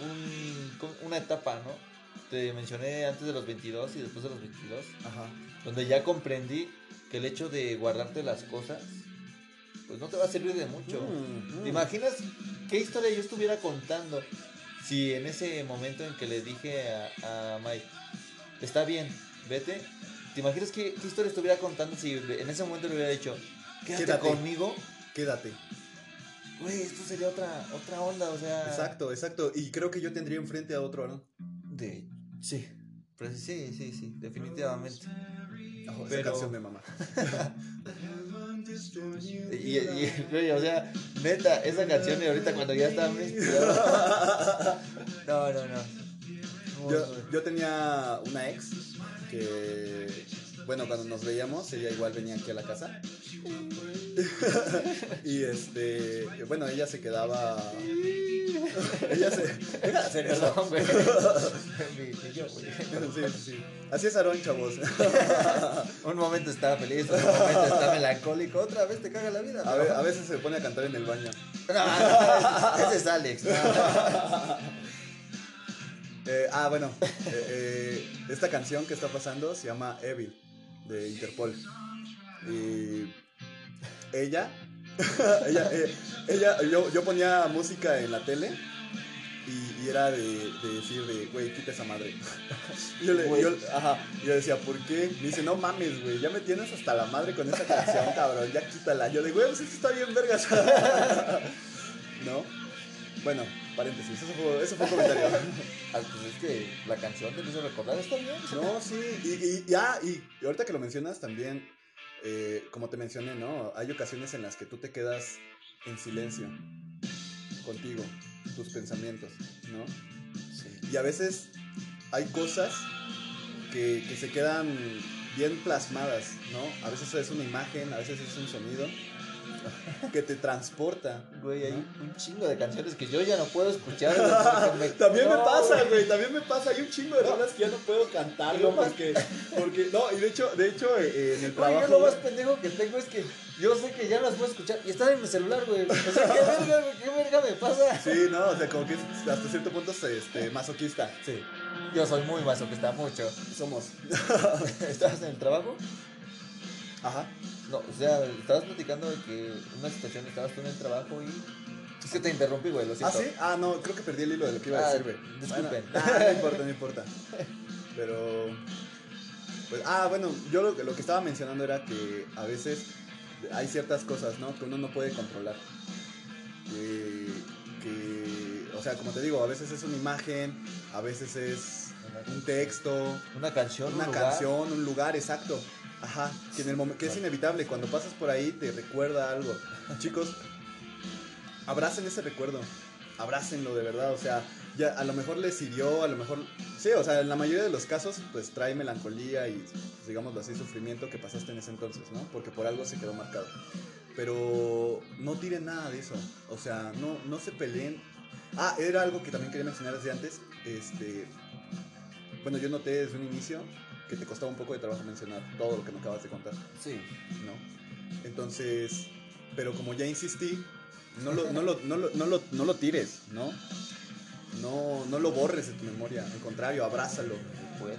un- una etapa, ¿no? Te mencioné antes de los 22 y después de los 22, Ajá. donde ya comprendí que el hecho de guardarte las cosas, pues no te va a servir de mucho. Mm, mm. ¿Te imaginas qué historia yo estuviera contando si en ese momento en que le dije a, a Mike, está bien, vete? ¿Te imaginas qué, qué historia estuviera contando si en ese momento le hubiera dicho, quédate, Quédate. conmigo? Quédate. Güey, esto sería otra, otra onda, o sea... Exacto, exacto. Y creo que yo tendría enfrente a otro Aaron. De, sí, pues sí, sí, sí, definitivamente. Oh, esa Pero- canción de mamá. Y, y, o sea, neta, esa canción y ahorita cuando ya está. No, no, no. Yo, yo tenía una ex que, bueno, cuando nos veíamos, ella igual venía aquí a la casa. y este, bueno, ella se quedaba. ella se. Deja de hacer eso. Sí, sí. Así es Aarón, chavos. Un momento está feliz, un momento está melancólico, otra vez te caga la vida. A, ve- a veces se pone a cantar en el baño. No, no, ese es Alex. no. Eh, ah, bueno, eh, eh, esta canción que está pasando se llama Evil de Interpol. Y ella, ella, eh, ella yo, yo ponía música en la tele y, y era de, de decir de, güey, quita esa madre. Yo, le, yo, ajá, yo decía, ¿por qué? Me dice, no mames, güey, ya me tienes hasta la madre con esa canción, cabrón, ya quítala. Yo de, güey, pues esto está bien vergas. ¿No? Bueno, paréntesis, eso fue, eso fue un comentario. Ah, pues es que la canción te hizo recordar, está bien. No, sí, y, y, y, ah, y ahorita que lo mencionas también, eh, como te mencioné, ¿no? Hay ocasiones en las que tú te quedas en silencio contigo, tus pensamientos, ¿no? Y a veces hay cosas que, que se quedan bien plasmadas, ¿no? A veces es una imagen, a veces es un sonido que te transporta. Güey, hay un chingo de canciones que yo ya no puedo escuchar. güey, me- También me pasa, güey. güey, también me pasa. Hay un chingo de rolas que ya no puedo cantar, Y lo más- porque, porque, no, y de hecho, de hecho, eh, en el Güey, trabajo. yo lo más pendejo que tengo es que yo sé que ya las puedo escuchar y están en mi celular, güey. O sea, ¿qué verga, güey? ¿Qué verga me pasa? Sí, no, o sea, como que es hasta cierto punto este, masoquista. Sí. Yo soy muy masoquista, mucho. Somos. ¿Estabas en el trabajo? Ajá. No, o sea, estabas platicando de que una situación estabas tú en el trabajo y. Es que te interrumpí, güey, lo ¿Ah, siento. sí? Ah, no, creo que perdí el hilo de lo que iba a Ah, decir, güey. disculpen. Bueno, ah, no importa, no importa. Pero. Pues, ah, bueno, yo lo, que- lo que estaba mencionando era que a veces hay ciertas cosas, ¿no? Que uno no puede controlar. Que, que, o sea, como te digo, a veces es una imagen, a veces es un texto, Una canción, una un lugar. canción, un lugar exacto. Ajá, que en el momento que es inevitable, cuando pasas por ahí te recuerda algo. Chicos, abracen ese recuerdo. Abrácenlo de verdad, o sea, ya a lo mejor les hirió, a lo mejor sí, o sea, en la mayoría de los casos pues trae melancolía y pues, digámoslo así sufrimiento que pasaste en ese entonces, ¿no? Porque por algo se quedó marcado. Pero no tiren nada de eso, o sea, no no se peleen. Ah, era algo que también quería mencionar desde antes, este bueno, yo noté desde un inicio que te costaba un poco de trabajo mencionar todo lo que me acabas de contar, Sí. ¿no? Entonces, pero como ya insistí, no lo, no lo, no lo, no lo, no lo tires, ¿no? No, no lo borres de tu memoria, al contrario, abrázalo. Puede.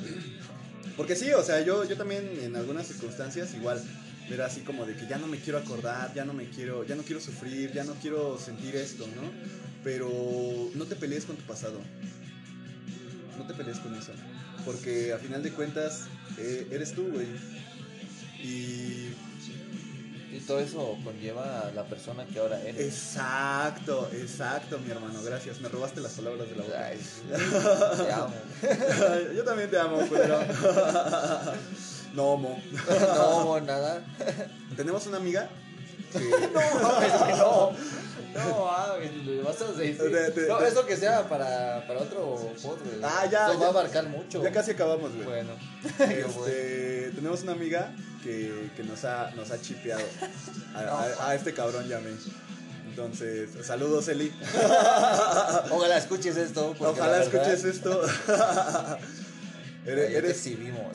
Porque sí, o sea, yo, yo también en algunas circunstancias igual era así como de que ya no me quiero acordar, ya no me quiero, ya no quiero sufrir, ya no quiero sentir esto, ¿no? Pero no te pelees con tu pasado. No te pelees con eso. Porque a final de cuentas, eh, eres tú, güey. Y Y todo eso conlleva a la persona que ahora eres. Exacto, exacto, mi hermano, gracias. Me robaste las palabras de la boca. Ay, te amo. Yo también te amo, culero. No, mo. No, nada. Tenemos una amiga que... No, güey, no. No, ah, vas a decir. De- de- no, de- eso que sea para, para otro güey. Ah, ya, Eso va a abarcar mucho. Ya casi acabamos, güey. Bueno. Este, tenemos una amiga que, que nos, ha, nos ha chipeado a, a- a este cabrón mí. Entonces, saludos, Eli. Ojalá escuches esto. Ojalá escuches esto. eres, eres,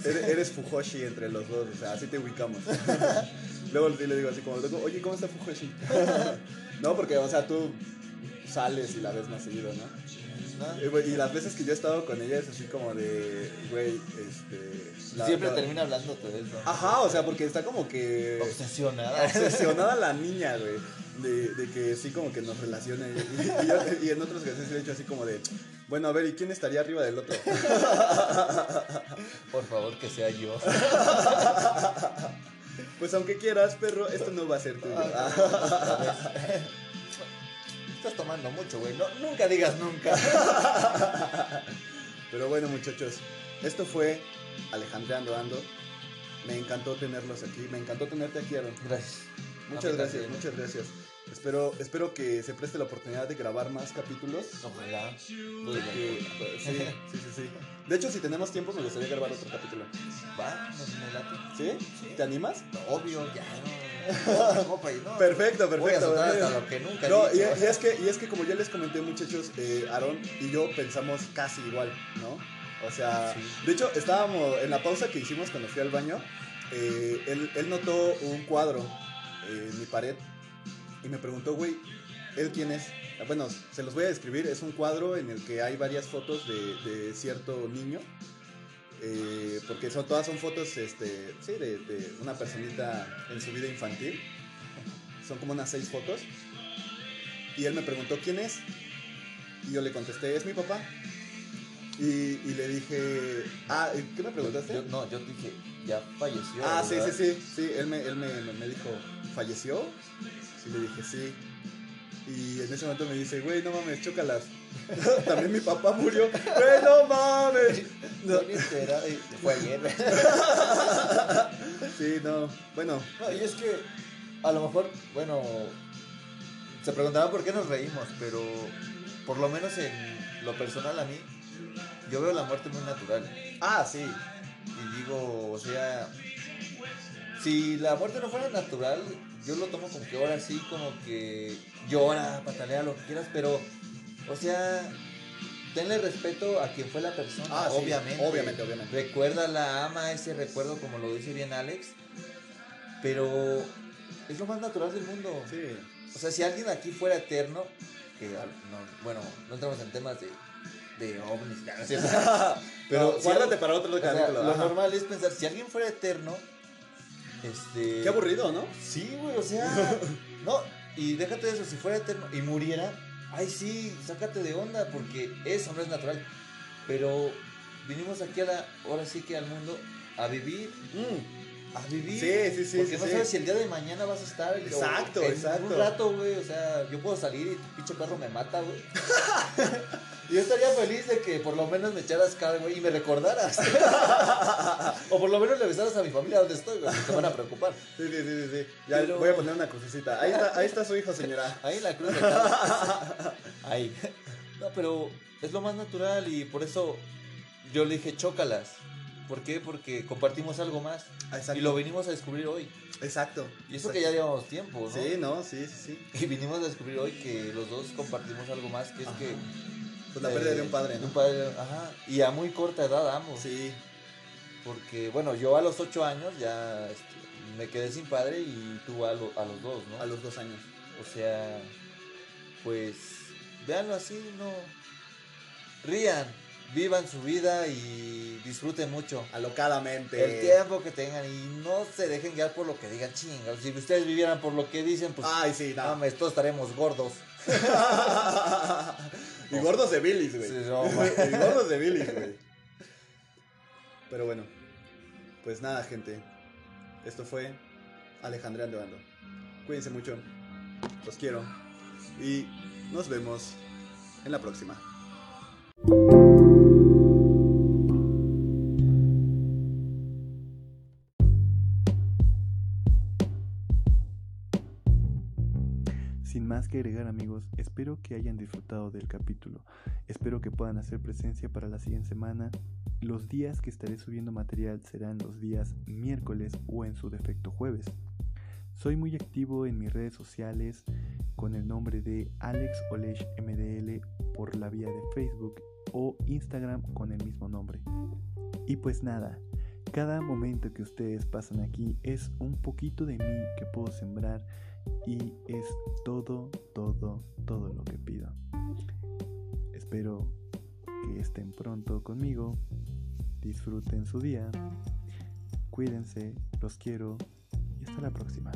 eres, eres Fujoshi entre los dos, o sea, así te ubicamos. Luego le digo así como, oye, ¿cómo está Fujoshi? No, porque, o sea, tú sales y la ves más seguido, ¿no? güey, Y las veces que yo he estado con ella es así como de, güey, este... la- Siempre la- termina hablando de eso. Ajá, o sea, porque está como que... Obsesionada. Obsesionada la niña, güey. De, de que sí como que nos relaciona. Y, y- y yo- y en otras ocasiones le he hecho así como de, bueno, a ver, ¿y quién estaría arriba del otro? Por favor, que sea yo. Pues aunque quieras, perro, esto no va a ser tuyo. Ah, Estás tomando mucho, güey. No, nunca digas nunca. Pero bueno, muchachos, esto fue Alejandreando Ando. Me encantó tenerlos aquí. Me encantó tenerte aquí, Aaron. Gracias. Muchas gracias, también. muchas gracias. Espero, espero que se preste la oportunidad de grabar más capítulos. Ojalá. Porque, pues, sí, sí, sí, sí. De hecho, si tenemos tiempo, me gustaría grabar otro capítulo. Va, no me late. ¿Sí? Sí. ¿Te animas? Obvio, ya. No, no. Perfecto, Voy a perfecto. soltar güey. hasta lo que nunca he No, y, es que, y es que como ya les comenté, muchachos, eh, Aarón y yo pensamos casi igual, ¿no? O sea, Sí. de hecho, estábamos en la pausa que hicimos cuando fui al baño, eh, él, él notó un cuadro eh, en mi pared y me preguntó, güey, ¿él quién es? Ah, Bueno, se los voy a describir, es un cuadro en el que hay varias fotos de, de cierto niño. eh, porque son, todas son fotos este, sí, de, de una personita en su vida infantil. Son como unas seis fotos. Y él me preguntó quién es. Y yo le contesté, es mi papá. Y, y le dije, ah, ¿qué me preguntaste? Yo- no, yo dije, ya falleció. ah, sí, sí, sí, sí, él me, él me, me dijo, ¿falleció? Y le dije, sí. Y en ese momento me dice, güey, no mames, chócalas. También mi papá murió. Güey, no mames. No. Fue ayer. Sí, no. Bueno, No, y es que a lo mejor, bueno, se preguntará por qué nos reímos, pero por lo menos en lo personal a mí, yo veo la muerte muy natural. ah, sí. Y digo, o sea, si la muerte no fuera natural, yo lo tomo como que ahora sí, como que llora, patalea, lo que quieras, pero, o sea, tenle respeto a quien fue la persona, Ah, sí, obviamente. obviamente, obviamente. Recuérdala, ama ese recuerdo, como lo dice bien Alex, pero es lo más natural del mundo. Sí. O sea, si alguien aquí fuera eterno, que no, bueno, no entramos en temas de, de ovnis, no. Pero guárdate algo- para otro o sea, lo normal es pensar, si alguien fuera eterno, este... Qué aburrido, ¿no? Sí, güey, o sea, no, y déjate de eso, si fuera eterno y muriera, ay sí, sácate de onda, porque eso no es natural. Pero vinimos aquí a la, ahora sí que al mundo, a vivir, Mm. A vivir. Sí, sí, sí, Porque sí, no sí. sabes si el día de mañana vas a estar. o Exacto, en exacto. Un rato, güey, o sea, yo puedo salir y tu pinche perro me mata, güey. Y yo estaría feliz de que por lo menos me echaras cara, güey, y me recordaras. o por lo menos le avisaras a mi familia donde estoy, güey, se van a preocupar. Sí, sí, sí, sí, sí. Ya Pero- voy a poner una crucecita. Ahí está, ahí está su hijo, señora. Ahí en la cruz. Ahí. No, pero es lo más natural y por eso yo le dije chócalas. ¿Por qué? Porque compartimos algo más. Exacto. Y lo vinimos a descubrir hoy. Exacto. Y eso que ya llevamos tiempo, ¿no? Sí, no, sí, sí, sí. Y vinimos a descubrir hoy que los dos compartimos algo más, que es Ajá. que... Pues la eh, pérdida de un padre, de ¿no? un padre, ajá. Y a muy corta edad ambos. Sí. Porque, bueno, yo a los ocho años ya este, me quedé sin padre y tú a, lo- a los dos, ¿no? A los dos años. O sea, pues, véanlo así, no. Rían, vivan su vida y disfruten mucho. Alocadamente. El tiempo que tengan y no se dejen guiar por lo que digan, chingados. Si ustedes vivieran por lo que dicen, pues, Ay, sí, no. mames, todos estaremos gordos. y gordos de bilis, güey. Sí, no, y gordos de bilis, güey. Pero bueno, pues nada, gente. Esto fue Alejandría Andando. Cuídense mucho. Los quiero. Y nos vemos en la próxima. Más que agregar amigos, espero que hayan disfrutado del capítulo. Espero que puedan hacer presencia para la siguiente semana. Los días que estaré subiendo material serán los días miércoles o en su defecto jueves. Soy muy activo en mis redes sociales con el nombre de Alex Olesh MDL por la vía de Facebook o Instagram con el mismo nombre. Y pues nada, Cada momento que ustedes pasan aquí es un poquito de mí que puedo sembrar y es todo, todo, todo lo que pido. Espero que estén pronto conmigo, disfruten su día, cuídense, los quiero y hasta la próxima.